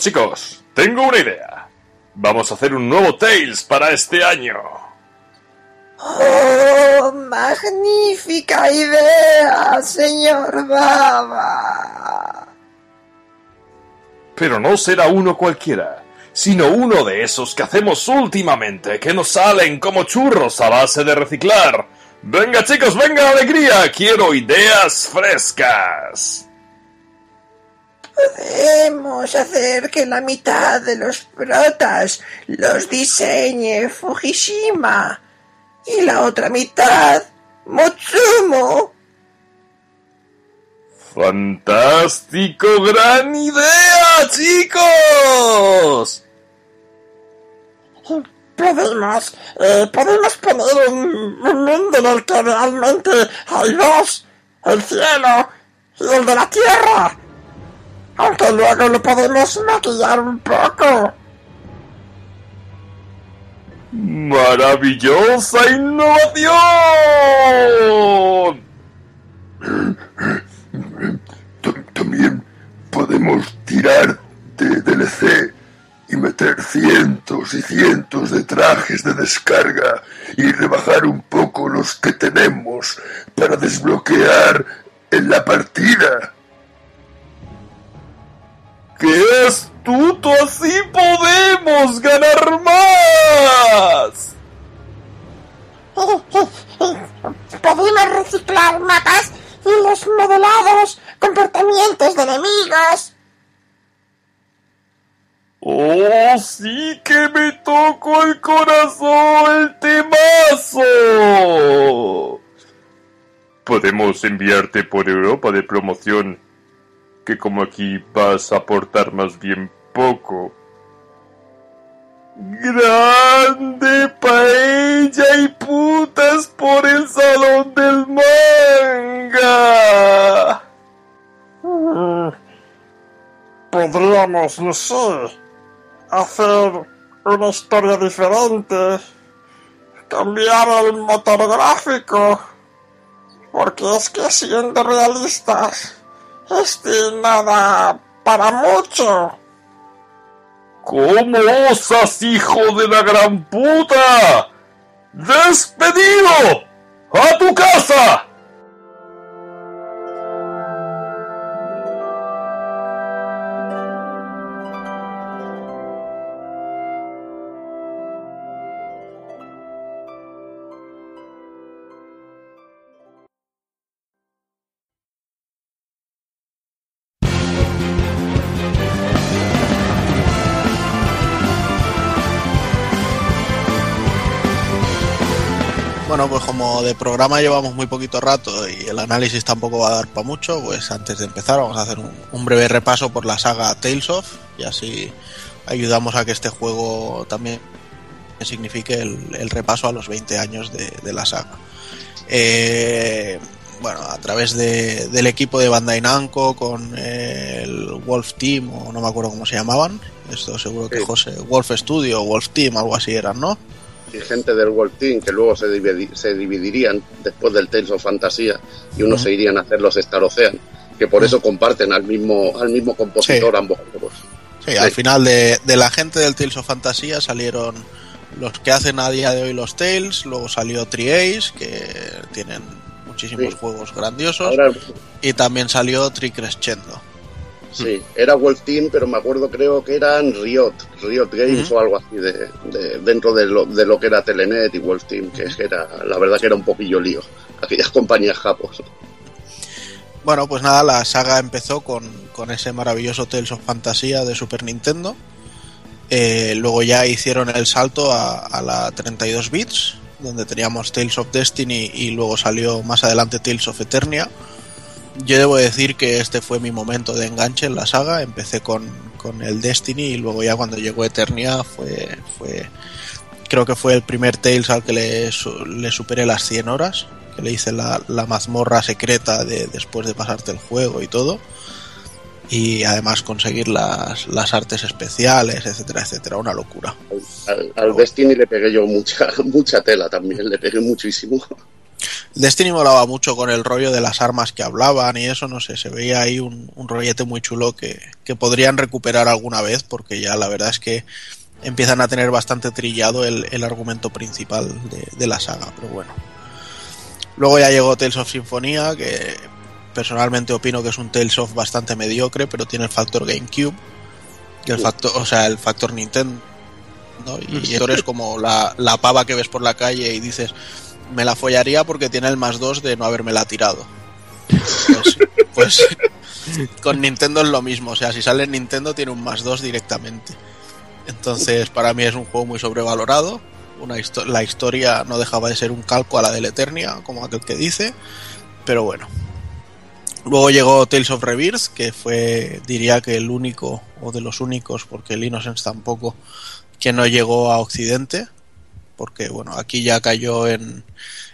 Chicos, tengo una idea. Vamos a hacer un nuevo Tales para este año. ¡Oh, magnífica idea, señor Baba! Pero no será uno cualquiera, sino uno de esos que hacemos últimamente, que nos salen como churros a base de reciclar. Venga chicos, venga alegría, quiero ideas frescas. Podemos hacer que la mitad de los protas los diseñe Fujishima y la otra mitad Motsumo. ¡Fantástico! ¡Gran idea, chicos! Podemos, eh, podemos poner un, un mundo en el que realmente hay dos, el cielo y el de la tierra. Aunque luego lo podemos maquillar un poco. ¡Maravillosa innovación! También podemos tirar de DLC y meter cientos y cientos de trajes de descarga y rebajar un poco los que tenemos para desbloquear en la partida. ¡Qué astuto! ¡Así podemos ganar más! Podemos reciclar mapas y los modelados comportamientos de enemigos. ¡Oh, sí que me tocó el corazón el temazo! Podemos enviarte por Europa de promoción, que como aquí vas a aportar más bien poco. Grande paella y putas por el salón del manga. Podríamos, no sé, hacer una historia diferente, cambiar el motor gráfico, porque es que siendo realistas, este nada para mucho. ¿Cómo osas, hijo de la gran puta? ¡Despedido! ¡A tu casa! Como de programa llevamos muy poquito rato y el análisis tampoco va a dar para mucho, pues antes de empezar vamos a hacer un, un, breve repaso por la saga Tales of y así ayudamos a que este juego también signifique el, el repaso a los 20 años de, de la saga. Eh, bueno, a través de, del equipo de Bandai Namco con el Wolf Team o no me acuerdo cómo se llamaban, esto seguro que Sí. José, Wolf Studio Wolf Team, algo así eran, ¿no? Y gente del World Team que luego se, dividi- se dividirían después del Tales of Fantasía y unos se irían a hacer los Star Ocean, que por eso comparten al mismo al mismo compositor Sí. ambos juegos. Sí, al final de, de la gente del Tales of Fantasía salieron los que hacen a día de hoy los Tales, luego salió Tri-Ace, que tienen muchísimos Sí. juegos grandiosos, Ahora y también salió Tri-Crescendo. Sí, era World Team, pero me acuerdo creo que eran Riot, Riot Games Ujú. o algo así de, de- dentro de lo, de lo que era Telenet y World Team, que era la verdad que era un poquillo lío, aquellas compañías japos. Bueno, pues nada, la saga empezó con, con ese maravilloso Tales of Fantasía de Super Nintendo. Eh, luego ya hicieron el salto a, a la 32 bits, donde teníamos Tales of Destiny y luego salió más adelante Tales of Eternia. Yo debo decir que este fue mi momento de enganche en la saga. Empecé con, con el Destiny y luego ya cuando llegó Eternia fue, fue creo que fue el primer Tales al que le, le superé las 100 horas, que le hice la, la mazmorra secreta de después de pasarte el juego y todo. Y además conseguir las, las artes especiales, etcétera, etcétera, una locura. Al, al Destiny le pegué yo mucha <laughs> mucha tela también, le pegué muchísimo. Destiny molaba mucho con el rollo de las armas que hablaban y eso, no sé, se veía ahí un, un rollete muy chulo que, que podrían recuperar alguna vez porque ya la verdad es que empiezan a tener bastante trillado el, el argumento principal de, de la saga, pero bueno. Luego ya llegó Tales of Symphonia, que personalmente opino que es un Tales of bastante mediocre, pero tiene el factor GameCube, y el factor, o sea, el factor Nintendo, ¿no? Y <laughs> esto es como la, la pava que ves por la calle y dices, me la follaría porque tiene el más 2 de no habérmela tirado. Pues, pues con Nintendo es lo mismo, o sea, si sale en Nintendo tiene un más 2 directamente. Entonces, para mí es un juego muy sobrevalorado. Una la historia no dejaba de ser un calco a la del Eternia, como aquel que dice, pero bueno. Luego llegó Tales of Rebirth, que fue, diría que el único, o de los únicos, porque el Innocence tampoco, que no llegó a Occidente, porque bueno, aquí ya cayó en,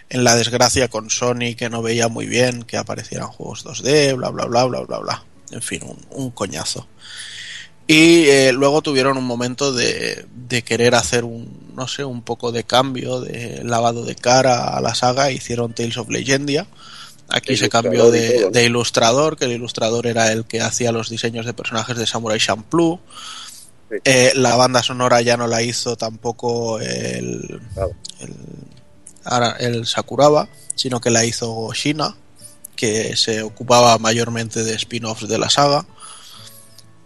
en la desgracia con Sony, que no veía muy bien que aparecieran juegos 2D, bla, bla, bla, bla, bla, bla. En fin, un, un coñazo. Y eh, luego tuvieron un momento de, de querer hacer un, no sé, un poco de cambio, de lavado de cara a la saga, hicieron Tales of Legendia. Aquí se cambió de ilustrador, que el ilustrador era el que hacía los diseños de personajes de Samurai Champloo. Eh, la banda sonora ya no la hizo tampoco el, el, ahora, el Sakuraba, sino que la hizo Shina, que se ocupaba mayormente de spin-offs de la saga.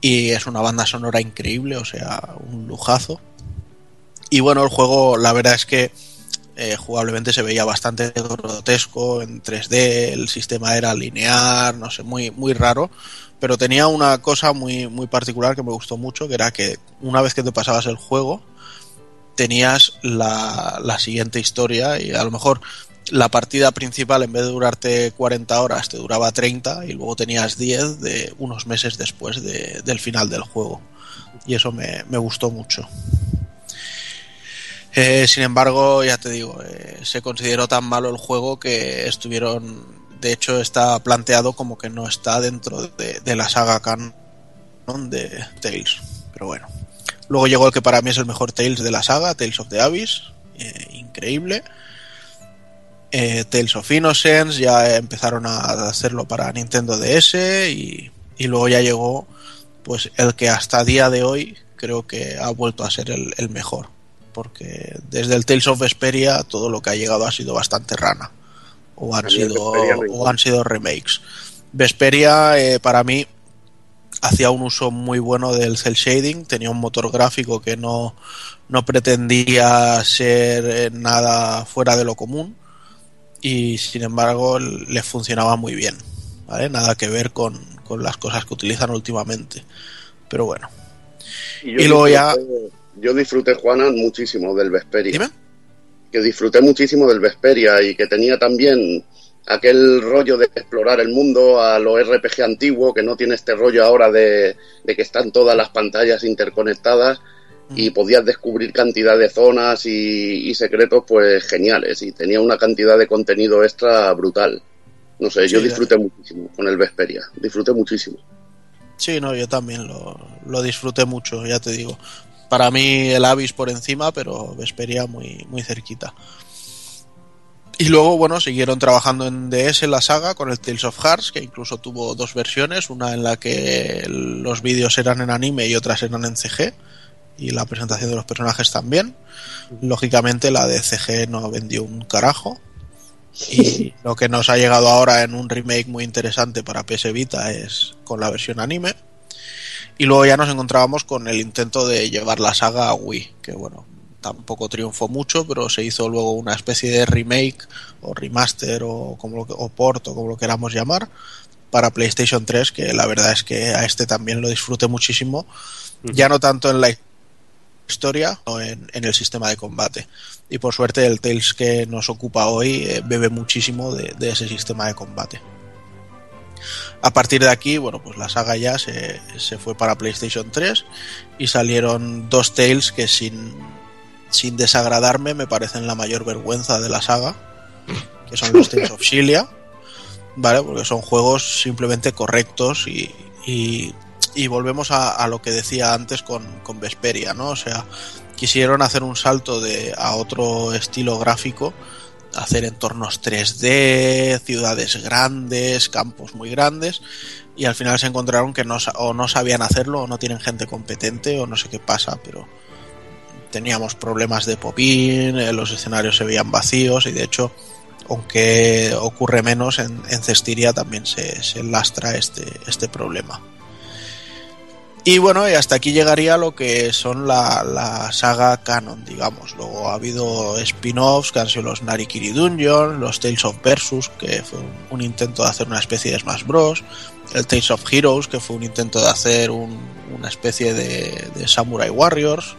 Y es una banda sonora increíble, o sea, un lujazo. Y bueno, el juego, la verdad es que eh, jugablemente se veía bastante grotesco en 3D, el sistema era lineal, no sé, muy, muy raro. Pero tenía una cosa muy, muy particular que me gustó mucho, que era que una vez que te pasabas el juego, tenías la, la siguiente historia y a lo mejor la partida principal en vez de durarte 40 horas te duraba 30 y luego tenías 10 de unos meses después de- del final del juego. Y eso me, me gustó mucho. Eh, sin embargo, ya te digo, eh, se consideró tan malo el juego que estuvieron, de hecho está planteado como que no está dentro de, la saga canon de Tales. Pero bueno. Luego llegó el que para mí es el mejor Tales de la saga, Tales of the Abyss, eh, increíble. Eh, Tales of Innocence, ya empezaron a hacerlo para Nintendo DS y, y luego ya llegó pues el que hasta día de hoy creo que ha vuelto a ser el, el mejor. Porque desde el Tales of Vesperia todo lo que ha llegado ha sido bastante rana. O han, sido, o han sido remakes. Vesperia eh, para mí hacía un uso muy bueno del cel shading, tenía un motor gráfico que no, no pretendía ser eh, nada fuera de lo común y sin embargo le funcionaba muy bien, ¿vale? Nada que ver con, con las cosas que utilizan últimamente. Pero bueno. yo Y luego ya- disfruté- Yo disfruté, Juana, muchísimo del Vesperia. Dime. Que disfruté muchísimo del Vesperia y que tenía también aquel rollo de explorar el mundo a lo RPG antiguo, que no tiene este rollo ahora de, de que están todas las pantallas interconectadas y podías descubrir cantidad de zonas y, y secretos pues geniales y tenía una cantidad de contenido extra brutal. No sé, yo disfruté muchísimo con el Vesperia, disfruté muchísimo. Sí, no, yo también lo, lo disfruté mucho, ya te digo. Para mí el Abyss por encima, pero Vesperia muy, muy cerquita. Y luego, bueno, siguieron trabajando en DS la saga con el Tales of Hearts, que incluso tuvo dos versiones, una en la que los vídeos eran en anime y otras eran en CG, y la presentación de los personajes también. Lógicamente la de CG no vendió un carajo, y lo que nos ha llegado ahora en un remake muy interesante para PS Vita es con la versión anime. Y luego ya nos encontrábamos con el intento de llevar la saga a Wii, que bueno, tampoco triunfó mucho, pero se hizo luego una especie de remake o remaster o, como lo que- o port o como lo queramos llamar para PlayStation 3, que la verdad es que a este también lo disfruté muchísimo, ya no tanto en la historia, sino en, en el sistema de combate. Y por suerte el Tales que nos ocupa hoy eh, bebe muchísimo de, de ese sistema de combate. A partir de aquí, bueno, pues la saga ya se, se fue para PlayStation 3 y salieron dos Tales que sin, sin desagradarme me parecen la mayor vergüenza de la saga, que son los Tales of <laughs> Xillia, ¿vale? Porque son juegos simplemente correctos y, y, y volvemos a, a lo que decía antes con, con Vesperia, ¿no? O sea, quisieron hacer un salto de, a otro estilo gráfico hacer entornos 3D, ciudades grandes, campos muy grandes, y al final se encontraron que no, o no sabían hacerlo, o no tienen gente competente, o no sé qué pasa, pero teníamos problemas de popín, eh, los escenarios se veían vacíos, y de hecho, aunque ocurre menos, en, en Cestiria también se, se lastra este, este problema. Y bueno, y hasta aquí llegaría lo que son la, la saga canon, digamos. Luego ha habido spin-offs que han sido los Narikiri Dungeon, los Tales of Versus, que fue un, intento de hacer una especie de Smash Bros. El Tales of Heroes, que fue un intento de hacer un- una especie de, de Samurai Warriors.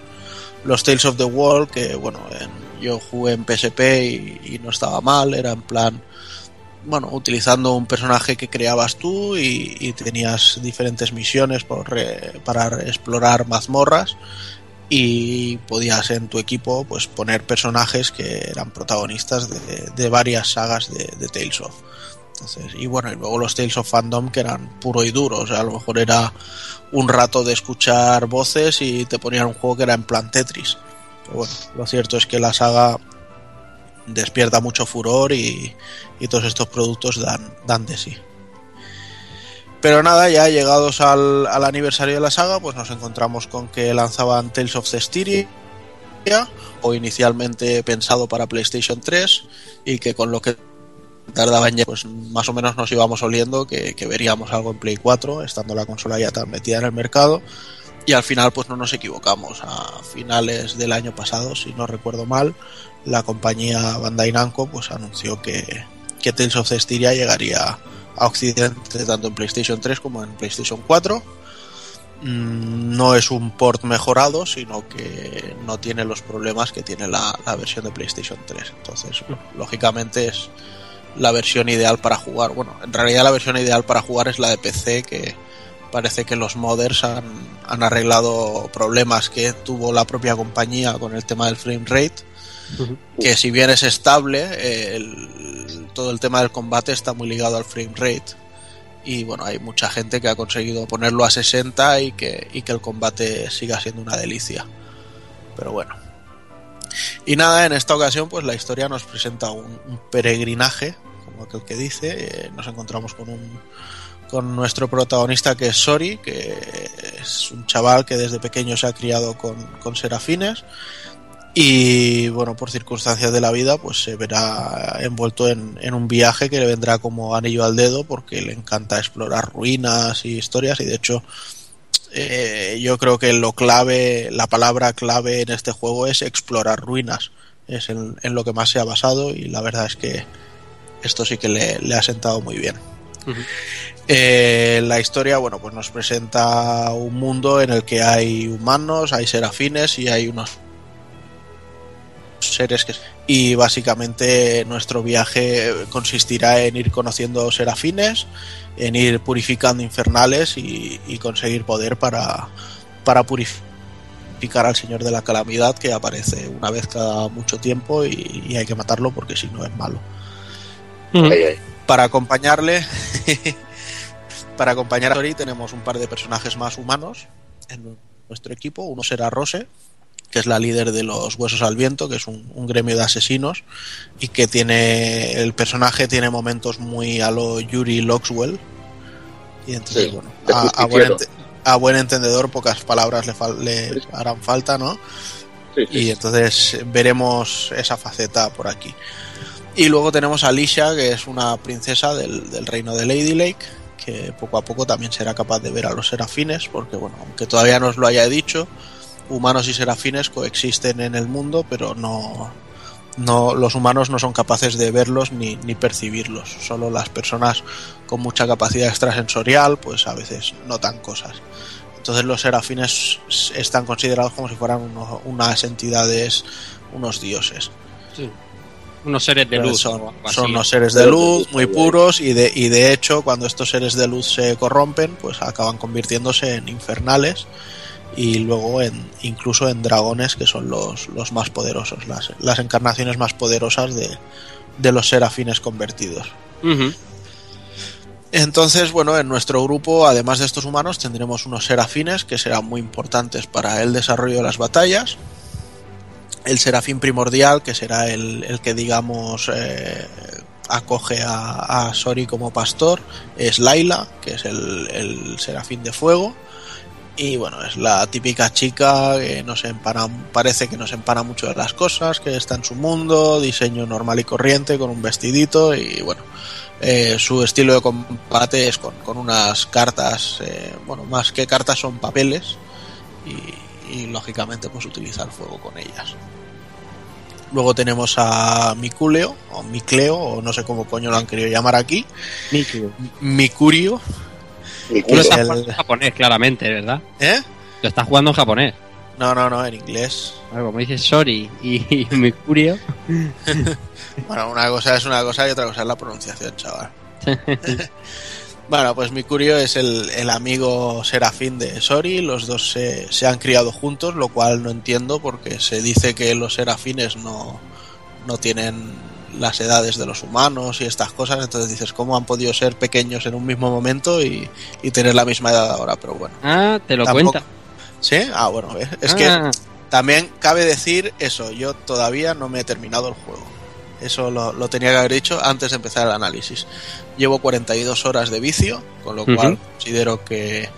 Los Tales of the World, que bueno, en- yo jugué en PSP y, y no estaba mal, era en plan bueno, utilizando un personaje que creabas tú y, y tenías diferentes misiones por re- para explorar mazmorras y podías en tu equipo pues poner personajes que eran protagonistas de, de varias sagas de, de Tales of. Entonces, y bueno, y luego los Tales of Fandom que eran puro y duro, o sea, a lo mejor era un rato de escuchar voces y te ponían un juego que era en plan Tetris. Pero bueno, lo cierto es que la saga despierta mucho furor y, y todos estos productos dan, dan de sí. Pero nada, ya llegados al, al aniversario de la saga, pues nos encontramos con que lanzaban Tales of Cestiria, o inicialmente pensado para PlayStation 3, y que con lo que tardaban ya, pues más o menos nos íbamos oliendo que, que veríamos algo en Play 4, estando la consola ya tan metida en el mercado. Y al final, pues no nos equivocamos. A finales del año pasado, si no recuerdo mal, la compañía Bandai Namco pues anunció que, que Tales of Cestiria llegaría a Occidente tanto en PlayStation 3 como en PlayStation 4. Mm, No es un port mejorado, sino que no tiene los problemas que tiene la, la versión de PlayStation 3. Entonces, lógicamente es la versión ideal para jugar. Bueno, en realidad la versión ideal para jugar es la de PC, que parece que los modders han, han arreglado problemas que tuvo la propia compañía con el tema del frame rate que si bien es estable, eh, todo el tema del combate está muy ligado al frame rate. Y bueno, hay mucha gente que ha conseguido ponerlo a 60 y que, y que el combate siga siendo una delicia. Pero bueno. Y nada, en esta ocasión pues la historia nos presenta un, un peregrinaje, como aquel que dice. Eh, nos encontramos con un con nuestro protagonista que es Sori, que es un chaval que desde pequeño se ha criado con, con serafines y bueno, por circunstancias de la vida, pues se verá envuelto en, en un viaje que le vendrá como anillo al dedo porque le encanta explorar ruinas y historias y de hecho eh, yo creo que lo clave, la palabra clave en este juego es explorar ruinas. Es en, en lo que más se ha basado y la verdad es que esto sí que le, le ha sentado muy bien. Eh, la historia, bueno, pues nos presenta un mundo en el que hay humanos, hay serafines y hay unos seres que y básicamente nuestro viaje consistirá en ir conociendo serafines, en ir purificando infernales y, y conseguir poder para, para purificar al Señor de la Calamidad que aparece una vez cada mucho tiempo y, y hay que matarlo porque si no es malo. Para acompañarle, <laughs> para acompañar a Tori tenemos un par de personajes más humanos en nuestro equipo. Uno será Rose, que es la líder de los Huesos al Viento, que es un, un gremio de asesinos y que tiene el personaje tiene momentos muy a lo Yuri Loxwell. Y entonces, Sí, bueno, a, a buen justiciero. ente- a buen entendedor pocas palabras le, fal- le harán falta, ¿no? Y entonces veremos esa faceta por aquí. Y luego tenemos a Alicia, que es una princesa del, del reino de Lady Lake, que poco a poco también será capaz de ver a los serafines, porque bueno, aunque todavía no os lo haya dicho, humanos y serafines coexisten en el mundo, pero no, no los humanos no son capaces de verlos ni, ni percibirlos. Solo las personas con mucha capacidad extrasensorial, pues a veces notan cosas. Entonces los serafines están considerados como si fueran uno- unas entidades, unos dioses. Unos seres de luz. Son, son unos seres de luz muy puros y de, y de hecho cuando estos seres de luz se corrompen pues acaban convirtiéndose en infernales y luego en incluso en dragones que son los, los más poderosos, las, las encarnaciones más poderosas de, de los serafines convertidos. Entonces, bueno, en nuestro grupo, además de estos humanos, tendremos unos serafines que serán muy importantes para el desarrollo de las batallas. el serafín primordial, que será el, el que digamos eh, acoge a, a, Sori como pastor, es Laila, que es el, el, serafín de fuego. Y bueno, es la típica chica que no se empana, parece que no se empana mucho de las cosas, que está en su mundo, diseño normal y corriente, con un vestidito y bueno, eh, su estilo de combate es con, con unas cartas, eh, bueno, más que cartas son papeles y, y, lógicamente pues utilizar fuego con ellas. Luego tenemos a Miculeo, o Micleo, o no sé cómo coño lo han querido llamar aquí. Micurio. Micurio. Tú lo estás jugando en japonés, claramente, ¿verdad? ¿Eh? Lo estás jugando en japonés. No, no, no, en inglés. Bueno, como dices Sori y, y <laughs> bueno, una cosa es una cosa y otra cosa es la pronunciación, chaval. <laughs> bueno, pues Micurio es el, el, amigo serafín de Sori. Los dos se, se, han criado juntos, lo cual no entiendo porque se dice que los serafines no, no tienen las edades de los humanos y estas cosas. Entonces dices, ¿cómo han podido ser pequeños en un mismo momento y, y tener la misma edad ahora? Pero bueno. Ah, te lo tampoco... cuenta. Sí, ah, bueno, es que ah. también cabe decir eso, yo todavía no me he terminado el juego. Eso lo, lo, tenía que haber dicho antes de empezar el análisis. Llevo 42 horas de vicio, con lo uh -huh. cual considero que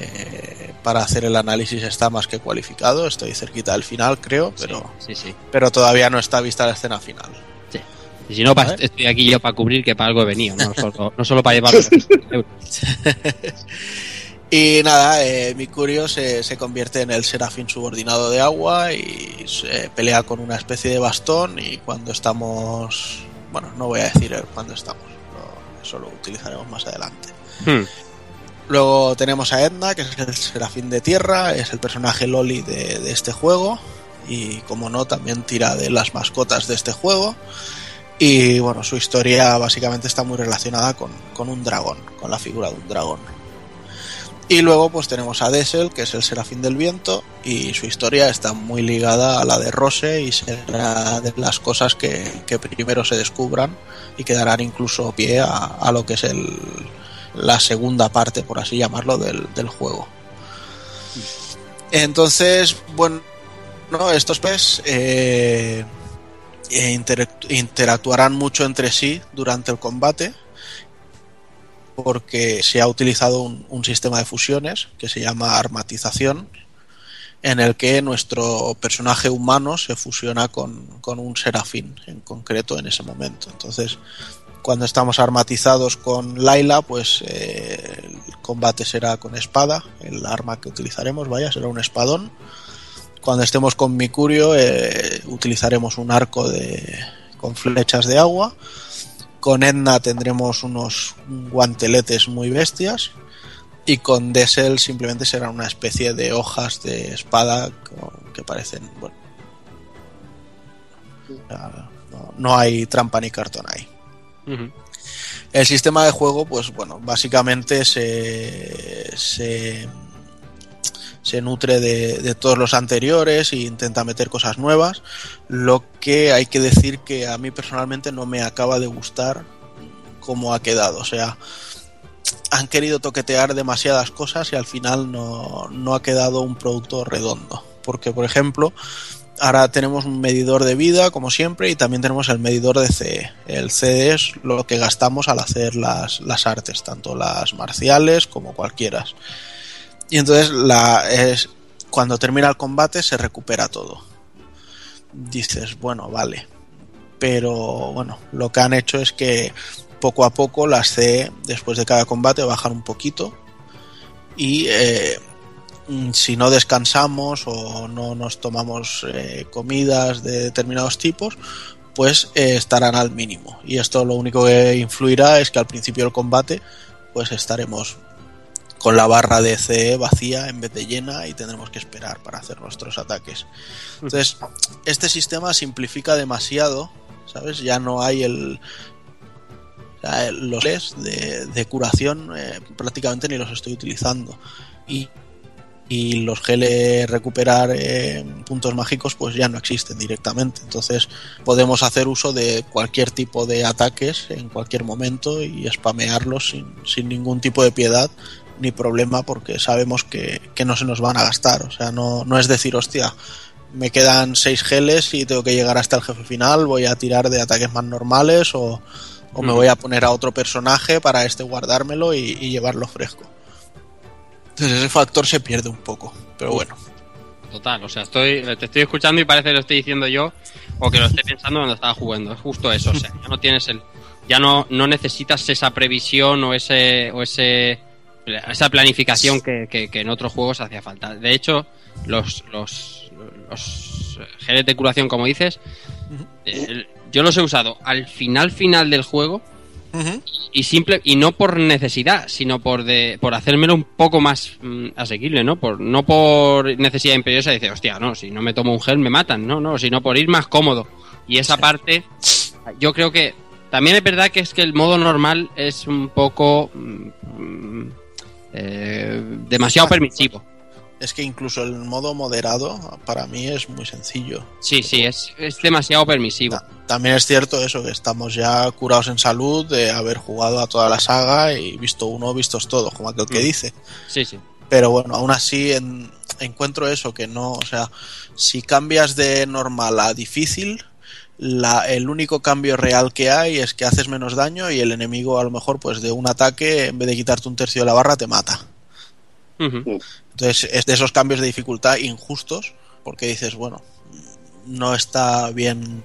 eh, para hacer el análisis está más que cualificado. Estoy cerquita del final, creo, pero, sí, sí, sí. pero todavía no está vista la escena final. Y si no, pa, estoy aquí yo para cubrir que para algo he venido, no solo, no solo para llevar <laughs> Y nada, eh, Micurio se, se, convierte en el serafín subordinado de agua y se pelea con una especie de bastón y cuando estamos... Bueno, no voy a decir cuándo estamos, lo, eso lo utilizaremos más adelante. Hmm. Luego tenemos a Edna, que es el serafín de tierra, es el personaje Loli de, de este juego y como no, también tira de las mascotas de este juego. Y bueno, su historia básicamente está muy relacionada con, con un dragón, con la figura de un dragón. Y luego pues tenemos a Dessel, que es el serafín del viento, y su historia está muy ligada a la de Rose y será de las cosas que, que primero se descubran y que darán incluso pie a, lo que es el, la segunda parte, por así llamarlo, del, del juego. Entonces, bueno, no, estos pues eh, interactuarán mucho entre sí durante el combate porque se ha utilizado un, un, sistema de fusiones que se llama armatización, en el que nuestro personaje humano se fusiona con, con, un serafín en concreto en ese momento. Entonces, cuando estamos armatizados con Laila, pues eh, el combate será con espada, el arma que utilizaremos, vaya, será un espadón. Cuando estemos con Micurio, eh, utilizaremos un arco de, con flechas de agua con Edna tendremos unos guanteletes muy bestias. Y con Dessel simplemente será una especie de hojas de espada que parecen. Bueno. No, no hay trampa ni cartón ahí. Uh -huh. El sistema de juego, pues bueno, básicamente se. se se nutre de, de, todos los anteriores e intenta meter cosas nuevas. Lo que hay que decir que a mí personalmente no me acaba de gustar cómo ha quedado. O sea, han querido toquetear demasiadas cosas y al final no, no ha quedado un producto redondo. Porque, por ejemplo, ahora tenemos un medidor de vida, como siempre, y también tenemos el medidor de CE. El CE es lo que gastamos al hacer las, las artes, tanto las marciales como cualquiera. Y entonces la, cuando termina el combate se recupera todo. Dices, bueno, vale. Pero bueno, lo que han hecho es que poco a poco las C después de cada combate bajan un poquito. Y eh, si no descansamos o no nos tomamos eh, comidas de determinados tipos, pues eh, estarán al mínimo. Y esto lo único que influirá es que al principio del combate pues estaremos con la barra de CE vacía en vez de llena y tendremos que esperar para hacer nuestros ataques. Entonces, este sistema simplifica demasiado, ¿sabes? Ya no hay el... Los de, de curación eh, prácticamente ni los estoy utilizando. Y, y los geles recuperar eh, puntos mágicos pues ya no existen directamente. Entonces podemos hacer uso de cualquier tipo de ataques en cualquier momento y spamearlos sin, sin ningún tipo de piedad ni problema porque sabemos que, que, no se nos van a gastar. O sea, no, no es decir, hostia, me quedan 6 geles y tengo que llegar hasta el jefe final, voy a tirar de ataques más normales o, o me voy a poner a otro personaje para este guardármelo y, y llevarlo fresco. Entonces ese factor se pierde un poco, pero bueno. Total, o sea, estoy, te estoy escuchando y parece que lo estoy diciendo yo o que lo estoy pensando cuando estaba jugando. Es justo eso, o sea, ya no tienes el. Ya no, no necesitas esa previsión o ese. o ese esa planificación que, que- que en otros juegos hacía falta. De hecho, los, los, los geles de curación, como dices, eh, yo los he usado al final final del juego y simple y no por necesidad sino por de por hacérmelo un poco más mm, asequible no por no por necesidad imperiosa de decir hostia no si no me tomo un gel me matan no no sino por ir más cómodo. Y esa parte yo creo que también es verdad que es que el modo normal es un poco mm, mm, eh, demasiado permisivo Es que incluso el modo moderado para mí es muy sencillo. sí sí es, es demasiado permisivo También es cierto eso, que estamos ya curados en salud de haber jugado a toda la saga y visto uno, vistos todos, como aquel que Mm. dice. sí sí Pero bueno, aún así en- encuentro eso, que no, o sea, si cambias de normal a difícil, la, el único cambio real que hay es que haces menos daño y el enemigo a lo mejor pues de un ataque, en vez de quitarte un tercio de la barra, te mata. Entonces es de esos cambios de dificultad injustos, porque dices, bueno, no está bien,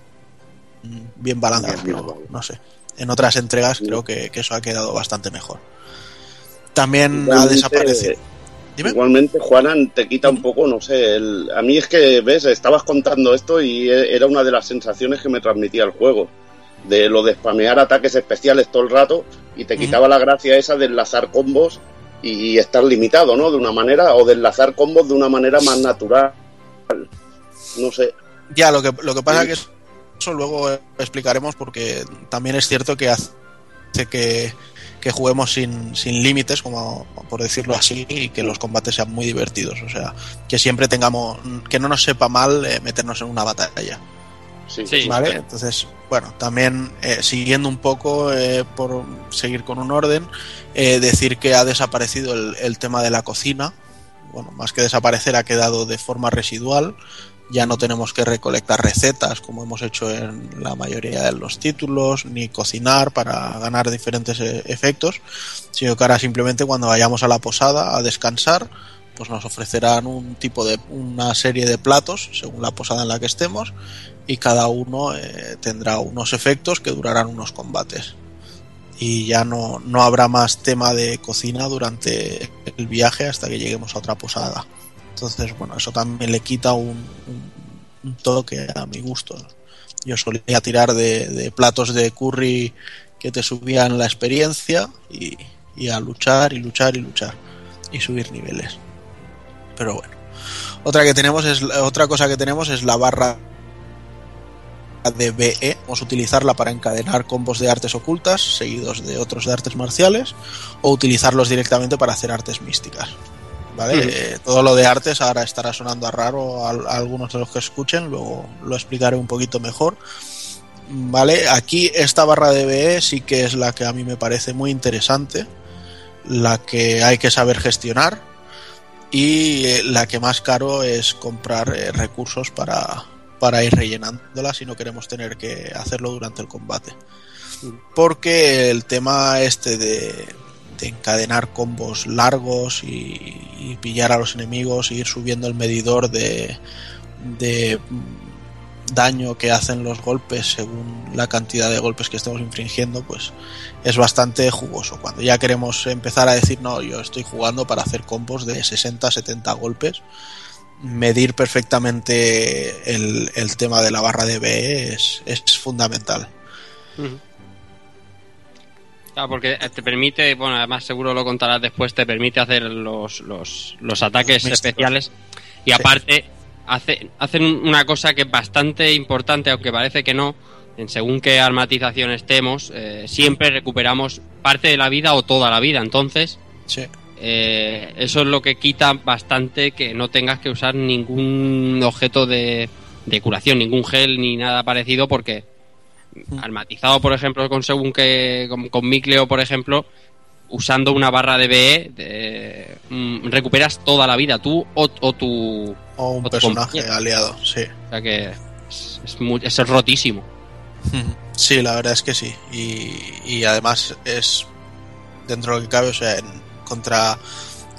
bien balanceado, no sé. En otras entregas creo que, que eso ha quedado bastante mejor. También ha Igualmente- Igualmente, Juanan, te quita un poco, no sé, el- a mí es que, ves, estabas contando esto y e- era una de las sensaciones que me transmitía el juego, de lo de spamear ataques especiales todo el rato y te quitaba la gracia esa de enlazar combos y estar limitado, ¿no? De una manera, o de enlazar combos de una manera más natural. No sé. Ya, lo que, lo que pasa que eso luego explicaremos porque también es cierto que hace que, que juguemos sin, sin límites, como por decirlo así, y que los combates sean muy divertidos. O sea, que siempre tengamos, que no nos sepa mal eh, meternos en una batalla. Sí, ¿Vale? Entonces, bueno, también eh, siguiendo un poco, eh, por seguir con un orden, eh, decir que ha desaparecido el, el tema de la cocina. Bueno, más que desaparecer, ha quedado de forma residual. Ya no tenemos que recolectar recetas como hemos hecho en la mayoría de los títulos, ni cocinar para ganar diferentes eh, efectos, sino que ahora simplemente cuando vayamos a la posada a descansar, pues nos ofrecerán un tipo de una serie de platos según la posada en la que estemos y cada uno eh, tendrá unos efectos que durarán unos combates. Y ya no, no habrá más tema de cocina durante el viaje hasta que lleguemos a otra posada entonces bueno eso también le quita un, toque a mi gusto. Yo solía tirar de, de platos de curry que te subían la experiencia y, y a luchar y luchar y luchar y subir niveles. Pero bueno otra que tenemos es otra cosa que tenemos es la barra de BE, vamos a utilizarla para encadenar combos de artes ocultas seguidos de otros de artes marciales o utilizarlos directamente para hacer artes místicas. ¿Vale? Eh, todo lo de artes ahora estará sonando a raro a, a algunos de los que escuchen, luego lo explicaré un poquito mejor. ¿Vale? Aquí esta barra de BE sí que es la que a mí me parece muy interesante, la que hay que saber gestionar y eh, la que más caro es comprar eh, recursos para, para ir rellenándola si no queremos tener que hacerlo durante el combate. Porque el tema este de, de encadenar combos largos y, pillar a los enemigos, y ir subiendo el medidor de, de daño que hacen los golpes según la cantidad de golpes que estemos infringiendo, pues es bastante jugoso. Cuando ya queremos empezar a decir, no, yo estoy jugando para hacer combos de 60, 70 golpes, medir perfectamente el, tema de la barra de BE es fundamental. Claro, porque te permite, bueno, además seguro lo contarás después, te permite hacer los, los, los ataques especiales. Y aparte hace, hacen una cosa que es bastante importante, aunque parece que no, en según qué armatización estemos, eh, siempre recuperamos parte de la vida o toda la vida, entonces Sí. eh, eso es lo que quita bastante que no tengas que usar ningún objeto de, de curación, ningún gel ni nada parecido, porque armatizado, por ejemplo, con según que con, con Micleo, por ejemplo, usando una barra de BE, de- mm, recuperas toda la vida, tú o, o tu O un O tu personaje compañero. aliado, sí. O sea que es, es, muy- es rotísimo. Sí, la verdad es que sí. Y, y además es dentro de lo que cabe, o sea, en, contra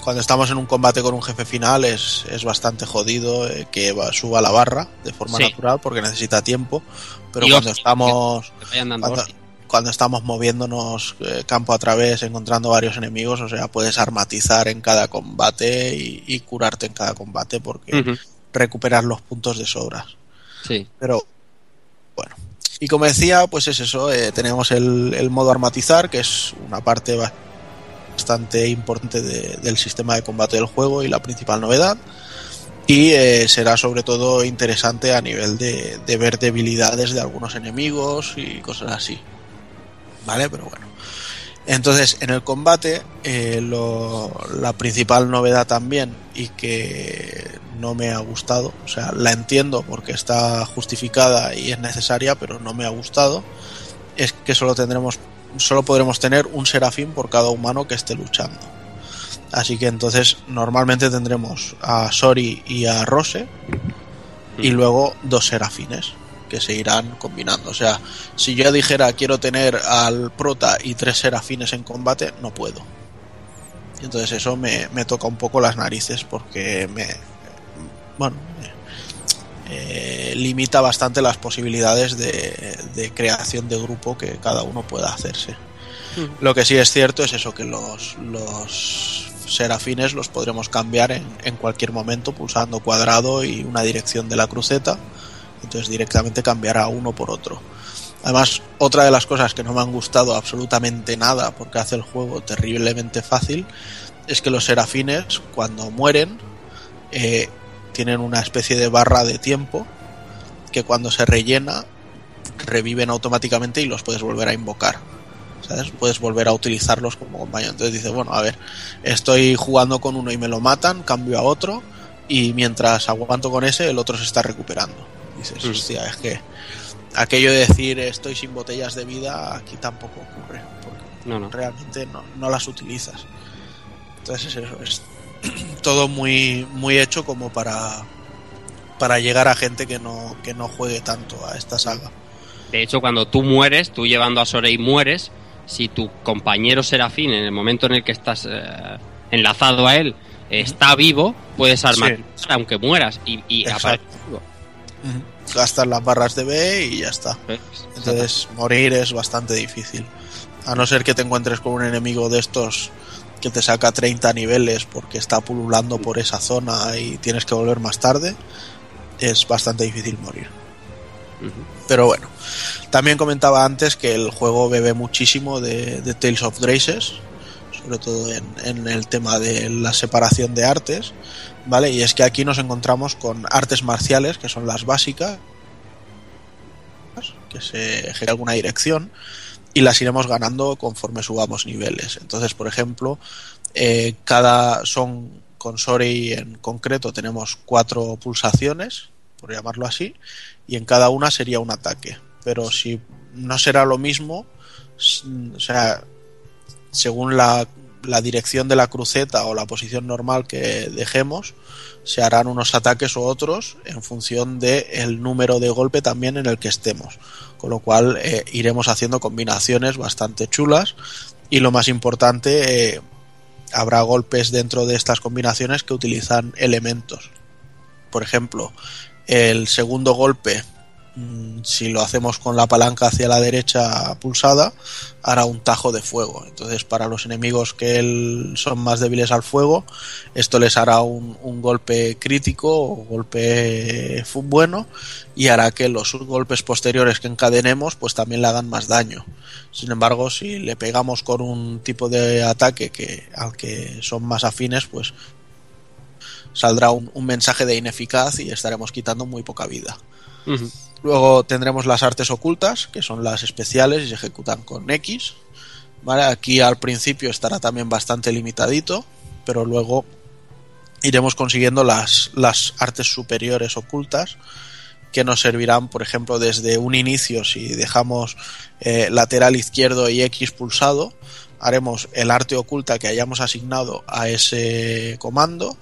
cuando estamos en un combate con un jefe final es, es bastante jodido eh, que va- suba la barra de forma Sí. natural porque necesita tiempo. Pero Y cuando estamos cuando, estamos moviéndonos eh, campo a través, encontrando varios enemigos, o sea, puedes armatizar en cada combate y, y curarte en cada combate porque Ujú. recuperar los puntos de sobras. Sí. Pero bueno. Y como decía, pues es eso, eh, tenemos el, el modo armatizar, que es una parte ba- bastante importante de- del sistema de combate del juego y la principal novedad. Y eh, será sobre todo interesante a nivel de, de ver debilidades de algunos enemigos y cosas así. ¿Vale? Pero bueno. Entonces, en el combate, eh, lo- la principal novedad también, y que no me ha gustado, o sea, la entiendo porque está justificada y es necesaria, pero no me ha gustado, es que solo tendremos, solo podremos tener un serafín por cada humano que esté luchando. Así que entonces normalmente tendremos a Sori y a Rose y luego dos serafines que se irán combinando. O sea, si yo dijera quiero tener al prota y tres serafines en combate, no puedo. Y entonces eso me, me toca un poco las narices porque me, bueno, eh, limita bastante las posibilidades de, de creación de grupo que cada uno pueda hacerse. Lo que sí es cierto es eso, que los, los serafines los podremos cambiar en, en cualquier momento pulsando cuadrado y una dirección de la cruceta. Entonces directamente cambiará uno por otro. Además, otra de las cosas que no me han gustado absolutamente nada porque hace el juego terriblemente fácil es que los serafines cuando mueren eh, tienen una especie de barra de tiempo que cuando se rellena reviven automáticamente y los puedes volver a invocar. ¿Sabes? Puedes volver a utilizarlos como compañero. Entonces dice, bueno, a ver, estoy jugando con uno y me lo matan, cambio a otro y mientras aguanto con ese, el otro se está recuperando. Dices, Mm. hostia, es que aquello de decir estoy sin botellas de vida aquí tampoco ocurre, porque No, no. realmente no, no las utilizas. Entonces es eso, es <clears throat> todo muy, muy hecho como para, para llegar a gente que no, que no juegue tanto a esta saga. De hecho, cuando tú mueres, tú llevando a Sorei mueres, si tu compañero Serafín, en el momento en el que estás eh, enlazado a él, está vivo, puedes armar aunque mueras y, y Exacto. aparece vivo. Gastas las barras de B y ya está. Entonces morir es bastante difícil. A no ser que te encuentres con un enemigo de estos que te saca 30 niveles porque está pululando por esa zona y tienes que volver más tarde, es bastante difícil morir. Pero bueno, también comentaba antes que el juego bebe muchísimo de, de Tales of Graces, sobre todo en, en el tema de la separación de artes, ¿vale? Y es que aquí nos encontramos con artes marciales, que son las básicas, que se ejecuta alguna dirección, y las iremos ganando conforme subamos niveles. Entonces, por ejemplo, eh, cada son con Sorei en concreto tenemos cuatro pulsaciones, por llamarlo así, y en cada una sería un ataque. Pero si no será lo mismo, o sea, según la, la dirección de la cruceta o la posición normal que dejemos, se harán unos ataques u otros en función del el número de golpe también en el que estemos. Con lo cual eh, iremos haciendo combinaciones bastante chulas y lo más importante, eh, habrá golpes dentro de estas combinaciones que utilizan elementos. Por ejemplo, el segundo golpe, si lo hacemos con la palanca hacia la derecha pulsada, hará un tajo de fuego. Entonces, para los enemigos que el- son más débiles al fuego, esto les hará un, un golpe crítico o golpe bueno y hará que los golpes posteriores que encadenemos pues también le hagan más daño. Sin embargo, si le pegamos con un tipo de ataque que al que son más afines, pues saldrá un, un mensaje de ineficaz y estaremos quitando muy poca vida. Luego tendremos las artes ocultas, que son las especiales y se ejecutan con X. Aquí al principio estará también bastante limitadito, pero luego iremos consiguiendo las, las artes superiores ocultas que nos servirán, por ejemplo, desde un inicio, si dejamos eh, lateral izquierdo y X pulsado, haremos el arte oculta que hayamos asignado a ese comando.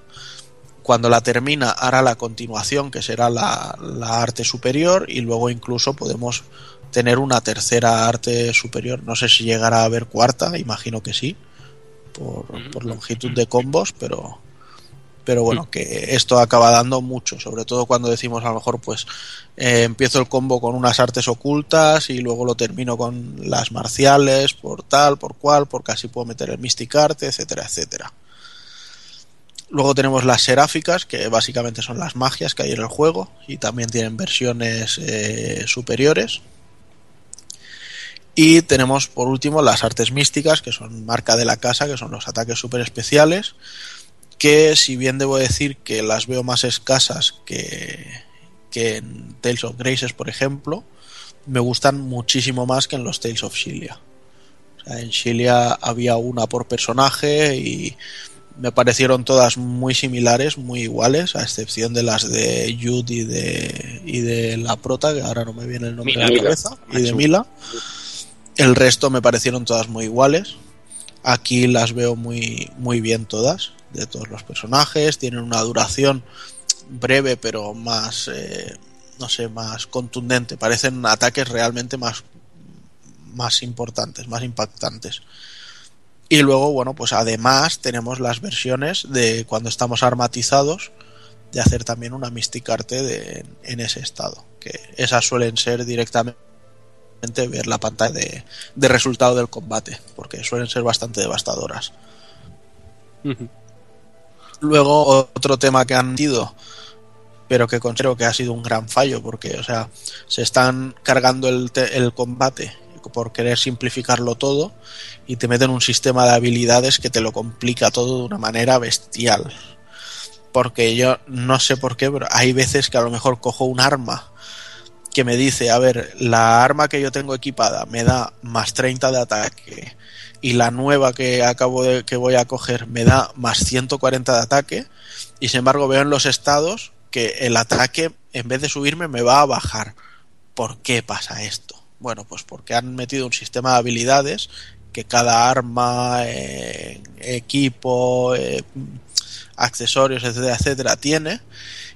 Cuando la termina hará la continuación que será la, la arte superior y luego incluso podemos tener una tercera arte superior. No sé si llegará a haber cuarta, imagino que sí, por, por longitud de combos, pero, pero bueno, que esto acaba dando mucho, sobre todo cuando decimos a lo mejor pues eh, empiezo el combo con unas artes ocultas y luego lo termino con las marciales, por tal, por cual, porque así puedo meter el Mystic Arte, etcétera, etcétera. Luego tenemos las seráficas, que básicamente son las magias que hay en el juego y también tienen versiones eh, superiores. Y tenemos por último las artes místicas, que son marca de la casa, que son los ataques super especiales, que si bien debo decir que las veo más escasas que, que en Tales of Graces, por ejemplo, me gustan muchísimo más que en los Tales of Shilia. O sea, en Shilia había una por personaje y me parecieron todas muy similares, muy iguales, a excepción de las de Jude y de, y de la prota, que ahora no me viene el nombre Mila, de la Mila. cabeza, y de Mila. El resto me parecieron todas muy iguales. Aquí las veo muy, muy bien todas, de todos los personajes. Tienen una duración breve, pero más, eh, no sé, más contundente. Parecen ataques realmente más, más importantes, más impactantes. Y luego, bueno, pues además tenemos las versiones de cuando estamos armatizados, de hacer también una Mystic Arte de, en ese estado. Que esas suelen ser directamente ver la pantalla de, de resultado del combate, porque suelen ser bastante devastadoras. Luego, otro tema que han metido, pero que considero que ha sido un gran fallo, porque, o sea, se están cargando el, el combate por querer simplificarlo todo y te meten un sistema de habilidades que te lo complica todo de una manera bestial. Porque yo no sé por qué, pero hay veces que a lo mejor cojo un arma que me dice, a ver, la arma que yo tengo equipada me da más 30 de ataque y la nueva que acabo de que voy a coger me da más 140 de ataque y sin embargo veo en los estados que el ataque en vez de subirme me va a bajar. ¿Por qué pasa esto? Bueno, pues porque han metido un sistema de habilidades que cada arma, eh, equipo, eh, accesorios, etcétera, etcétera, tiene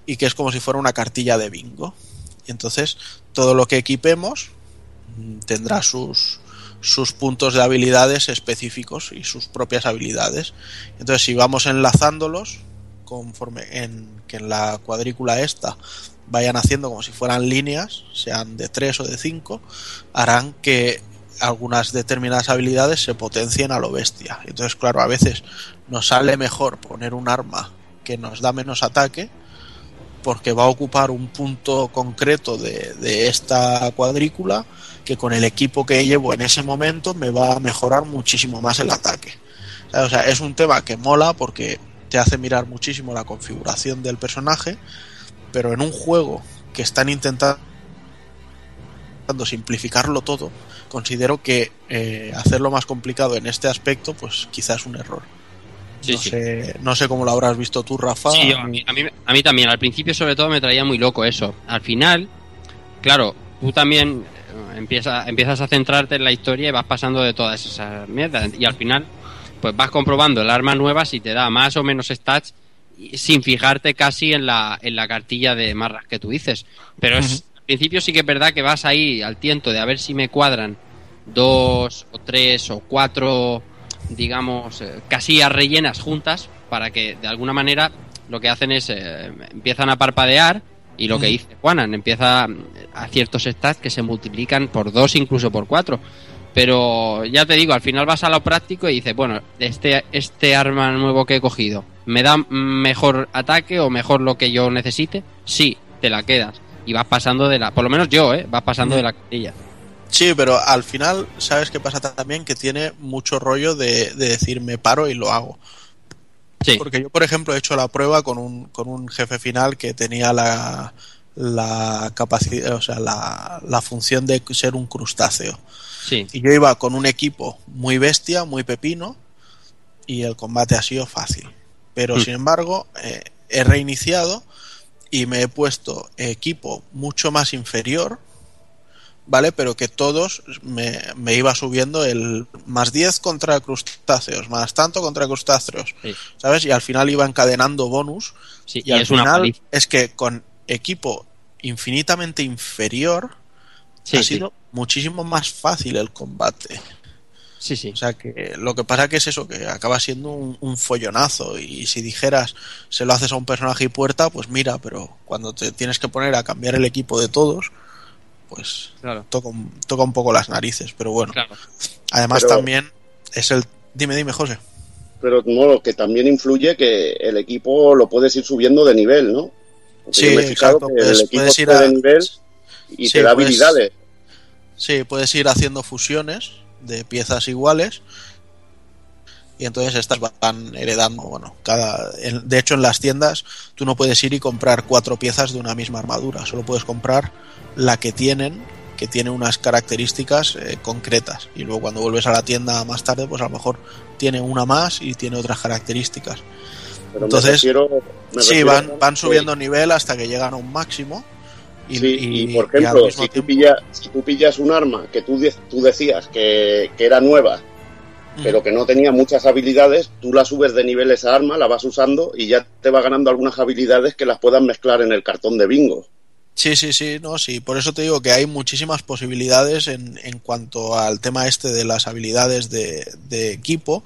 y que es como si fuera una cartilla de bingo. Y entonces todo lo que equipemos mm, tendrá sus, sus puntos de habilidades específicos y sus propias habilidades. Entonces si vamos enlazándolos conforme en que en la cuadrícula esta vayan haciendo como si fueran líneas, sean de 3 o de 5, harán que algunas determinadas habilidades se potencien a lo bestia. Entonces, claro, a veces nos sale mejor poner un arma que nos da menos ataque porque va a ocupar un punto concreto de, de esta cuadrícula que con el equipo que llevo en ese momento me va a mejorar muchísimo más el ataque. O sea, es un tema que mola porque te hace mirar muchísimo la configuración del personaje, pero en un juego que están intentando simplificarlo todo, considero que eh, hacerlo más complicado en este aspecto, pues quizás es un error. Sí, no, sí. Sé, no sé cómo lo habrás visto tú, Rafa. Sí, a mí, a, mí, a mí también. Al principio, sobre todo, me traía muy loco eso. Al final, claro, tú también eh, empiezas, empiezas a centrarte en la historia y vas pasando de todas esas mierdas. Y al final, pues vas comprobando el arma nueva si te da más o menos stats sin fijarte casi en la, en la cartilla de marras que tú dices. Pero es, al principio sí que es verdad que vas ahí al tiento de a ver si me cuadran dos o tres o cuatro, digamos, eh, casillas rellenas juntas para que de alguna manera lo que hacen es eh, empiezan a parpadear y lo que dice Juanan empieza a ciertos stats que se multiplican por dos incluso por cuatro. Pero ya te digo al final vas a lo práctico y dices bueno este este arma nuevo que he cogido me da mejor ataque o mejor lo que yo necesite sí te la quedas y vas pasando de la por lo menos yo eh vas pasando de la cartilla Sí, pero al final, ¿sabes qué pasa también? Que tiene mucho rollo de, de decir me paro y lo hago. Sí. Porque yo, por ejemplo, he hecho la prueba con un, con un jefe final que tenía la, la capacidad, o sea, la, la función de ser un crustáceo. sí Y yo iba con un equipo muy bestia, muy pepino, y el combate ha sido fácil. Pero Mm. sin embargo, eh, he reiniciado y me he puesto equipo mucho más inferior, ¿vale? Pero que todos me, me iba subiendo el más 10 contra crustáceos, más tanto contra crustáceos, Sí. ¿sabes? Y al final iba encadenando bonus. Sí, y, y al es final es que con equipo infinitamente inferior Sí, ha sido muchísimo más fácil el combate. Sí, sí. O sea que lo que pasa que es eso, que acaba siendo un, un follonazo. Y si dijeras, se lo haces a un personaje y puerta, pues mira, pero cuando te tienes que poner a cambiar el equipo de todos, pues Claro. toca, un- toca un poco las narices. Pero bueno, Claro. además Pero- también es el... Dime, dime, José. Pero no, que también influye que el equipo lo puedes ir subiendo de nivel, ¿no? Porque Sí, me he fijado exacto, que puedes- el equipo puedes ir sube a- de nivel y Sí, te da puedes- habilidades. Sí, puedes ir haciendo fusiones de piezas iguales y entonces estas van heredando, bueno, cada en- de hecho en las tiendas tú no puedes ir y comprar cuatro piezas de una misma armadura, solo puedes comprar la que tienen, que tiene unas características eh, concretas y luego cuando vuelves a la tienda más tarde, pues a lo mejor tiene una más y tiene otras características. Pero Entonces, me refiero, me Sí, van, van subiendo nivel hasta que llegan a un máximo. Y, Sí, y, y- por ejemplo, si tú, pillas, si tú pillas un arma que tú, de- tú decías que, que era nueva, pero que no tenía muchas habilidades, tú la subes de nivel esa arma, la vas usando y ya te va ganando algunas habilidades que las puedas mezclar en el cartón de bingo. Sí, sí, sí, no, sí. Por eso te digo que hay muchísimas posibilidades en, en cuanto al tema este de las habilidades de, de equipo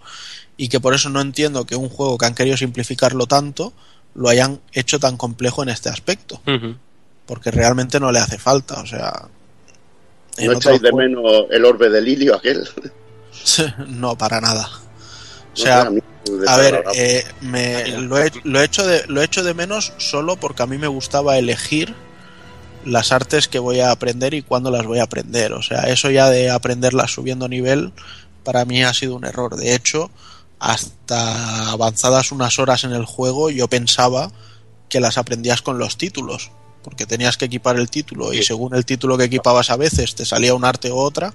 y que por eso no entiendo que un juego que han querido simplificarlo tanto lo hayan hecho tan complejo en este aspecto. Porque realmente no le hace falta, o sea... ¿No echáis de menos el orbe de Lilio aquel? <laughs> no, para nada. O No sea, sé, a ver, eh, me, lo, he, lo, he hecho de, lo he hecho de menos solo porque a mí me gustaba elegir las artes que voy a aprender y cuándo las voy a aprender. O sea, eso ya de aprenderlas subiendo nivel, para mí ha sido un error. De hecho, hasta avanzadas unas horas en el juego, yo pensaba que las aprendías con los títulos. Porque tenías que equipar el título y según el título que equipabas a veces te salía un arte u otra,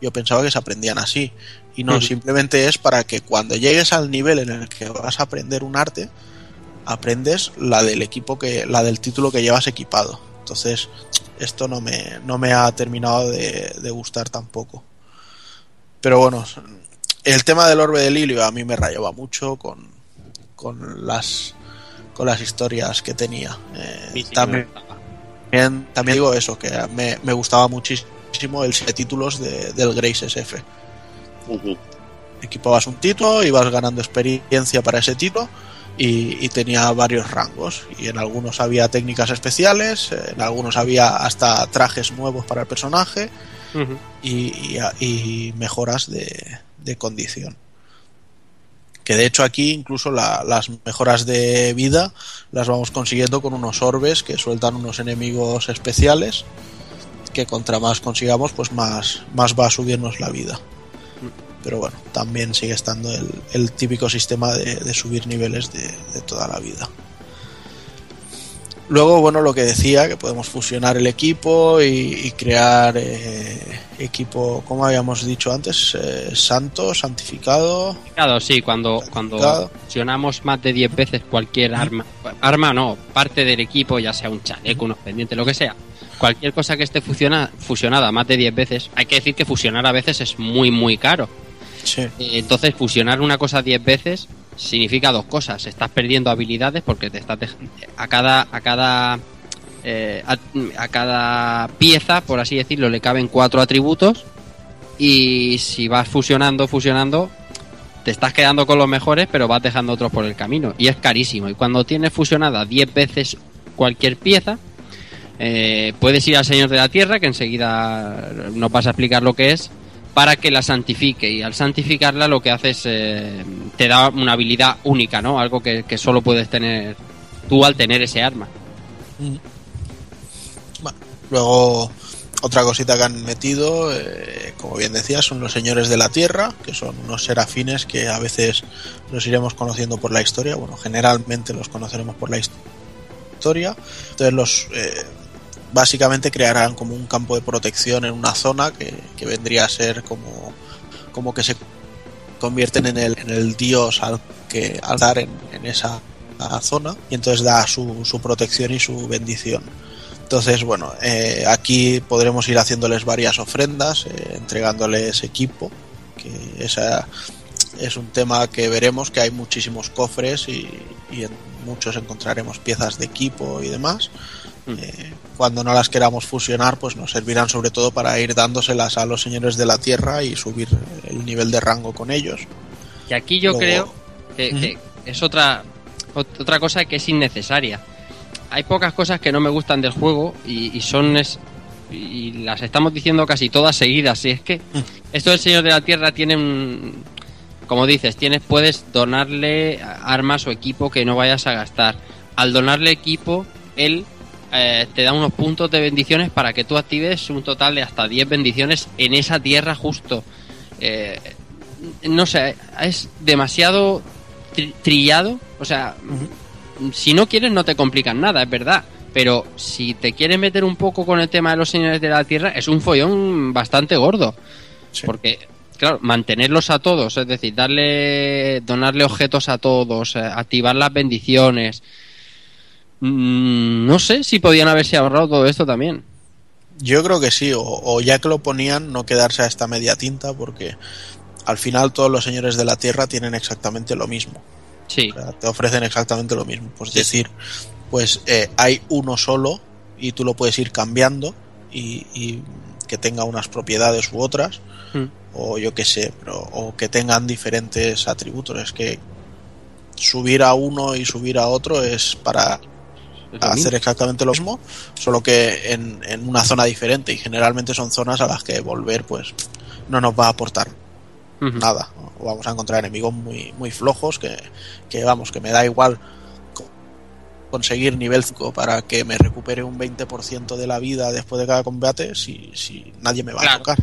yo pensaba que se aprendían así. Y no, simplemente es para que cuando llegues al nivel en el que vas a aprender un arte, aprendes la del equipo que, la del título que llevas equipado. Entonces, esto no me, no me ha terminado de, de gustar tampoco. Pero bueno, el tema del orbe de Lilio a mí me rayaba mucho con, con las con las historias que tenía. Eh, Sí, sí, también, me gustaba. También, también digo eso, que me, me gustaba muchísimo el set de títulos de- del Grace SF. Ujú. Equipabas un título, ibas ganando experiencia para ese título y, y tenía varios rangos. Y en algunos había técnicas especiales, en algunos había hasta trajes nuevos para el personaje y, y- y mejoras de, de condición. Que de hecho aquí incluso la- las mejoras de vida las vamos consiguiendo con unos orbes que sueltan unos enemigos especiales que contra más consigamos pues más, más va a subirnos la vida. Pero bueno, también sigue estando el, el típico sistema de, subir niveles de toda la vida. Luego, bueno, lo que decía, que podemos fusionar el equipo y, y crear eh, equipo, como habíamos dicho antes, eh, santo, santificado. Claro, sí, cuando, cuando fusionamos más de 10 veces cualquier arma, arma no, parte del equipo, ya sea un chaleco, unos pendientes, lo que sea, cualquier cosa que esté fusiona, fusionada más de 10 veces, hay que decir que fusionar a veces es muy, muy caro. Sí. Eh, Entonces, fusionar una cosa 10 veces significa dos cosas. Estás perdiendo habilidades porque te estás a cada a cada eh, a, a cada pieza, por así decirlo, le caben cuatro atributos y si vas fusionando, fusionando, te estás quedando con los mejores, pero vas dejando otros por el camino y es carísimo. Y cuando tienes fusionada 10 veces cualquier pieza, eh, puedes ir al Señor de la Tierra, que enseguida nos vas a explicar lo que es, para que la santifique. Y al santificarla lo que hace es, eh, te da una habilidad única, ¿no? Algo que, solo puedes tener tú al tener ese arma. Bueno, luego, otra cosita que han metido, eh, como bien decía, son los señores de la tierra, que son unos serafines que a veces los iremos conociendo por la historia. Bueno, generalmente los conoceremos por la his- historia. Entonces, los. eh, básicamente crearán como un campo de protección en una zona que, que vendría a ser como, como que se convierten en el, en el dios al que al dar en, en esa zona y entonces da su, su protección y su bendición. Entonces, bueno, eh, aquí podremos ir haciéndoles varias ofrendas, eh, entregándoles equipo, que esa es un tema que veremos, que hay muchísimos cofres y, y en muchos encontraremos piezas de equipo y demás. Eh, cuando no las queramos fusionar, pues nos servirán sobre todo para ir dándoselas a los señores de la tierra y subir el nivel de rango con ellos. Y aquí yo Luego- creo que, que es otra, ot- otra cosa que es innecesaria. Hay pocas cosas que no me gustan del juego y, y son es, y las estamos diciendo casi todas seguidas. Y es que esto del Señor de la Tierra tiene un, como dices, tienes puedes donarle armas o equipo que no vayas a gastar. Al donarle equipo, él eh, te da unos puntos de bendiciones para que tú actives un total de hasta 10 bendiciones en esa tierra justo. Eh, no sé, es demasiado tri- trillado. O sea, si no quieres no te complican nada, es verdad. Pero si te quieres meter un poco con el tema de los señores de la tierra, es un follón bastante gordo. Porque, claro, mantenerlos a todos, es decir, darle, donarle objetos a todos, eh, activar las bendiciones. Mm, no sé si podían haberse ahorrado todo esto también. Yo creo que sí, o, o ya que lo ponían, no quedarse a esta media tinta, porque al final todos los señores de la tierra tienen exactamente lo mismo. Sí. O sea, te ofrecen exactamente lo mismo. Pues decir, pues eh, hay uno solo y tú lo puedes ir cambiando y, y que tenga unas propiedades u otras, Mm. o yo qué sé, pero, o que tengan diferentes atributos. Es que subir a uno y subir a otro es para hacer exactamente lo mismo, solo que en, en una zona diferente y generalmente son zonas a las que volver pues no nos va a aportar nada. O vamos a encontrar enemigos muy, muy flojos que, que vamos, que me da igual co- conseguir nivel 5 para que me recupere un 20% de la vida después de cada combate si, si nadie me va a tocar.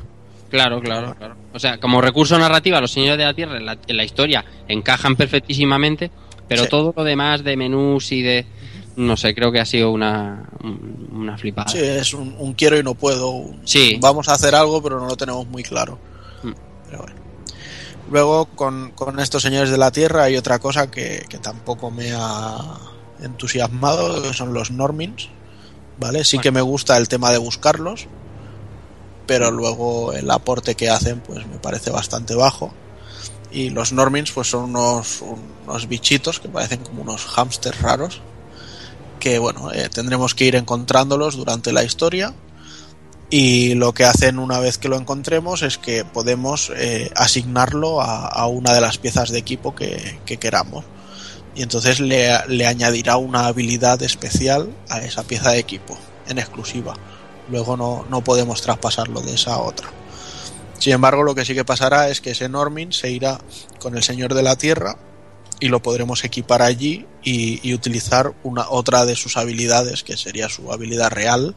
Claro, claro, claro. O sea, como recurso narrativo, los señores de la Tierra en la, en la historia encajan perfectísimamente, pero Sí. todo lo demás de menús y de... No sé, creo que ha sido una, un- una flipada. Sí, es un, un quiero y no puedo. un- Sí. Vamos a hacer algo, pero no lo tenemos muy claro. Mm. Pero bueno. Luego, con, con estos señores de la Tierra, hay otra cosa que, que tampoco me ha entusiasmado, que son los Normins. ¿Vale? Sí que me gusta el tema de buscarlos, pero luego el aporte que hacen, pues me parece bastante bajo. Y los Normins, pues son unos, unos bichitos que parecen como unos hámsters raros que bueno, eh, tendremos que ir encontrándolos durante la historia. Y lo que hacen una vez que lo encontremos es que podemos eh, asignarlo a, una de las piezas de equipo que, que queramos. Y entonces le, le añadirá una habilidad especial a esa pieza de equipo en exclusiva. Luego no, no podemos traspasarlo de esa a otra. Sin embargo lo que sí que pasará es que ese Normin se irá con el Señor de la Tierra y lo podremos equipar allí y, y utilizar una otra de sus habilidades que sería su habilidad real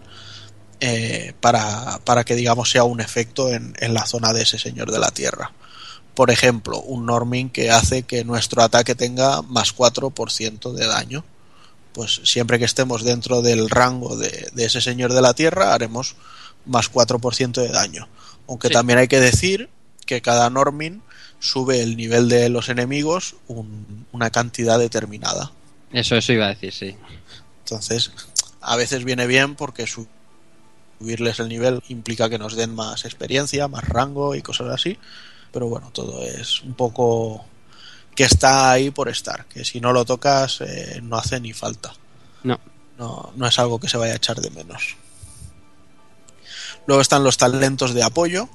eh, para, para que digamos sea un efecto en, en la zona de ese señor de la tierra. Por ejemplo un norming que hace que nuestro ataque tenga más 4% de daño. Pues siempre que estemos dentro del rango de, de ese señor de la tierra haremos más 4% de daño. Aunque Sí. también hay que decir que cada norming sube el nivel de los enemigos un- una cantidad determinada. Eso, eso iba a decir, sí. Entonces, a veces viene bien porque su- subirles el nivel implica que nos den más experiencia, más rango y cosas así. Pero bueno, todo es un poco que está ahí por estar, que si no lo tocas eh, no hace ni falta. No. no. No es algo que se vaya a echar de menos. Luego están los talentos de apoyo,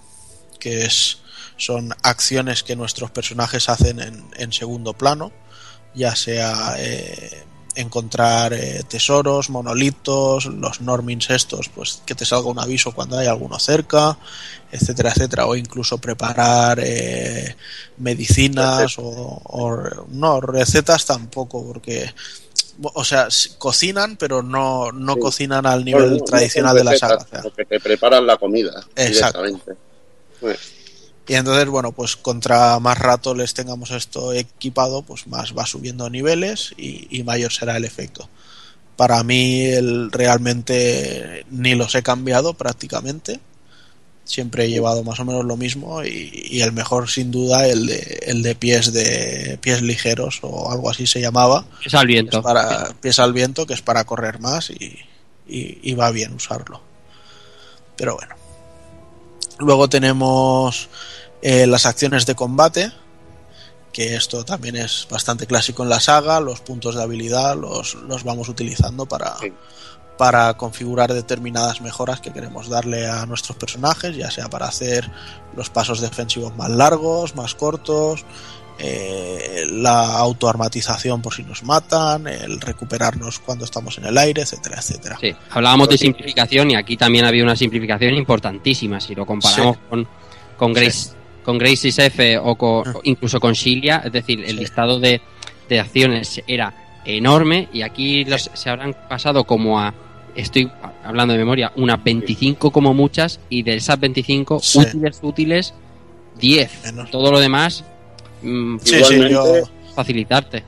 que es, son acciones que nuestros personajes hacen en, en segundo plano, ya sea eh, encontrar eh, tesoros, monolitos, los normins estos, pues que te salga un aviso cuando hay alguno cerca, etcétera, etcétera, o incluso preparar eh, medicinas o, o- no recetas tampoco, porque o sea cocinan, pero no, no Sí. cocinan al nivel no, no tradicional de la saga. o sea. sino que te preparan la comida Exacto. directamente. Pues, Y entonces, bueno, pues contra más rato les tengamos esto equipado, pues más va subiendo niveles y, y mayor será el efecto. Para mí el, realmente ni los he cambiado prácticamente. Siempre he llevado más o menos lo mismo y, y el mejor sin duda el de, el de pies de pies ligeros o algo así se llamaba. Es al viento. Para pies al viento, que es para correr más y, y, y va bien usarlo. Pero bueno. Luego tenemos eh, las acciones de combate, que esto también es bastante clásico en la saga, los puntos de habilidad los, los vamos utilizando para, para configurar determinadas mejoras que queremos darle a nuestros personajes, ya sea para hacer los pasos defensivos más largos, más cortos, eh, la autoarmatización por si nos matan, el recuperarnos cuando estamos en el aire, etcétera, etcétera. Sí, hablábamos de simplificación y aquí también había una simplificación importantísima si lo comparamos Sí. con, con Grace con Grace F o, con- incluso con Shilia, es decir, el listado de, de acciones era enorme y aquí los, se habrán pasado como a estoy hablando de memoria, unas 25 como muchas y de esas 25 Sí. útiles útiles 10. Todo lo demás mm, Sí, sí, yo- facilitarte.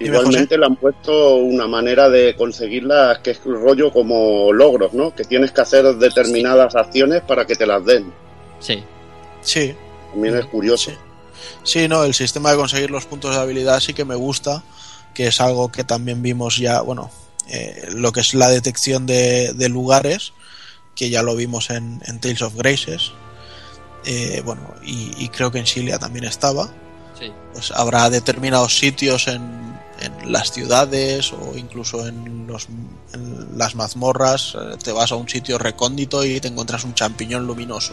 Igualmente le han puesto una manera de conseguirlas que es rollo como logros, ¿no? Que tienes que hacer determinadas acciones para que te las den. Sí. Sí. También es curioso. Sí, no, el sistema de conseguir los puntos de habilidad sí que me gusta, que es algo que también vimos ya, bueno, eh, lo que es la detección de, de lugares, que ya lo vimos en, en Tales of Graces, eh, bueno, y, y creo que en Silia también estaba. Sí. Pues habrá determinados sitios en, en las ciudades o incluso en, los, en las mazmorras, eh, te vas a un sitio recóndito y te encuentras un champiñón luminoso.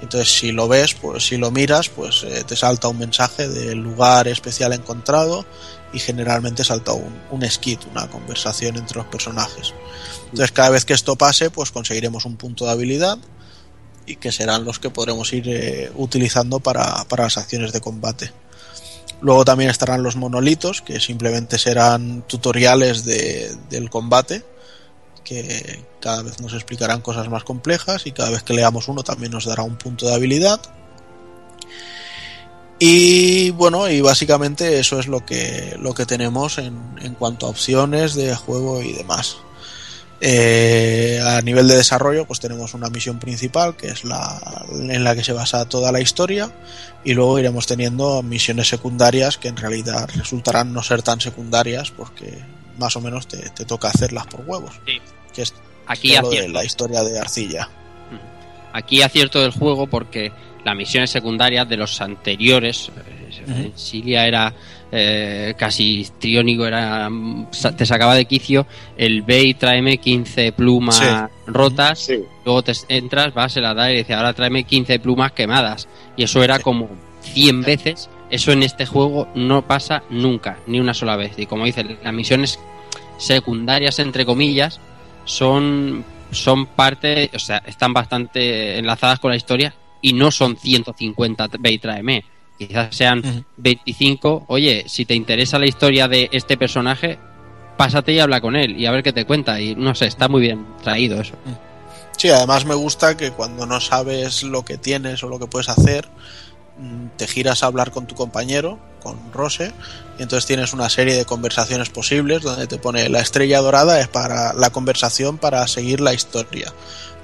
Entonces, si lo ves, pues si lo miras, pues eh, te salta un mensaje del lugar especial encontrado y generalmente salta un, un skit, una conversación entre los personajes. Entonces, cada vez que esto pase, pues conseguiremos un punto de habilidad y que serán los que podremos ir eh, utilizando para, para las acciones de combate. Luego también estarán los monolitos, que simplemente serán tutoriales de- del combate, que cada vez nos explicarán cosas más complejas y cada vez que leamos uno también nos dará un punto de habilidad. Y bueno, y básicamente eso es lo que, lo que tenemos en, en cuanto a opciones de juego y demás. Eh, a nivel de desarrollo, pues tenemos una misión principal que es la en la que se basa toda la historia y luego iremos teniendo misiones secundarias que en realidad resultarán no ser tan secundarias porque más o menos te, te toca hacerlas por huevos. Que es Aquí todo de la historia de Arcilla. Aquí acierto del juego porque las misiones secundarias de los anteriores, eh, Ujú. Silia era eh, casi histriónico, era, te sacaba de quicio el ve y tráeme 15 plumas Sí. rotas, luego te entras, vas, se la da y dice ahora tráeme 15 plumas quemadas. Y eso era como 100 veces. Eso en este juego no pasa nunca, ni una sola vez. Y como dice, las misiones secundarias, entre comillas, son, son parte, o sea, están bastante enlazadas con la historia y no son 150 ve y tráeme. Quizás sean 25. Oye, si te interesa la historia de este personaje, pásate y habla con él y a ver qué te cuenta. Y no sé, está muy bien traído eso. Sí, además me gusta que cuando no sabes lo que tienes o lo que puedes hacer, mm, te giras a hablar con tu compañero, con Rose, y entonces tienes una serie de conversaciones posibles donde te pone la estrella dorada es para la conversación para seguir la historia.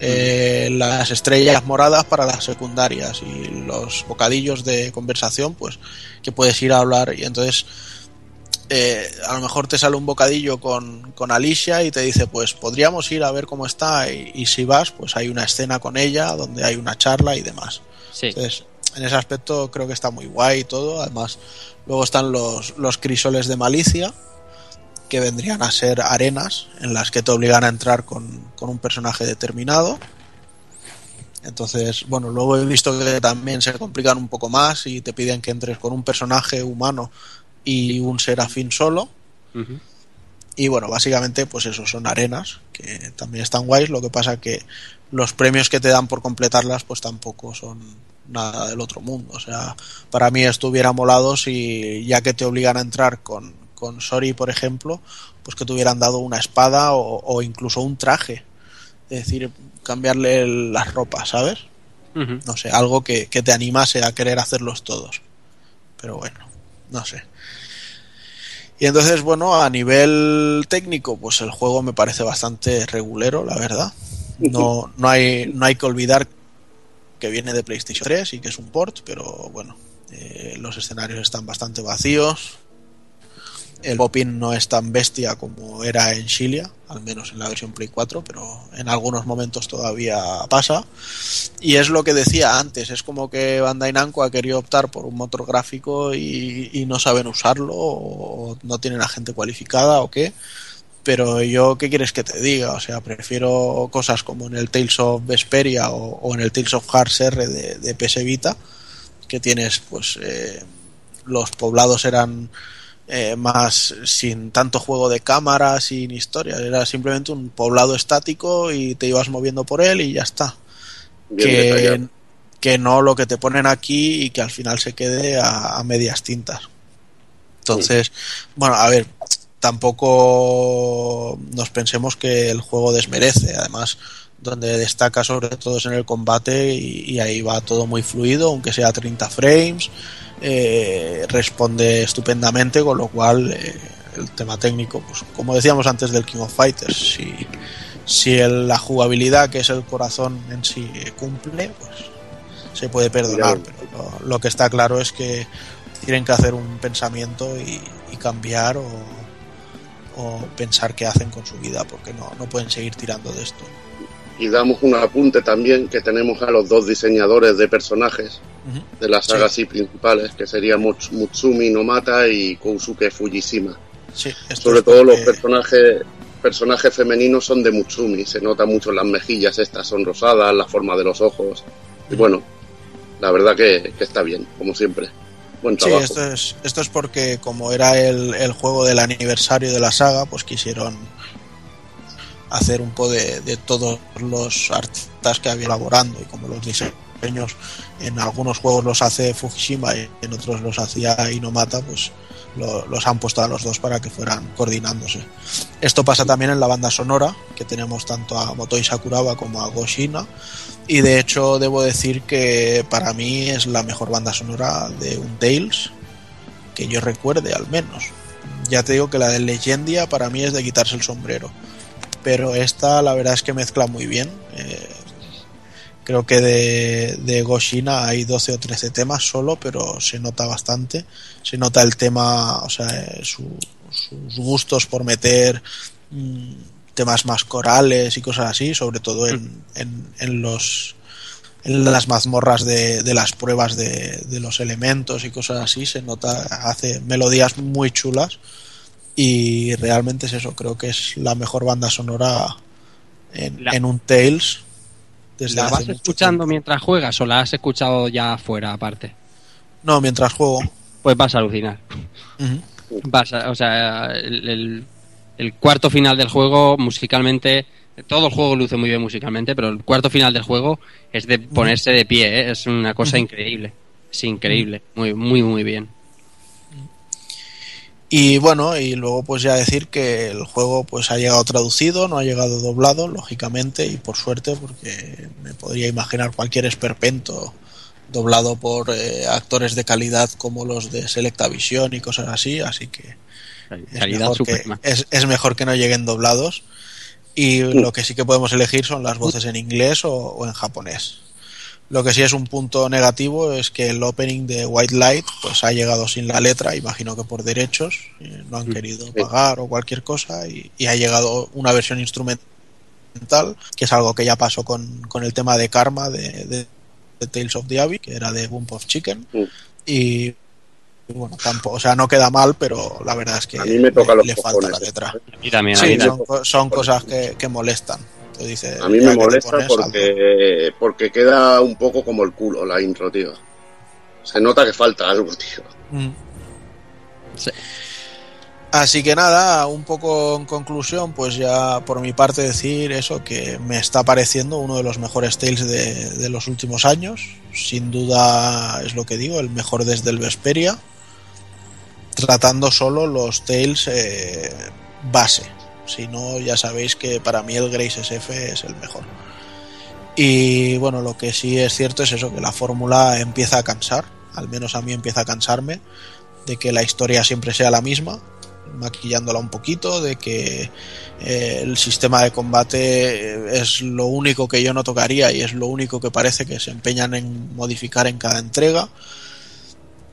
Eh, las estrellas moradas para las secundarias y los bocadillos de conversación pues que puedes ir a hablar y entonces eh, a lo mejor te sale un bocadillo con, con Alicia y te dice, pues podríamos ir a ver cómo está y, y si vas, pues hay una escena con ella donde hay una charla y demás. Entonces, en ese aspecto creo que está muy guay y todo. Además, luego están los, los crisoles de malicia, que vendrían a ser arenas en las que te obligan a entrar con, con un personaje determinado. Entonces, bueno, luego he visto que también se complican un poco más y te piden que entres con un personaje humano y un serafín solo. Y bueno, básicamente, pues eso son arenas que también están guays. Lo que pasa que los premios que te dan por completarlas, pues tampoco son nada del otro mundo. O sea, para mí esto hubiera molado si ya que te obligan a entrar con, con Sori, por ejemplo, pues que te hubieran dado una espada o, o incluso un traje. Es decir, cambiarle el- las ropas, ¿sabes? No sé, algo que, que te animase a querer hacerlos todos. Pero bueno, no sé. Y entonces, bueno, a nivel técnico, pues el juego me parece bastante regulero, la verdad. No, no, hay, no hay que olvidar que viene de PlayStation 3 y que es un port, pero bueno, eh, los escenarios están bastante vacíos. el popping no es tan bestia como era en Shilia, al menos en la versión Play 4, pero en algunos momentos todavía pasa. Y es lo que decía antes, es como que Bandai Namco ha querido optar por un motor gráfico y, y no saben usarlo, o no tienen a gente cualificada o qué. Pero yo, ¿qué quieres que te diga? O sea, prefiero cosas como en el Tales of Vesperia o, o en el Tales of Hearts R de, de PS Vita, que tienes, pues, eh, los poblados eran eh, más sin tanto juego de cámara, sin historia. Era simplemente un poblado estático y te ibas moviendo por él y ya está. Que, que no lo que te ponen aquí y que al final se quede a, a medias tintas. Entonces, bueno, a ver, tampoco nos pensemos que el juego desmerece. Además, donde destaca sobre todo es en el combate y, y ahí va todo muy fluido, aunque sea 30 frames. eh, responde estupendamente, con lo cual eh, el tema técnico, pues como decíamos antes del King of Fighters, si, si el- la jugabilidad, que es el corazón en sí, cumple, pues se puede perdonar. Pero lo, lo que está claro es que tienen que hacer un pensamiento y, y cambiar o, o pensar qué hacen con su vida, porque no, no pueden seguir tirando de esto. Y damos un apunte también que tenemos a los dos diseñadores de personajes de las sagas sí. principales, que serían Muts- Mutsumi Nomata y Kousuke Fujishima. Sí, Sobre todo los personajes personajes femeninos son de Mutsumi, se nota mucho en las mejillas, estas son rosadas, la forma de los ojos. Y bueno, la verdad que, que está bien, como siempre. Buen Sí, esto es, esto es porque como era el, el juego del aniversario de la saga, pues quisieron hacer un poco de, de todos los artistas que había elaborando y como los diseños en algunos juegos los hace Fujishima y en otros los hacía Inomata, pues lo- los han puesto a los dos para que fueran coordinándose. Esto pasa también en la banda sonora, que tenemos tanto a Motoi Sakuraba como a Goshina, y de hecho debo decir que para mí es la mejor banda sonora de un Tales que yo recuerde al menos. Ya te digo que la de Legendia para mí es de quitarse el sombrero. Pero esta la verdad es que mezcla muy bien. Eh, creo que de, de Goshina hay 12 o 13 temas solo, pero se nota bastante. Se nota el tema, o sea, eh, su- sus gustos por meter mm, temas más corales y cosas así, sobre todo en, en, en los en las mazmorras de, de las pruebas de, de los elementos y cosas así se nota hace melodías muy chulas. Y realmente es eso creo que es la mejor banda sonora en, La- en un Tales desde ¿La vas escuchando tiempo. mientras juegas o la has escuchado ya fuera aparte? no mientras juego Pues vas a alucinar. Vas a- o sea, el, el- el cuarto final del juego musicalmente, todo el juego luce muy bien musicalmente, pero el cuarto final del juego es de ponerse de pie, ¿eh? es una cosa increíble. Es increíble, muy, muy, muy bien. Y bueno, y luego pues ya decir que el juego pues ha llegado traducido, no ha llegado doblado, lógicamente, y por suerte, porque me podría imaginar cualquier esperpento doblado por eh, actores de calidad como los de Selectavision y cosas así, así que es Calidad mejor que, es, es mejor que no lleguen doblados. Y lo que sí que podemos elegir son las voces en inglés o, o en japonés. Lo que sí es un punto negativo es que el opening de White Light pues ha llegado sin la letra, imagino que por derechos, eh, no han querido pagar o cualquier cosa y, y ha llegado una versión instrumental, que es algo que ya pasó con, con el tema de Karma de, de- de Tales of the Abbey, que era de Bump of Chicken. Y bueno, tampoco, o sea, no queda mal, pero la verdad es que A mí me toca le, los le falta la letra. Mí también, a Sí, mí también. son, co- son cosas que, que molestan. A mí me molesta porque, porque queda un poco como el culo la intro, tío. Se nota que falta algo, tío. Mm. Así que nada, un poco en conclusión, pues ya por mi parte decir eso, que me está pareciendo uno de los mejores Tales de, de los últimos años. Sin duda es lo que digo, el mejor desde el Vesperia. Tratando solo los Tales eh, base. Si no, ya sabéis que para mí el Grace SF es el mejor. Y bueno, lo que sí es cierto es eso, que la fórmula empieza a cansar, al menos a mí empieza a cansarme, de que la historia siempre sea la misma, maquillándola un poquito, de que eh, el sistema de combate es lo único que yo no tocaría y es lo único que parece que se empeñan en modificar en cada entrega.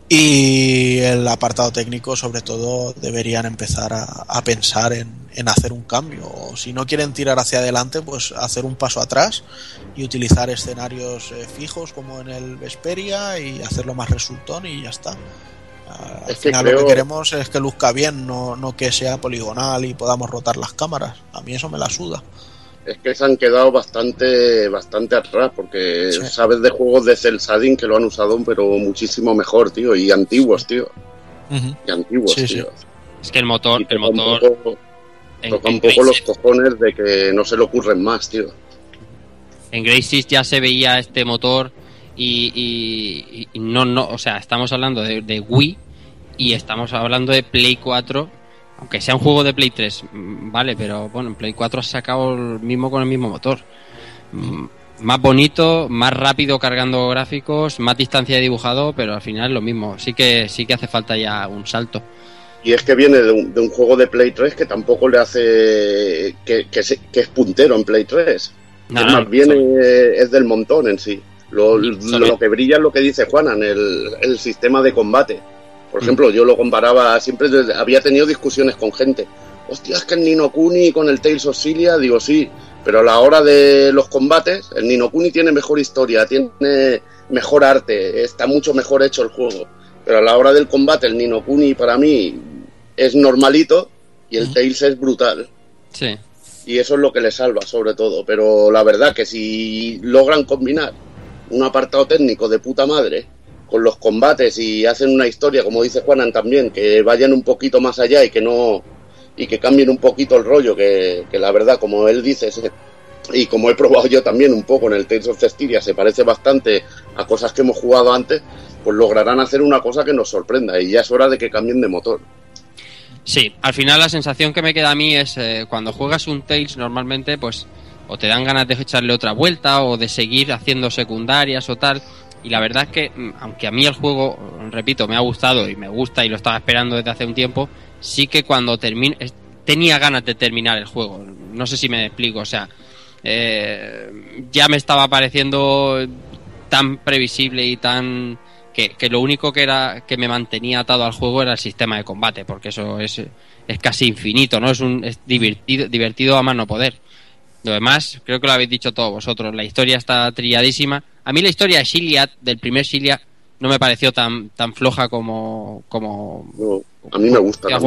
Y el apartado técnico, sobre todo, deberían empezar a, a pensar en, en, hacer un cambio. O si no quieren tirar hacia adelante, pues hacer un paso atrás y utilizar escenarios eh, fijos como en el Vesperia y hacerlo más resultón y ya está. Al Es que final creo- lo que queremos es que luzca bien, no, no que sea poligonal y podamos rotar las cámaras. A mí eso me la suda. Es que se han quedado bastante bastante atrás, porque Sí. sabes de juegos de cel shading que lo han usado, pero muchísimo mejor, tío, y antiguos, tío. Y antiguos, Sí, sí. tío. Es que el motor, el toca un motor poco- en, toca en un poco los cojones de que no se le ocurren más, tío. en Crysis ya se veía este motor y, y- y no, no, o sea, estamos hablando de, de Wii y estamos hablando de Play 4, aunque sea un juego de Play 3, mm, vale, pero bueno, en Play 4 has sacado el mismo con el mismo motor. Mm, Más bonito, más rápido cargando gráficos, más distancia de dibujado, pero al final es lo mismo. Sí que sí que hace falta ya un salto. Y es que viene de un, de un juego de Play 3 que tampoco le hace. que, que, se- que es puntero en Play 3. No, no, más bien es del montón en sí. Lo, lo que brilla es lo que dice Juanan, el, el sistema de combate. Por ejemplo, yo lo comparaba, siempre había tenido discusiones con gente. Hostia, es que el Nino Kuni con el Tales of Cilia, digo sí, pero a la hora de los combates, el Nino Kuni tiene mejor historia, tiene mejor arte, está mucho mejor hecho el juego. Pero a la hora del combate, el Nino Kuni para mí es normalito y el Tales es brutal Sí. y eso es lo que le salva sobre todo. Pero la verdad que si logran combinar un apartado técnico de puta madre con los combates y hacen una historia, como dice Juanan también, que vayan un poquito más allá y que no y que cambien un poquito el rollo, que, la verdad, como él dice, y como he probado yo también un poco en el Tales of Cestiria, se parece bastante a cosas que hemos jugado antes, pues lograrán hacer una cosa que nos sorprenda y ya es hora de que cambien de motor. Sí, al final la sensación que me queda a mí es eh, cuando juegas un Tales normalmente pues o te dan ganas de echarle otra vuelta o de seguir haciendo secundarias o tal. Y la verdad es que, mm, aunque a mí el juego, repito, me ha gustado y me gusta y lo estaba esperando desde hace un tiempo, sí que cuando termine, tenía ganas de terminar el juego. No sé si me explico, o sea, eh, ya me estaba pareciendo tan previsible y tan que, que lo único que era que me mantenía atado al juego era el sistema de combate, porque eso es, es casi infinito, ¿no? Es un es divertido, divertido a más no poder. Lo demás, creo que lo habéis dicho todos vosotros, la historia está trilladísima. A mí la historia de Shiliad, del primer Shiliad, no me pareció tan, tan floja como, como a mí me gusta la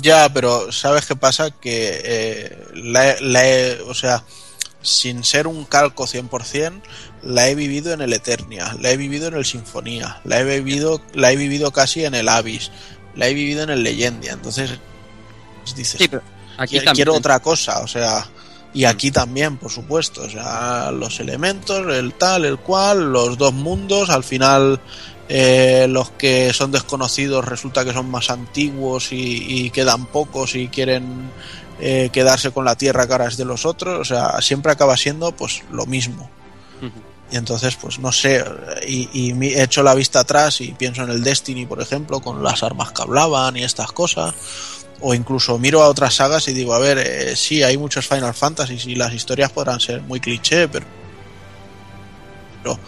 Ya, pero ¿sabes qué pasa? Que eh, la, he- la he- o sea, sin ser un calco 100%, la he vivido en el Eternia, la he vivido en el Sinfonía, la he vivido, la he vivido casi en el Abyss, la he vivido en el Leyendia. Entonces, pues dices, Sí, pero aquí "Qui- también- quiero otra cosa, o sea, y aquí también, por supuesto, o sea, los elementos, el tal, el cual, los dos mundos, al final eh, los que son desconocidos resulta que son más antiguos y, y quedan pocos y quieren eh, quedarse con la tierra a caras de los otros, o sea, siempre acaba siendo pues lo mismo. Y entonces, pues no sé, y, y hecho la vista atrás y pienso en el Destiny, por ejemplo, con las armas que hablaban y estas cosas. O incluso miro a otras sagas y digo, a ver, eh, sí, hay muchos Final Fantasy y las historias podrán ser muy cliché, pero, pero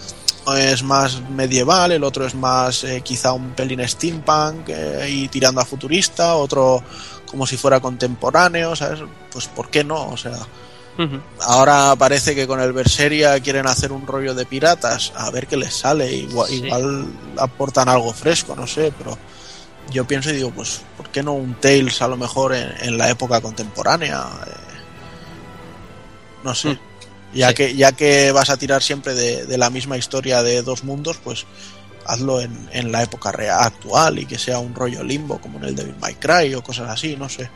uno es más medieval, el otro es más eh, quizá un pelín steampunk eh, y tirando a futurista, otro como si fuera contemporáneo, ¿sabes? Pues ¿por qué no? O sea, Ahora parece que con el Berseria quieren hacer un rollo de piratas, a ver qué les sale, igual, Sí. igual aportan algo fresco, no sé, pero yo pienso y digo, pues, ¿por qué no un Tales a lo mejor en, en la época contemporánea? Eh, no sé. Ya, Sí. que, ya que vas a tirar siempre de, de la misma historia de dos mundos, pues hazlo en, en la época real, actual y que sea un rollo limbo como en el Devil May Cry o cosas así, no sé.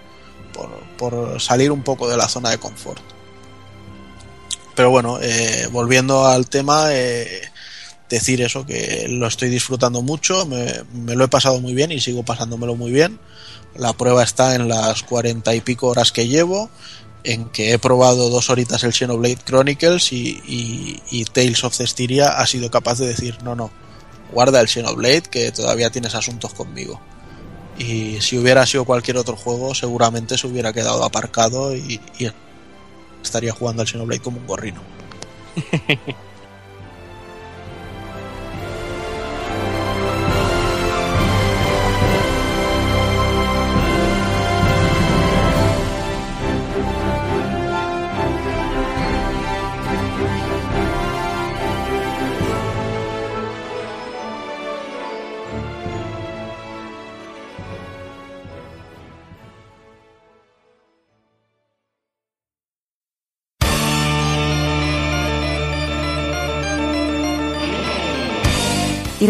Por, por salir un poco de la zona de confort. Pero bueno, eh, volviendo al tema, eh, decir eso, que lo estoy disfrutando mucho, me, lo he pasado muy bien y sigo pasándomelo muy bien. La prueba está en las cuarenta y pico horas que llevo, en que he probado dos horitas el Xenoblade Chronicles y Tales of Cestiria ha sido capaz de decir, no, no, guarda el Xenoblade que todavía tienes asuntos conmigo. Y si hubiera sido cualquier otro juego, seguramente se hubiera quedado aparcado y, y estaría jugando al Xenoblade como un gorrino. <laughs>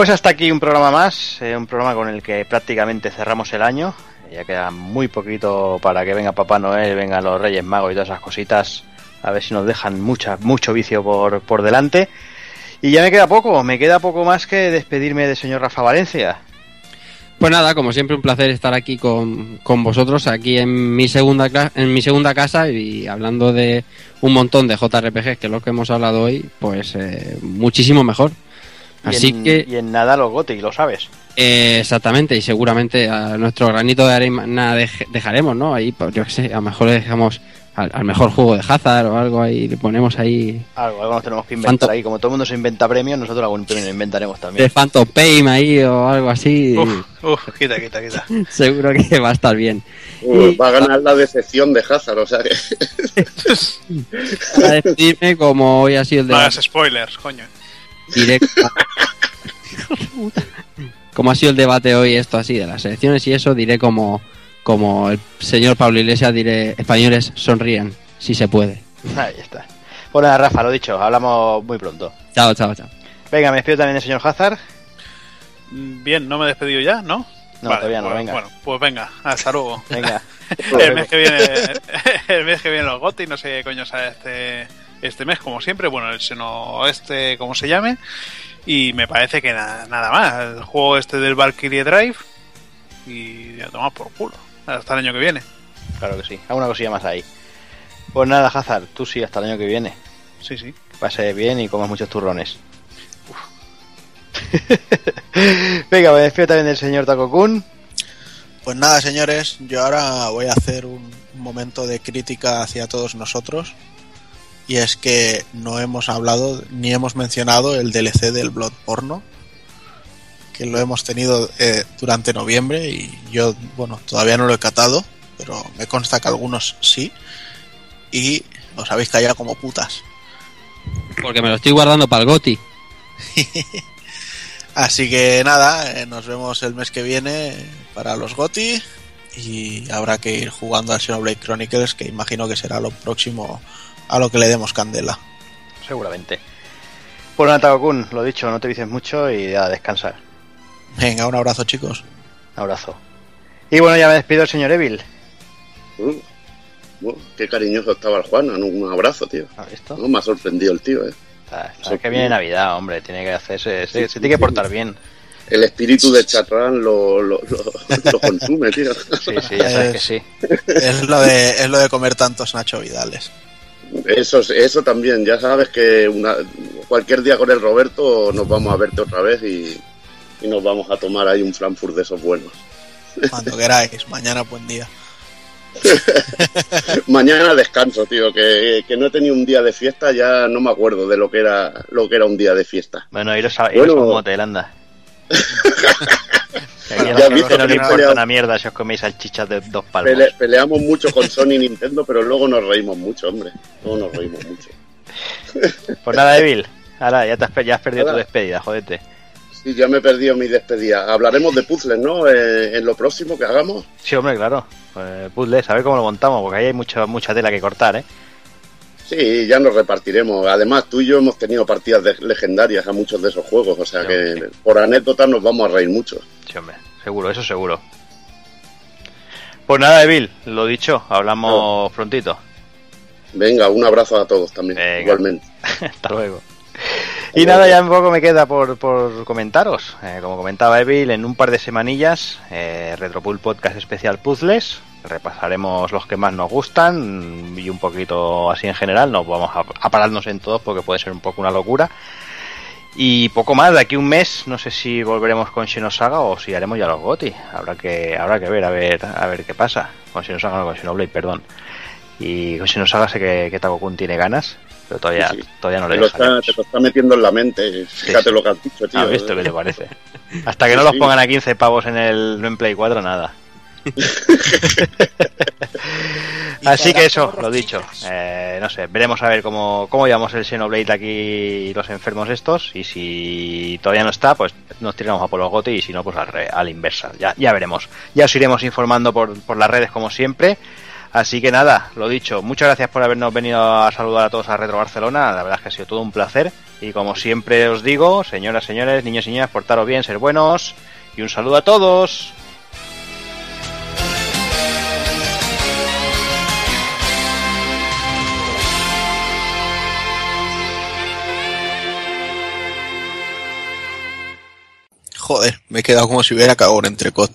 Pues hasta aquí un programa más, eh, un programa con el que prácticamente cerramos el año. Ya queda muy poquito para que venga Papá Noel, vengan los Reyes Magos y todas esas cositas. A ver si nos dejan mucha, mucho vicio por, por delante. Y ya me queda poco, me queda poco más que despedirme del señor Rafa Valencia. Pues nada, como siempre un placer estar aquí con, con vosotros, aquí en mi segunda en mi segunda casa y hablando de un montón de JRPGs que es lo que hemos hablado hoy, pues eh, muchísimo mejor. Así y en, que Y en nada los Goti, lo sabes. eh, exactamente, y seguramente a nuestro granito de arena dej- dejaremos, ¿no? Ahí, pues, yo qué sé, a lo mejor le dejamos al, al mejor juego de Hazard o algo ahí, le ponemos ahí Algo, algo nos tenemos que inventar Phantom- ahí. Como todo el mundo se inventa premios, nosotros algún premio lo inventaremos también. de Phantom Pain ahí o algo así. Uf, uf, quita, quita, quita. <laughs> Seguro que va a estar bien. Uh, va a ganar la decepción de Hazard, o sea que. <laughs> Para despedirme, como hoy ha sido el No de hagas spoilers, coño. Directo. como ha sido el debate hoy, esto así, de las elecciones y eso, diré como, como el señor Pablo Iglesias, diré, españoles sonríen, si se puede. Ahí está. Pues nada, Rafa, lo dicho, hablamos muy pronto. Chao, chao, chao. Venga, me despido también del señor Hazard. Mm, Bien, no me he despedido ya, ¿no? No, todavía no, bueno, venga. Bueno, pues venga, hasta luego. Venga. <laughs> el mes que viene, el mes que viene los GOTY, no sé qué coño sale este, este mes, como siempre. Bueno, el seno este, como se llame. Y me parece que na- nada más. El juego este del Valkyrie Drive. Y ya tomar por culo. Hasta el año que viene. Claro que sí. Alguna cosilla más ahí. Pues nada, Hazard, tú sí, hasta el año que viene. Sí, sí. Que pase bien y comas muchos turrones. <laughs> Venga, me despido también del señor Takokun. Pues nada, señores, yo ahora voy a hacer un momento de crítica hacia todos nosotros. Y es que no hemos hablado ni hemos mencionado el DLC del Blood Porno, que lo hemos tenido eh, durante noviembre y yo, bueno, todavía no lo he catado, pero me consta que algunos sí. Y os habéis callado como putas. Porque me lo estoy guardando para el Goti. <laughs> Así que nada, eh, nos vemos el mes que viene para los GOTI y habrá que ir jugando al Xenoblade Chronicles, que imagino que será lo próximo a lo que le demos candela. Seguramente. Pues nada, Takokun, lo dicho, no te dices mucho y a descansar. Venga, un abrazo chicos. Un abrazo. Y bueno, ya me despido del señor Evil. Uh, bueno, qué cariñoso estaba el Juan, un abrazo, tío. ¿Has visto? No, me ha sorprendido el tío, eh. Está- está que viene Navidad, hombre, tiene que hacerse, se, se tiene que portar bien. El espíritu de Chatrán lo, lo, lo, lo consume, tío. Sí, sí, ya sabes que sí. Es lo de, es lo de comer tantos Nacho Vidales. Eso, eso también, ya sabes que una, cualquier día con el Roberto nos vamos a verte otra vez y, y nos vamos a tomar ahí un Frankfurt de esos buenos. Cuando queráis, mañana buen día. <laughs> Mañana descanso, tío, que, que no he tenido un día de fiesta, ya no me acuerdo de lo que era lo que era un día de fiesta. Bueno, iros a, iros Bueno. a un motel, anda. <laughs> Aquí a la gente no le importa una mierda si os coméis salchichas de dos palmos. Pele- peleamos mucho con Sony y Nintendo, pero luego nos reímos mucho, hombre. Luego nos reímos mucho. <laughs> Pues nada, Evil. Ahora, ya, te has, ya has perdido Ahora. tu despedida, jodete. Sí, ya me he perdido mi despedida. Hablaremos de puzzles, ¿no? Eh, en lo próximo que hagamos. Sí, hombre, claro. Pues, puzzles, a ver cómo lo montamos, porque ahí hay mucha, mucha tela que cortar, ¿eh? Sí, ya nos repartiremos. Además, tú y yo hemos tenido partidas de- legendarias a muchos de esos juegos, o sea Sí, que sí. por anécdotas nos vamos a reír mucho. Sí, hombre, seguro, eso seguro. Pues nada, Evil, lo dicho, hablamos prontito. Venga, un abrazo a todos también, Venga. igualmente. <laughs> Hasta luego. Y nada, ya un poco me queda por, por comentaros. Eh, como comentaba Evil, en un par de semanillas, eh, Retropool Podcast especial Puzzles. Repasaremos los que más nos gustan y un poquito así en general. No vamos a, a pararnos en todos porque puede ser un poco una locura. Y poco más, de aquí un mes, no sé si volveremos con Xenosaga o si haremos ya los GOTI. Habrá que, habrá que ver, a ver, a ver qué pasa. Con Xenosaga, no con Xenoblade, perdón. Y con Xenosaga sé que, que Takokun tiene ganas. Pero todavía, Sí, sí. todavía no Te le lo, está, te lo está metiendo en la mente. Fíjate sí. lo que has dicho, tío. ¿Has visto qué te parece? <laughs> Hasta que no los pongan a 15 pavos en el en Play 4, nada. <laughs> Así que eso, lo dicho. Eh, no sé, veremos a ver cómo, cómo llevamos el Xenoblade aquí los enfermos estos. Y si todavía no está, pues nos tiramos a por los gote y si no, pues al, re- a la inversa. Ya, ya veremos. Ya os iremos informando por, por las redes como siempre. Así que nada, lo dicho, muchas gracias por habernos venido a saludar a todos a Retro Barcelona. La verdad es que ha sido todo un placer. Y como siempre os digo, señoras, señores, niños y niñas, portaros bien, ser buenos. Y un saludo a todos. Joder, me he quedado como si hubiera cagado un entrecot.